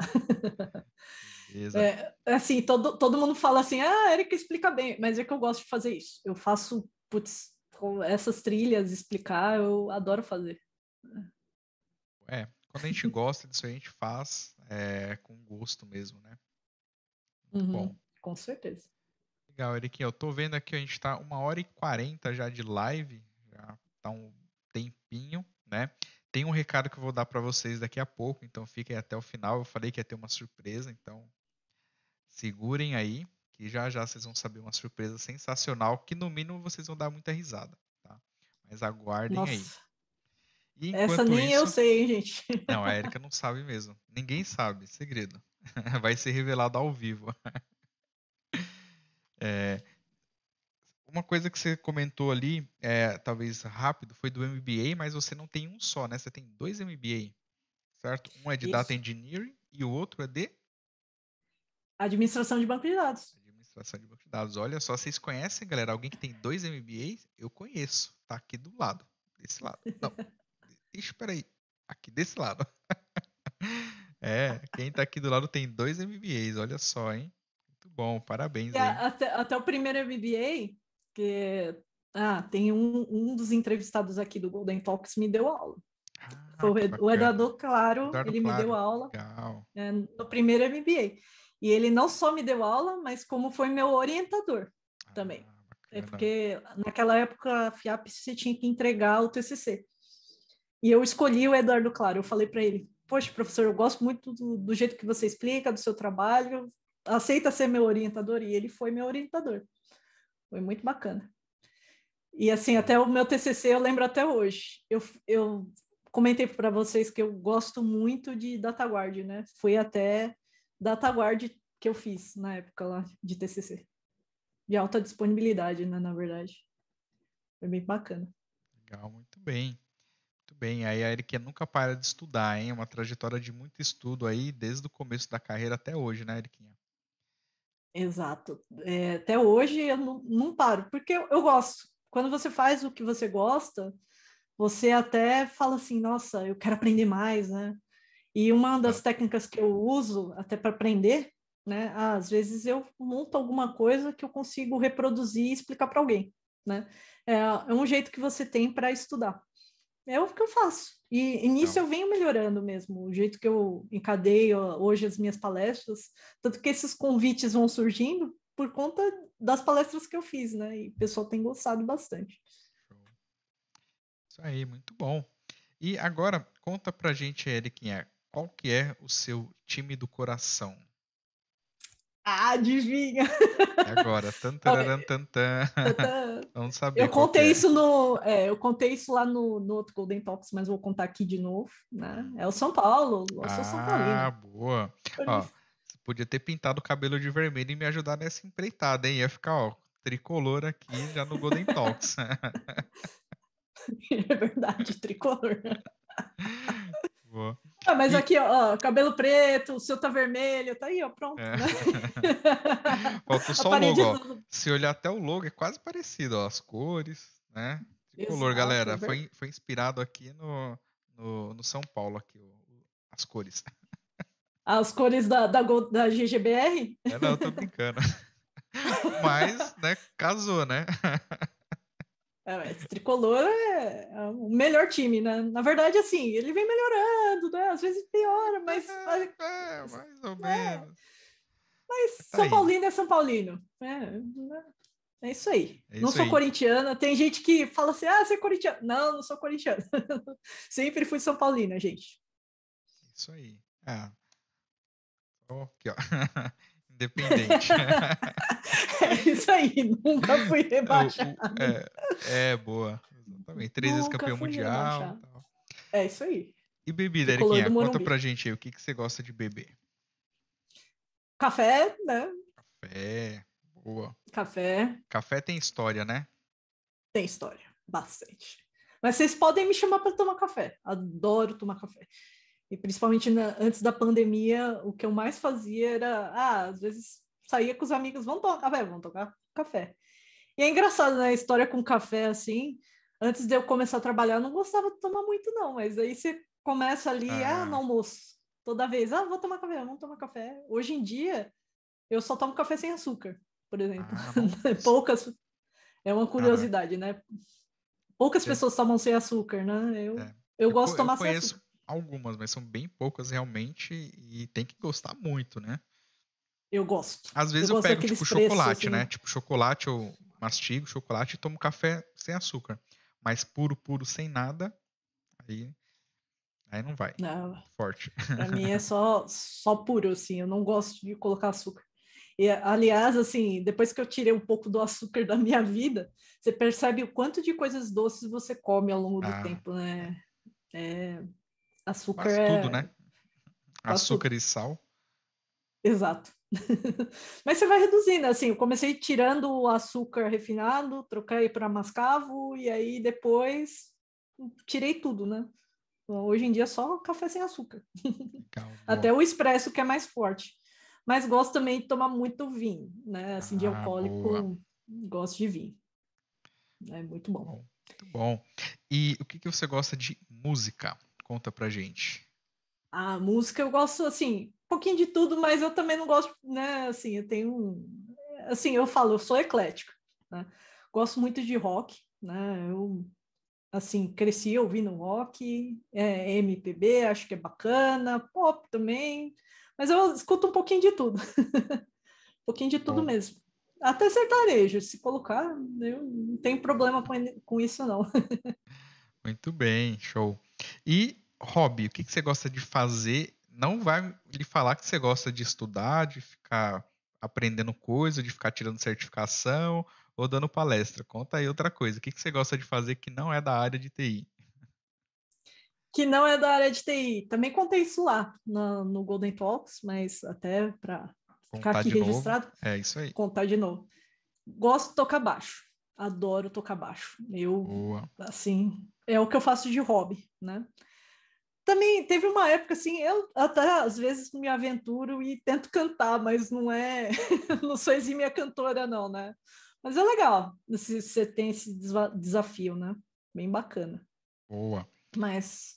Beleza? É, assim, todo, todo mundo fala assim, ah, a Erika explica bem, mas é que eu gosto de fazer isso. Eu faço, putz, com essas trilhas, explicar, eu adoro fazer. É, quando a gente gosta disso, a gente faz é, com gosto mesmo, né? Muito Uhum, bom. Com certeza. Legal, Eriquinha. Eu tô vendo aqui, a gente tá uma hora e quarenta já de live, já tá um tempinho, né? Tem um recado que eu vou dar para vocês daqui a pouco, então fiquem até o final. Eu falei que ia ter uma surpresa, então segurem aí, que já já vocês vão saber uma surpresa sensacional, que no mínimo vocês vão dar muita risada, tá? Mas aguardem aí. Nossa, E essa nem eu isso- sei, hein, gente. Não, a Erika não sabe mesmo. Ninguém sabe, segredo. Vai ser revelado ao vivo. É, uma coisa que você comentou ali, é, talvez rápido, foi do MBA, mas você não tem um só, né? Você tem dois MBA, certo? Um é de Data Isso. Engineering e o outro é de Administração de banco de dados. Administração de Banco de Dados. Olha só, vocês conhecem, galera? Alguém que tem dois MBAs? Eu conheço. Tá aqui do lado. Desse lado. Não. Ixi, peraí. Aqui desse lado. É, quem tá aqui do lado tem dois MBAs, olha só, hein? Muito bom, parabéns aí. até, até o primeiro MBA, que ah, tem um, um dos entrevistados aqui do Golden Talks me deu aula. Ah, o, o. Eduardo Claro, Eduardo ele me deu Claro, aula é, no primeiro MBA. E ele não só me deu aula, mas como foi meu orientador. Também. Ah, É porque naquela época a FIAP você tinha que entregar o TCC. E eu escolhi o Eduardo Claro. Eu falei para ele: Poxa, professor, eu gosto muito do, do jeito que você explica, do seu trabalho. Aceita ser meu orientador? E ele foi meu orientador. Foi muito bacana. E assim, até o meu TCC eu lembro até hoje. Eu, eu comentei para vocês que eu gosto muito de DataGuard, né? Foi até DataGuard que eu fiz na época lá de TCC de alta disponibilidade, né, na verdade. Foi bem bacana. Legal, muito bem. Bem. Aí a Erika nunca para de estudar, hein? Uma trajetória de muito estudo aí, desde o começo da carreira até hoje, né, Eriquinha? Exato. É, até hoje eu não, não paro, porque eu, eu gosto. Quando você faz o que você gosta, você até fala assim, nossa, eu quero aprender mais, né? E uma das técnicas que eu uso até para aprender, né? Às vezes eu monto alguma coisa que eu consigo reproduzir e explicar para alguém, né? É, é um jeito que você tem para estudar. É o que eu faço. E, e nisso Legal. eu venho melhorando mesmo, o jeito que eu encadeio hoje as minhas palestras, tanto que esses convites vão surgindo por conta das palestras que eu fiz, né? E o pessoal tem gostado bastante. Isso aí, muito bom. E agora, conta pra gente, Eriquinha, qual que é o seu time do coração? Ah, adivinha! E agora? Tan, tararam, Vamos saber Eu contei é. isso no, é, eu contei isso lá no, no outro Golden Talks, mas vou contar aqui de novo, né? É o São Paulo, eu sou São Ah, Paulino. boa. Ó, você podia ter pintado o cabelo de vermelho e me ajudar nessa empreitada, hein? Ia ficar, ó, tricolor aqui já no Golden Talks. É verdade, tricolor. Boa. Ah, mas aqui, ó, ó, cabelo preto, o seu tá vermelho, tá aí, ó, pronto, É. né? Faltou só o logo, ó. Se olhar até o logo, é quase parecido, ó. As cores, né? Tricolor, Exato, galera. é Foi, foi inspirado aqui no, no, no São Paulo, aqui, o- o- as cores. As cores da, da, da GGBR? É, não, eu tô brincando. Mas, né, casou, né? É, esse tricolor é, é o melhor time, né? Na verdade, assim, ele vem melhorando, né? Às vezes piora, mas, mas, É, mais ou É. menos. mas São Aí. Paulino é São Paulino. É, né? É isso aí. É não isso sou aí. corintiana. Tem gente que fala assim: ah, você é corintiano. Não, não sou corintiana. Sempre fui São Paulina, gente. Isso aí. Ah. Ó, aqui, ó. Independente. É isso aí. Nunca fui O- rebaixado. é, é, boa. Exatamente. Três vezes campeão mundial. É isso aí. E bebida, Eriquinha, conta pra gente aí, o que, que você gosta de beber? Café, né? Café, boa. Café Café tem história, né? tem história. Bastante. Mas vocês podem me chamar para tomar café. Adoro tomar café. E principalmente na- antes da pandemia, o que eu mais fazia era, ah, às vezes saía com os amigos, vamos tomar café, vamos tomar café. E é engraçado, né? A história com café, assim, antes de eu começar a trabalhar, eu não gostava de tomar muito, não. Mas aí você começa ali, ah, Ah. no almoço, toda vez, ah, vou tomar café, vamos tomar café. Hoje em dia, eu só tomo café sem açúcar, por exemplo. Ah. Poucas. É uma curiosidade, né? Poucas É. pessoas tomam sem açúcar, né? Eu, É. eu gosto co- de tomar eu sem conheço açúcar. Algumas, mas são bem poucas realmente e tem que gostar muito, né? Eu gosto. Às vezes eu, gosto pego tipo preços, chocolate, assim. né? Tipo chocolate eu mastigo chocolate e tomo café sem açúcar. Mas puro, puro, sem nada, aí aí não vai. Não, Forte. Pra mim é só, só puro, assim, eu não gosto de colocar açúcar. E, aliás, assim, depois que eu tirei um pouco do açúcar da minha vida, você percebe o quanto de coisas doces você come ao longo do Ah. tempo, né? É, açúcar Quase é... tudo, né? quase Açúcar e sal. Exato. Mas você vai reduzindo, assim, eu comecei tirando o açúcar refinado, troquei para mascavo, e aí depois tirei tudo, né? Hoje em dia é só café sem açúcar. Até o expresso que é mais forte. Mas gosto também de tomar muito vinho, né? Assim, de Ah, alcoólico, boa. gosto de vinho. É muito bom. Bom, muito bom. E o que, que você gosta de música? Conta pra gente. A música eu gosto, assim, um pouquinho de tudo, mas eu também não gosto, né? Assim, eu tenho. Assim, eu falo, eu sou eclética, né? Gosto muito de rock, né? Eu, assim, cresci ouvindo rock, é, MPB, acho que é bacana, pop também, mas eu escuto um pouquinho de tudo. um pouquinho de tudo Bom. mesmo. Até sertanejo, se colocar, eu não tenho problema com, com isso, não. Muito bem, show. E hobby, o que, que você gosta de fazer? Não vai lhe falar que você gosta de estudar, de ficar aprendendo coisa, de ficar tirando certificação ou dando palestra. Conta aí outra coisa. O que, que você gosta de fazer que não é da área de TI? que não é da área de TI. Também contei isso lá no, no Golden Talks, mas até para ficar aqui de novo. registrado, É isso aí. contar de novo. Gosto de tocar baixo. Adoro tocar baixo. Eu, Boa. assim, é o que eu faço de hobby, né? Também teve uma época assim, eu até às vezes me aventuro e tento cantar, mas não é, não sou exímia cantora não, né? Mas é legal, se você tem esse desa- desafio, né? Bem bacana. Boa. Mas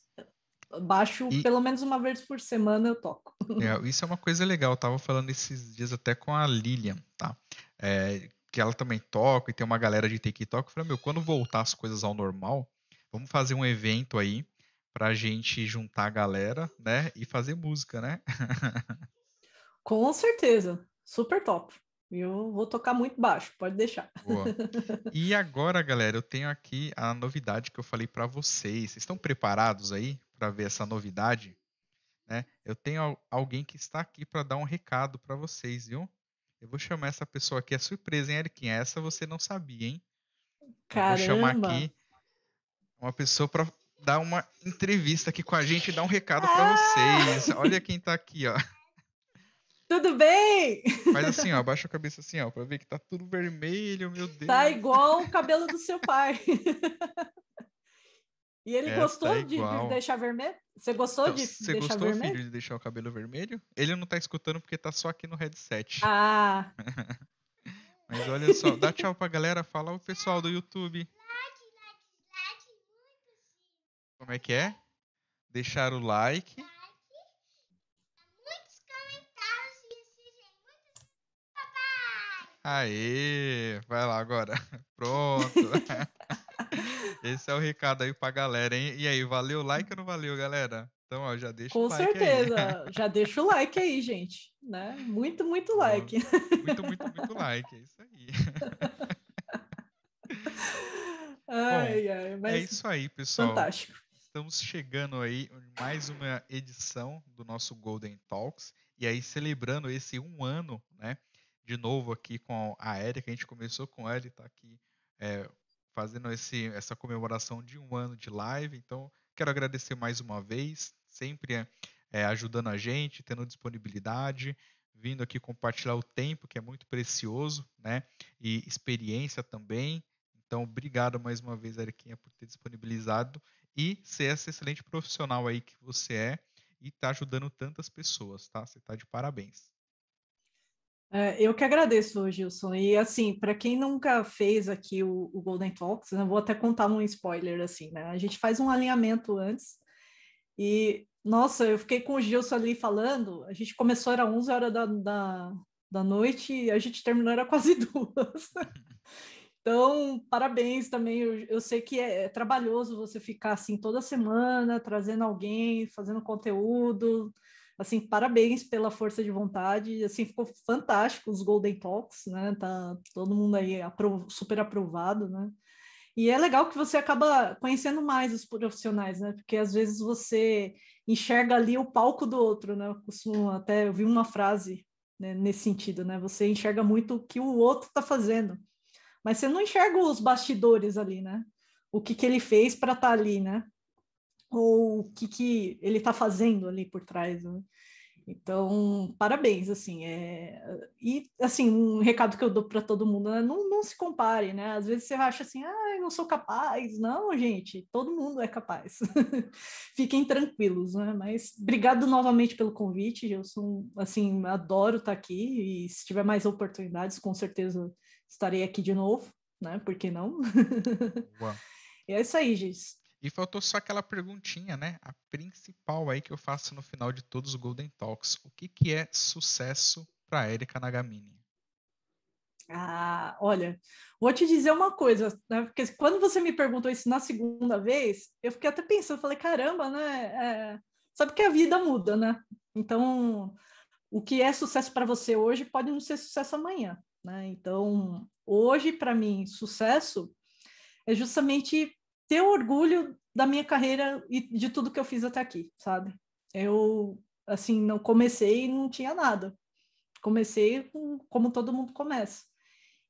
baixo E- pelo menos uma vez por semana eu toco. É, isso é uma coisa legal. Eu tava falando esses dias até com a Lilian, tá? É, que ela também toca e tem uma galera de TikTok. Eu falei, meu, quando voltar as coisas ao normal, vamos fazer um evento aí pra gente juntar a galera, né? E fazer música, né? Com certeza, super top. Eu vou tocar muito baixo, pode deixar. Boa. E agora, galera, eu tenho aqui a novidade que eu falei pra vocês. Vocês estão preparados aí pra ver essa novidade? Né? Eu tenho al- alguém que está aqui pra dar um recado pra vocês, viu? Eu vou chamar essa pessoa aqui, é surpresa, hein, Eriquinha? Essa você não sabia, hein? Eu vou chamar Caramba! aqui uma pessoa pra dar uma entrevista aqui com a gente e dar um recado pra vocês. Olha quem tá aqui, ó. Tudo bem? Faz assim, ó, abaixa a cabeça assim, ó, pra ver que tá tudo vermelho, meu Deus. Tá igual o cabelo do seu pai. E ele É, tá gostou de, de igual. deixar vermelho? Você gostou Então, de Você deixar gostou, vermelho? filho, de deixar o cabelo vermelho? Ele não tá escutando porque tá só aqui no headset. Ah, Mas olha só, dá tchau pra galera, fala o pessoal do YouTube. Como é que é? Deixar o like. Muitos comentários e muitos. Aê! Vai lá agora. Pronto. Esse é o recado aí pra galera, hein? E aí, valeu o like ou não valeu, galera? Então, ó, já deixa Com o like certeza. aí. Já deixa o like aí, gente. Né? Muito, muito like. Muito, muito, muito like. É isso aí. Ai, ai, É mas isso aí, pessoal. fantástico. Estamos chegando aí em mais uma edição do nosso Golden Talks. E aí, celebrando esse um ano, né? De novo aqui com a Érica. A gente começou com ela e está aqui é, fazendo esse, essa comemoração de um ano de live. Então, quero agradecer mais uma vez, sempre é, ajudando a gente, tendo disponibilidade, vindo aqui compartilhar o tempo, que é muito precioso, né? E experiência também. Então, obrigado mais uma vez, Eriquinha, por ter disponibilizado e ser essa excelente profissional aí que você é e tá ajudando tantas pessoas, tá? Você tá de parabéns. É, eu que agradeço, Gilson. E assim, para quem nunca fez aqui o, o Golden Talks, eu vou até contar um spoiler assim, né? A gente faz um alinhamento antes e, nossa, eu fiquei com o Gilson ali falando. A gente começou, era 11 horas da, da, da noite e a gente terminou, era quase duas. Então, parabéns também. Eu, eu sei que é, é trabalhoso você ficar assim toda semana trazendo alguém, fazendo conteúdo. Assim, parabéns pela força de vontade. Assim, ficou fantástico os Golden Talks, né? Tá todo mundo aí super aprovado, né? E é legal que você acaba conhecendo mais os profissionais, né? Porque às vezes você enxerga ali o palco do outro, né? Eu costumo até eu vi uma frase né, nesse sentido, né? Você enxerga muito o que o outro está fazendo mas você não enxerga os bastidores ali, né? O que, que ele fez para estar tá ali, né? Ou o que, que ele está fazendo ali por trás. Né? Então, parabéns, assim. É... E, assim, um recado que eu dou para todo mundo, né? não, não se compare, né? Às vezes você acha assim, ah, eu não sou capaz. Não, gente, todo mundo é capaz. Fiquem tranquilos, né? Mas obrigado novamente pelo convite, eu sou, assim, adoro estar tá aqui e se tiver mais oportunidades, com certeza estarei aqui de novo, né? Por que não? Boa. e é isso aí, Giz. E faltou só aquela perguntinha, né? A principal aí que eu faço no final de todos os Golden Talks. O que, que é sucesso para Erika Nagamini? Ah, olha, vou te dizer uma coisa, né? Porque quando você me perguntou isso na segunda vez, eu fiquei até pensando, falei, caramba, né? É... Sabe que a vida muda, né? Então, o que é sucesso para você hoje pode não ser sucesso amanhã, né? Então, hoje, para mim, sucesso é justamente ter orgulho da minha carreira e de tudo que eu fiz até aqui, sabe? Eu, assim, não comecei e não tinha nada. Comecei com, como todo mundo começa.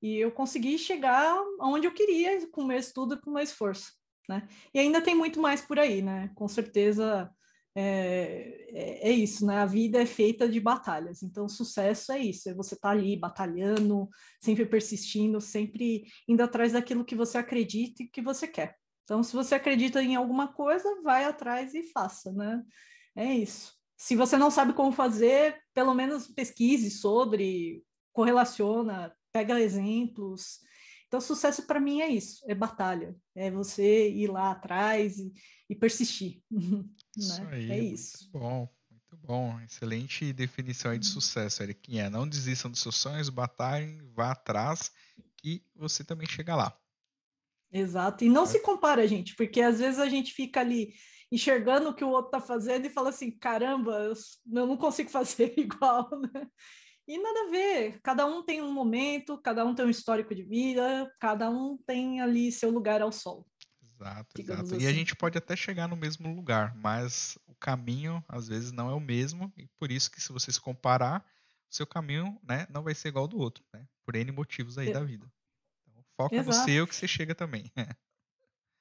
E eu consegui chegar aonde eu queria com o meu estudo e com meu esforço, né? E ainda tem muito mais por aí, né? Com certeza é, é, é, isso, né? A vida é feita de batalhas. Então, sucesso é isso: é você tá ali batalhando, sempre persistindo, sempre indo atrás daquilo que você acredita e que você quer. Então, se você acredita em alguma coisa, vai atrás e faça, né? É isso. Se você não sabe como fazer, pelo menos pesquise sobre, correlaciona, pega exemplos. Então, sucesso para mim é isso: é batalha, é você ir lá atrás e, e persistir. Isso né? aí, é muito isso. bom, muito bom. Excelente definição aí de sucesso, Eriquinha. Não desistam dos seus sonhos, batalhem, vá atrás, que você também chega lá. Exato. E não se compara, gente, porque às vezes a gente fica ali enxergando o que o outro está fazendo e fala assim: caramba, eu, eu não consigo fazer igual, né? E nada a ver, cada um tem um momento, cada um tem um histórico de vida, cada um tem ali seu lugar ao sol. Exato, exato. E a assim. gente pode até chegar no mesmo lugar, mas o caminho às vezes não é o mesmo, e por isso que se você se comparar, o seu caminho né, não vai ser igual ao do outro, né? Por N motivos aí E- da vida. Então, foca no Exato. seu que você chega também.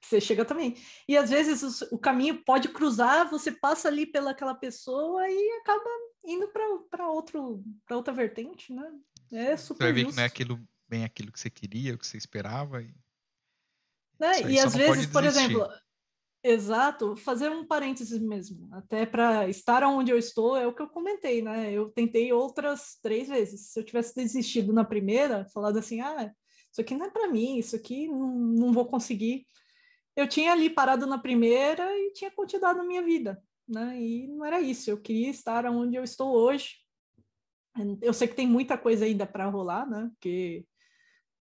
Você chega também. E às vezes o caminho pode cruzar, você passa ali pelaquela pessoa e acaba indo para outro para outra vertente, né? É Você vai super ver que justo. não é aquilo, bem aquilo que você queria, o que você esperava. E... né? E às vezes, por exemplo, exato, fazer um parênteses mesmo, até para estar onde eu estou, é o que eu comentei, né? Eu tentei outras três vezes. Se eu tivesse desistido na primeira, falado assim, ah, isso aqui não é para mim, isso aqui não, não vou conseguir. Eu tinha ali parado na primeira e tinha continuado a minha vida, né? E não era isso, eu queria estar onde eu estou hoje. Eu sei que tem muita coisa ainda para rolar, né? Porque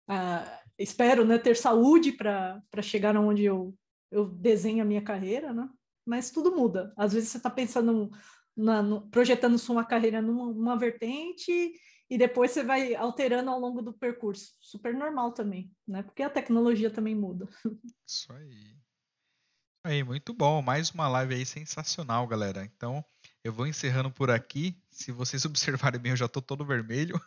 ah, espero né, ter saúde para chegar onde eu eu desenho a minha carreira, né? Mas tudo muda. Às vezes você está pensando, na, no, projetando sua carreira numa, numa vertente e depois você vai alterando ao longo do percurso. Super normal também, né? Porque a tecnologia também muda. Isso aí. Aí, muito bom. Mais uma live aí sensacional, galera. Então, eu vou encerrando por aqui. Se vocês observarem bem, eu já tô todo vermelho.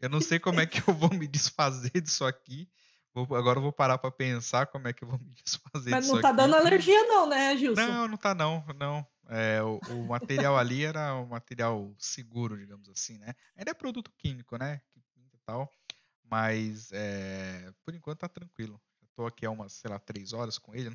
Eu não sei como é que eu vou me desfazer disso aqui. Vou, agora eu vou parar para pensar como é que eu vou me desfazer Mas disso não tá aqui. dando alergia, não, né, Gilson? Não, não tá não, não. É, o, o material ali era um material seguro, digamos assim, né? Ainda é produto químico, né? E tal. Mas é, por enquanto tá tranquilo. Eu tô aqui há umas, sei lá, três horas com ele.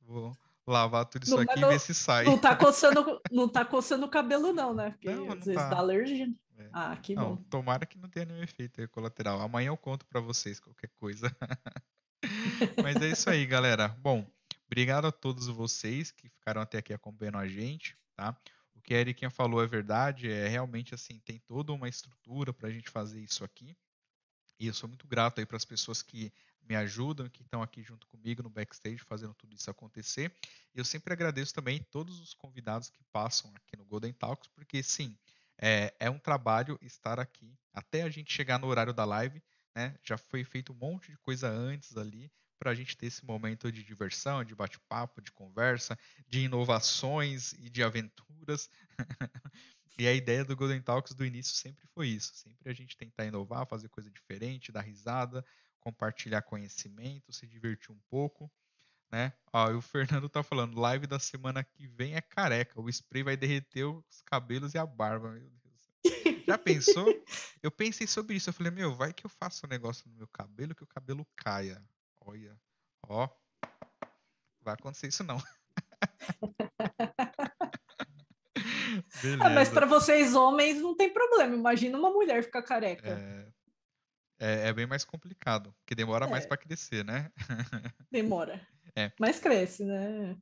Vou lavar tudo isso Não, aqui mas e não- ver se sai. Não tá coçando, não tá coçando o cabelo, não, né? Porque Não, às não vezes tá. dá alergia. É. Ah, que Não, bom. tomara que não tenha nenhum efeito colateral. Amanhã eu conto pra vocês qualquer coisa. Mas é isso aí, galera. Bom, obrigado a todos vocês que ficaram até aqui acompanhando a gente, tá? O que a Eriquinha falou é verdade, é realmente assim, tem toda uma estrutura pra gente fazer isso aqui. E eu sou muito grato aí para as pessoas que me ajudam, que estão aqui junto comigo no backstage fazendo tudo isso acontecer. E eu sempre agradeço também todos os convidados que passam aqui no Golden Talks, porque sim, é, é um trabalho estar aqui até a gente chegar no horário da live, né? Já foi feito um monte de coisa antes ali para a gente ter esse momento de diversão, de bate-papo, de conversa, de inovações e de aventuras. E a ideia do Golden Talks do início sempre foi isso, sempre a gente tentar inovar, fazer coisa diferente, dar risada, compartilhar conhecimento, se divertir um pouco, né? Ó, e o Fernando tá falando, live da semana que vem é careca, o spray vai derreter os cabelos e a barba, meu Deus. Já pensou? Eu pensei sobre isso, eu falei, meu, vai que eu faço um negócio no meu cabelo que o cabelo caia. Olha, ó, vai acontecer isso não. Ah, mas para vocês homens não tem problema. Imagina uma mulher ficar careca. É, é, é bem mais complicado, porque demora mais É. para crescer, né? Demora. É. Mas cresce, né?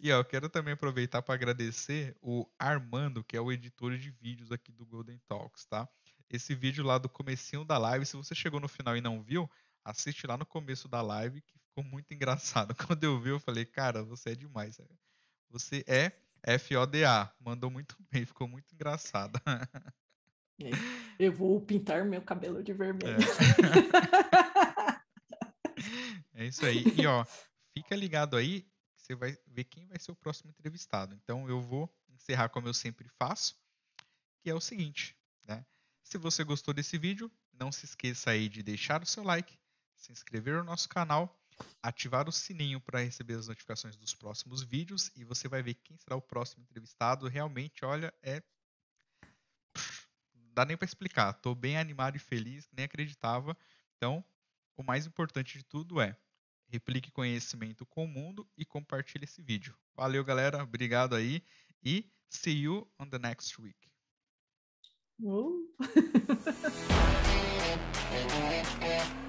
E ó, eu quero também aproveitar para agradecer o Armando, que é o editor de vídeos aqui do Golden Talks, tá? Esse vídeo lá do comecinho da live, se você chegou no final e não viu, assiste lá no começo da live, que ficou muito engraçado. Quando eu vi, eu falei, cara, você é demais. é. Você é FODA. Mandou muito bem, ficou muito engraçado. Eu vou pintar meu cabelo de vermelho. É isso aí. E ó, fica ligado aí, que você vai ver quem vai ser o próximo entrevistado. Então eu vou encerrar como eu sempre faço, que é o seguinte, né? Se você gostou desse vídeo, não se esqueça aí de deixar o seu like, se inscrever no nosso canal, ativar o sininho para receber as notificações dos próximos vídeos e você vai ver quem será o próximo entrevistado. Realmente, olha, é dá nem para explicar. Tô bem animado e feliz, nem acreditava. Então, o mais importante de tudo é replique conhecimento com o mundo e compartilhe esse vídeo. Valeu, galera. Obrigado aí e see you on the next week.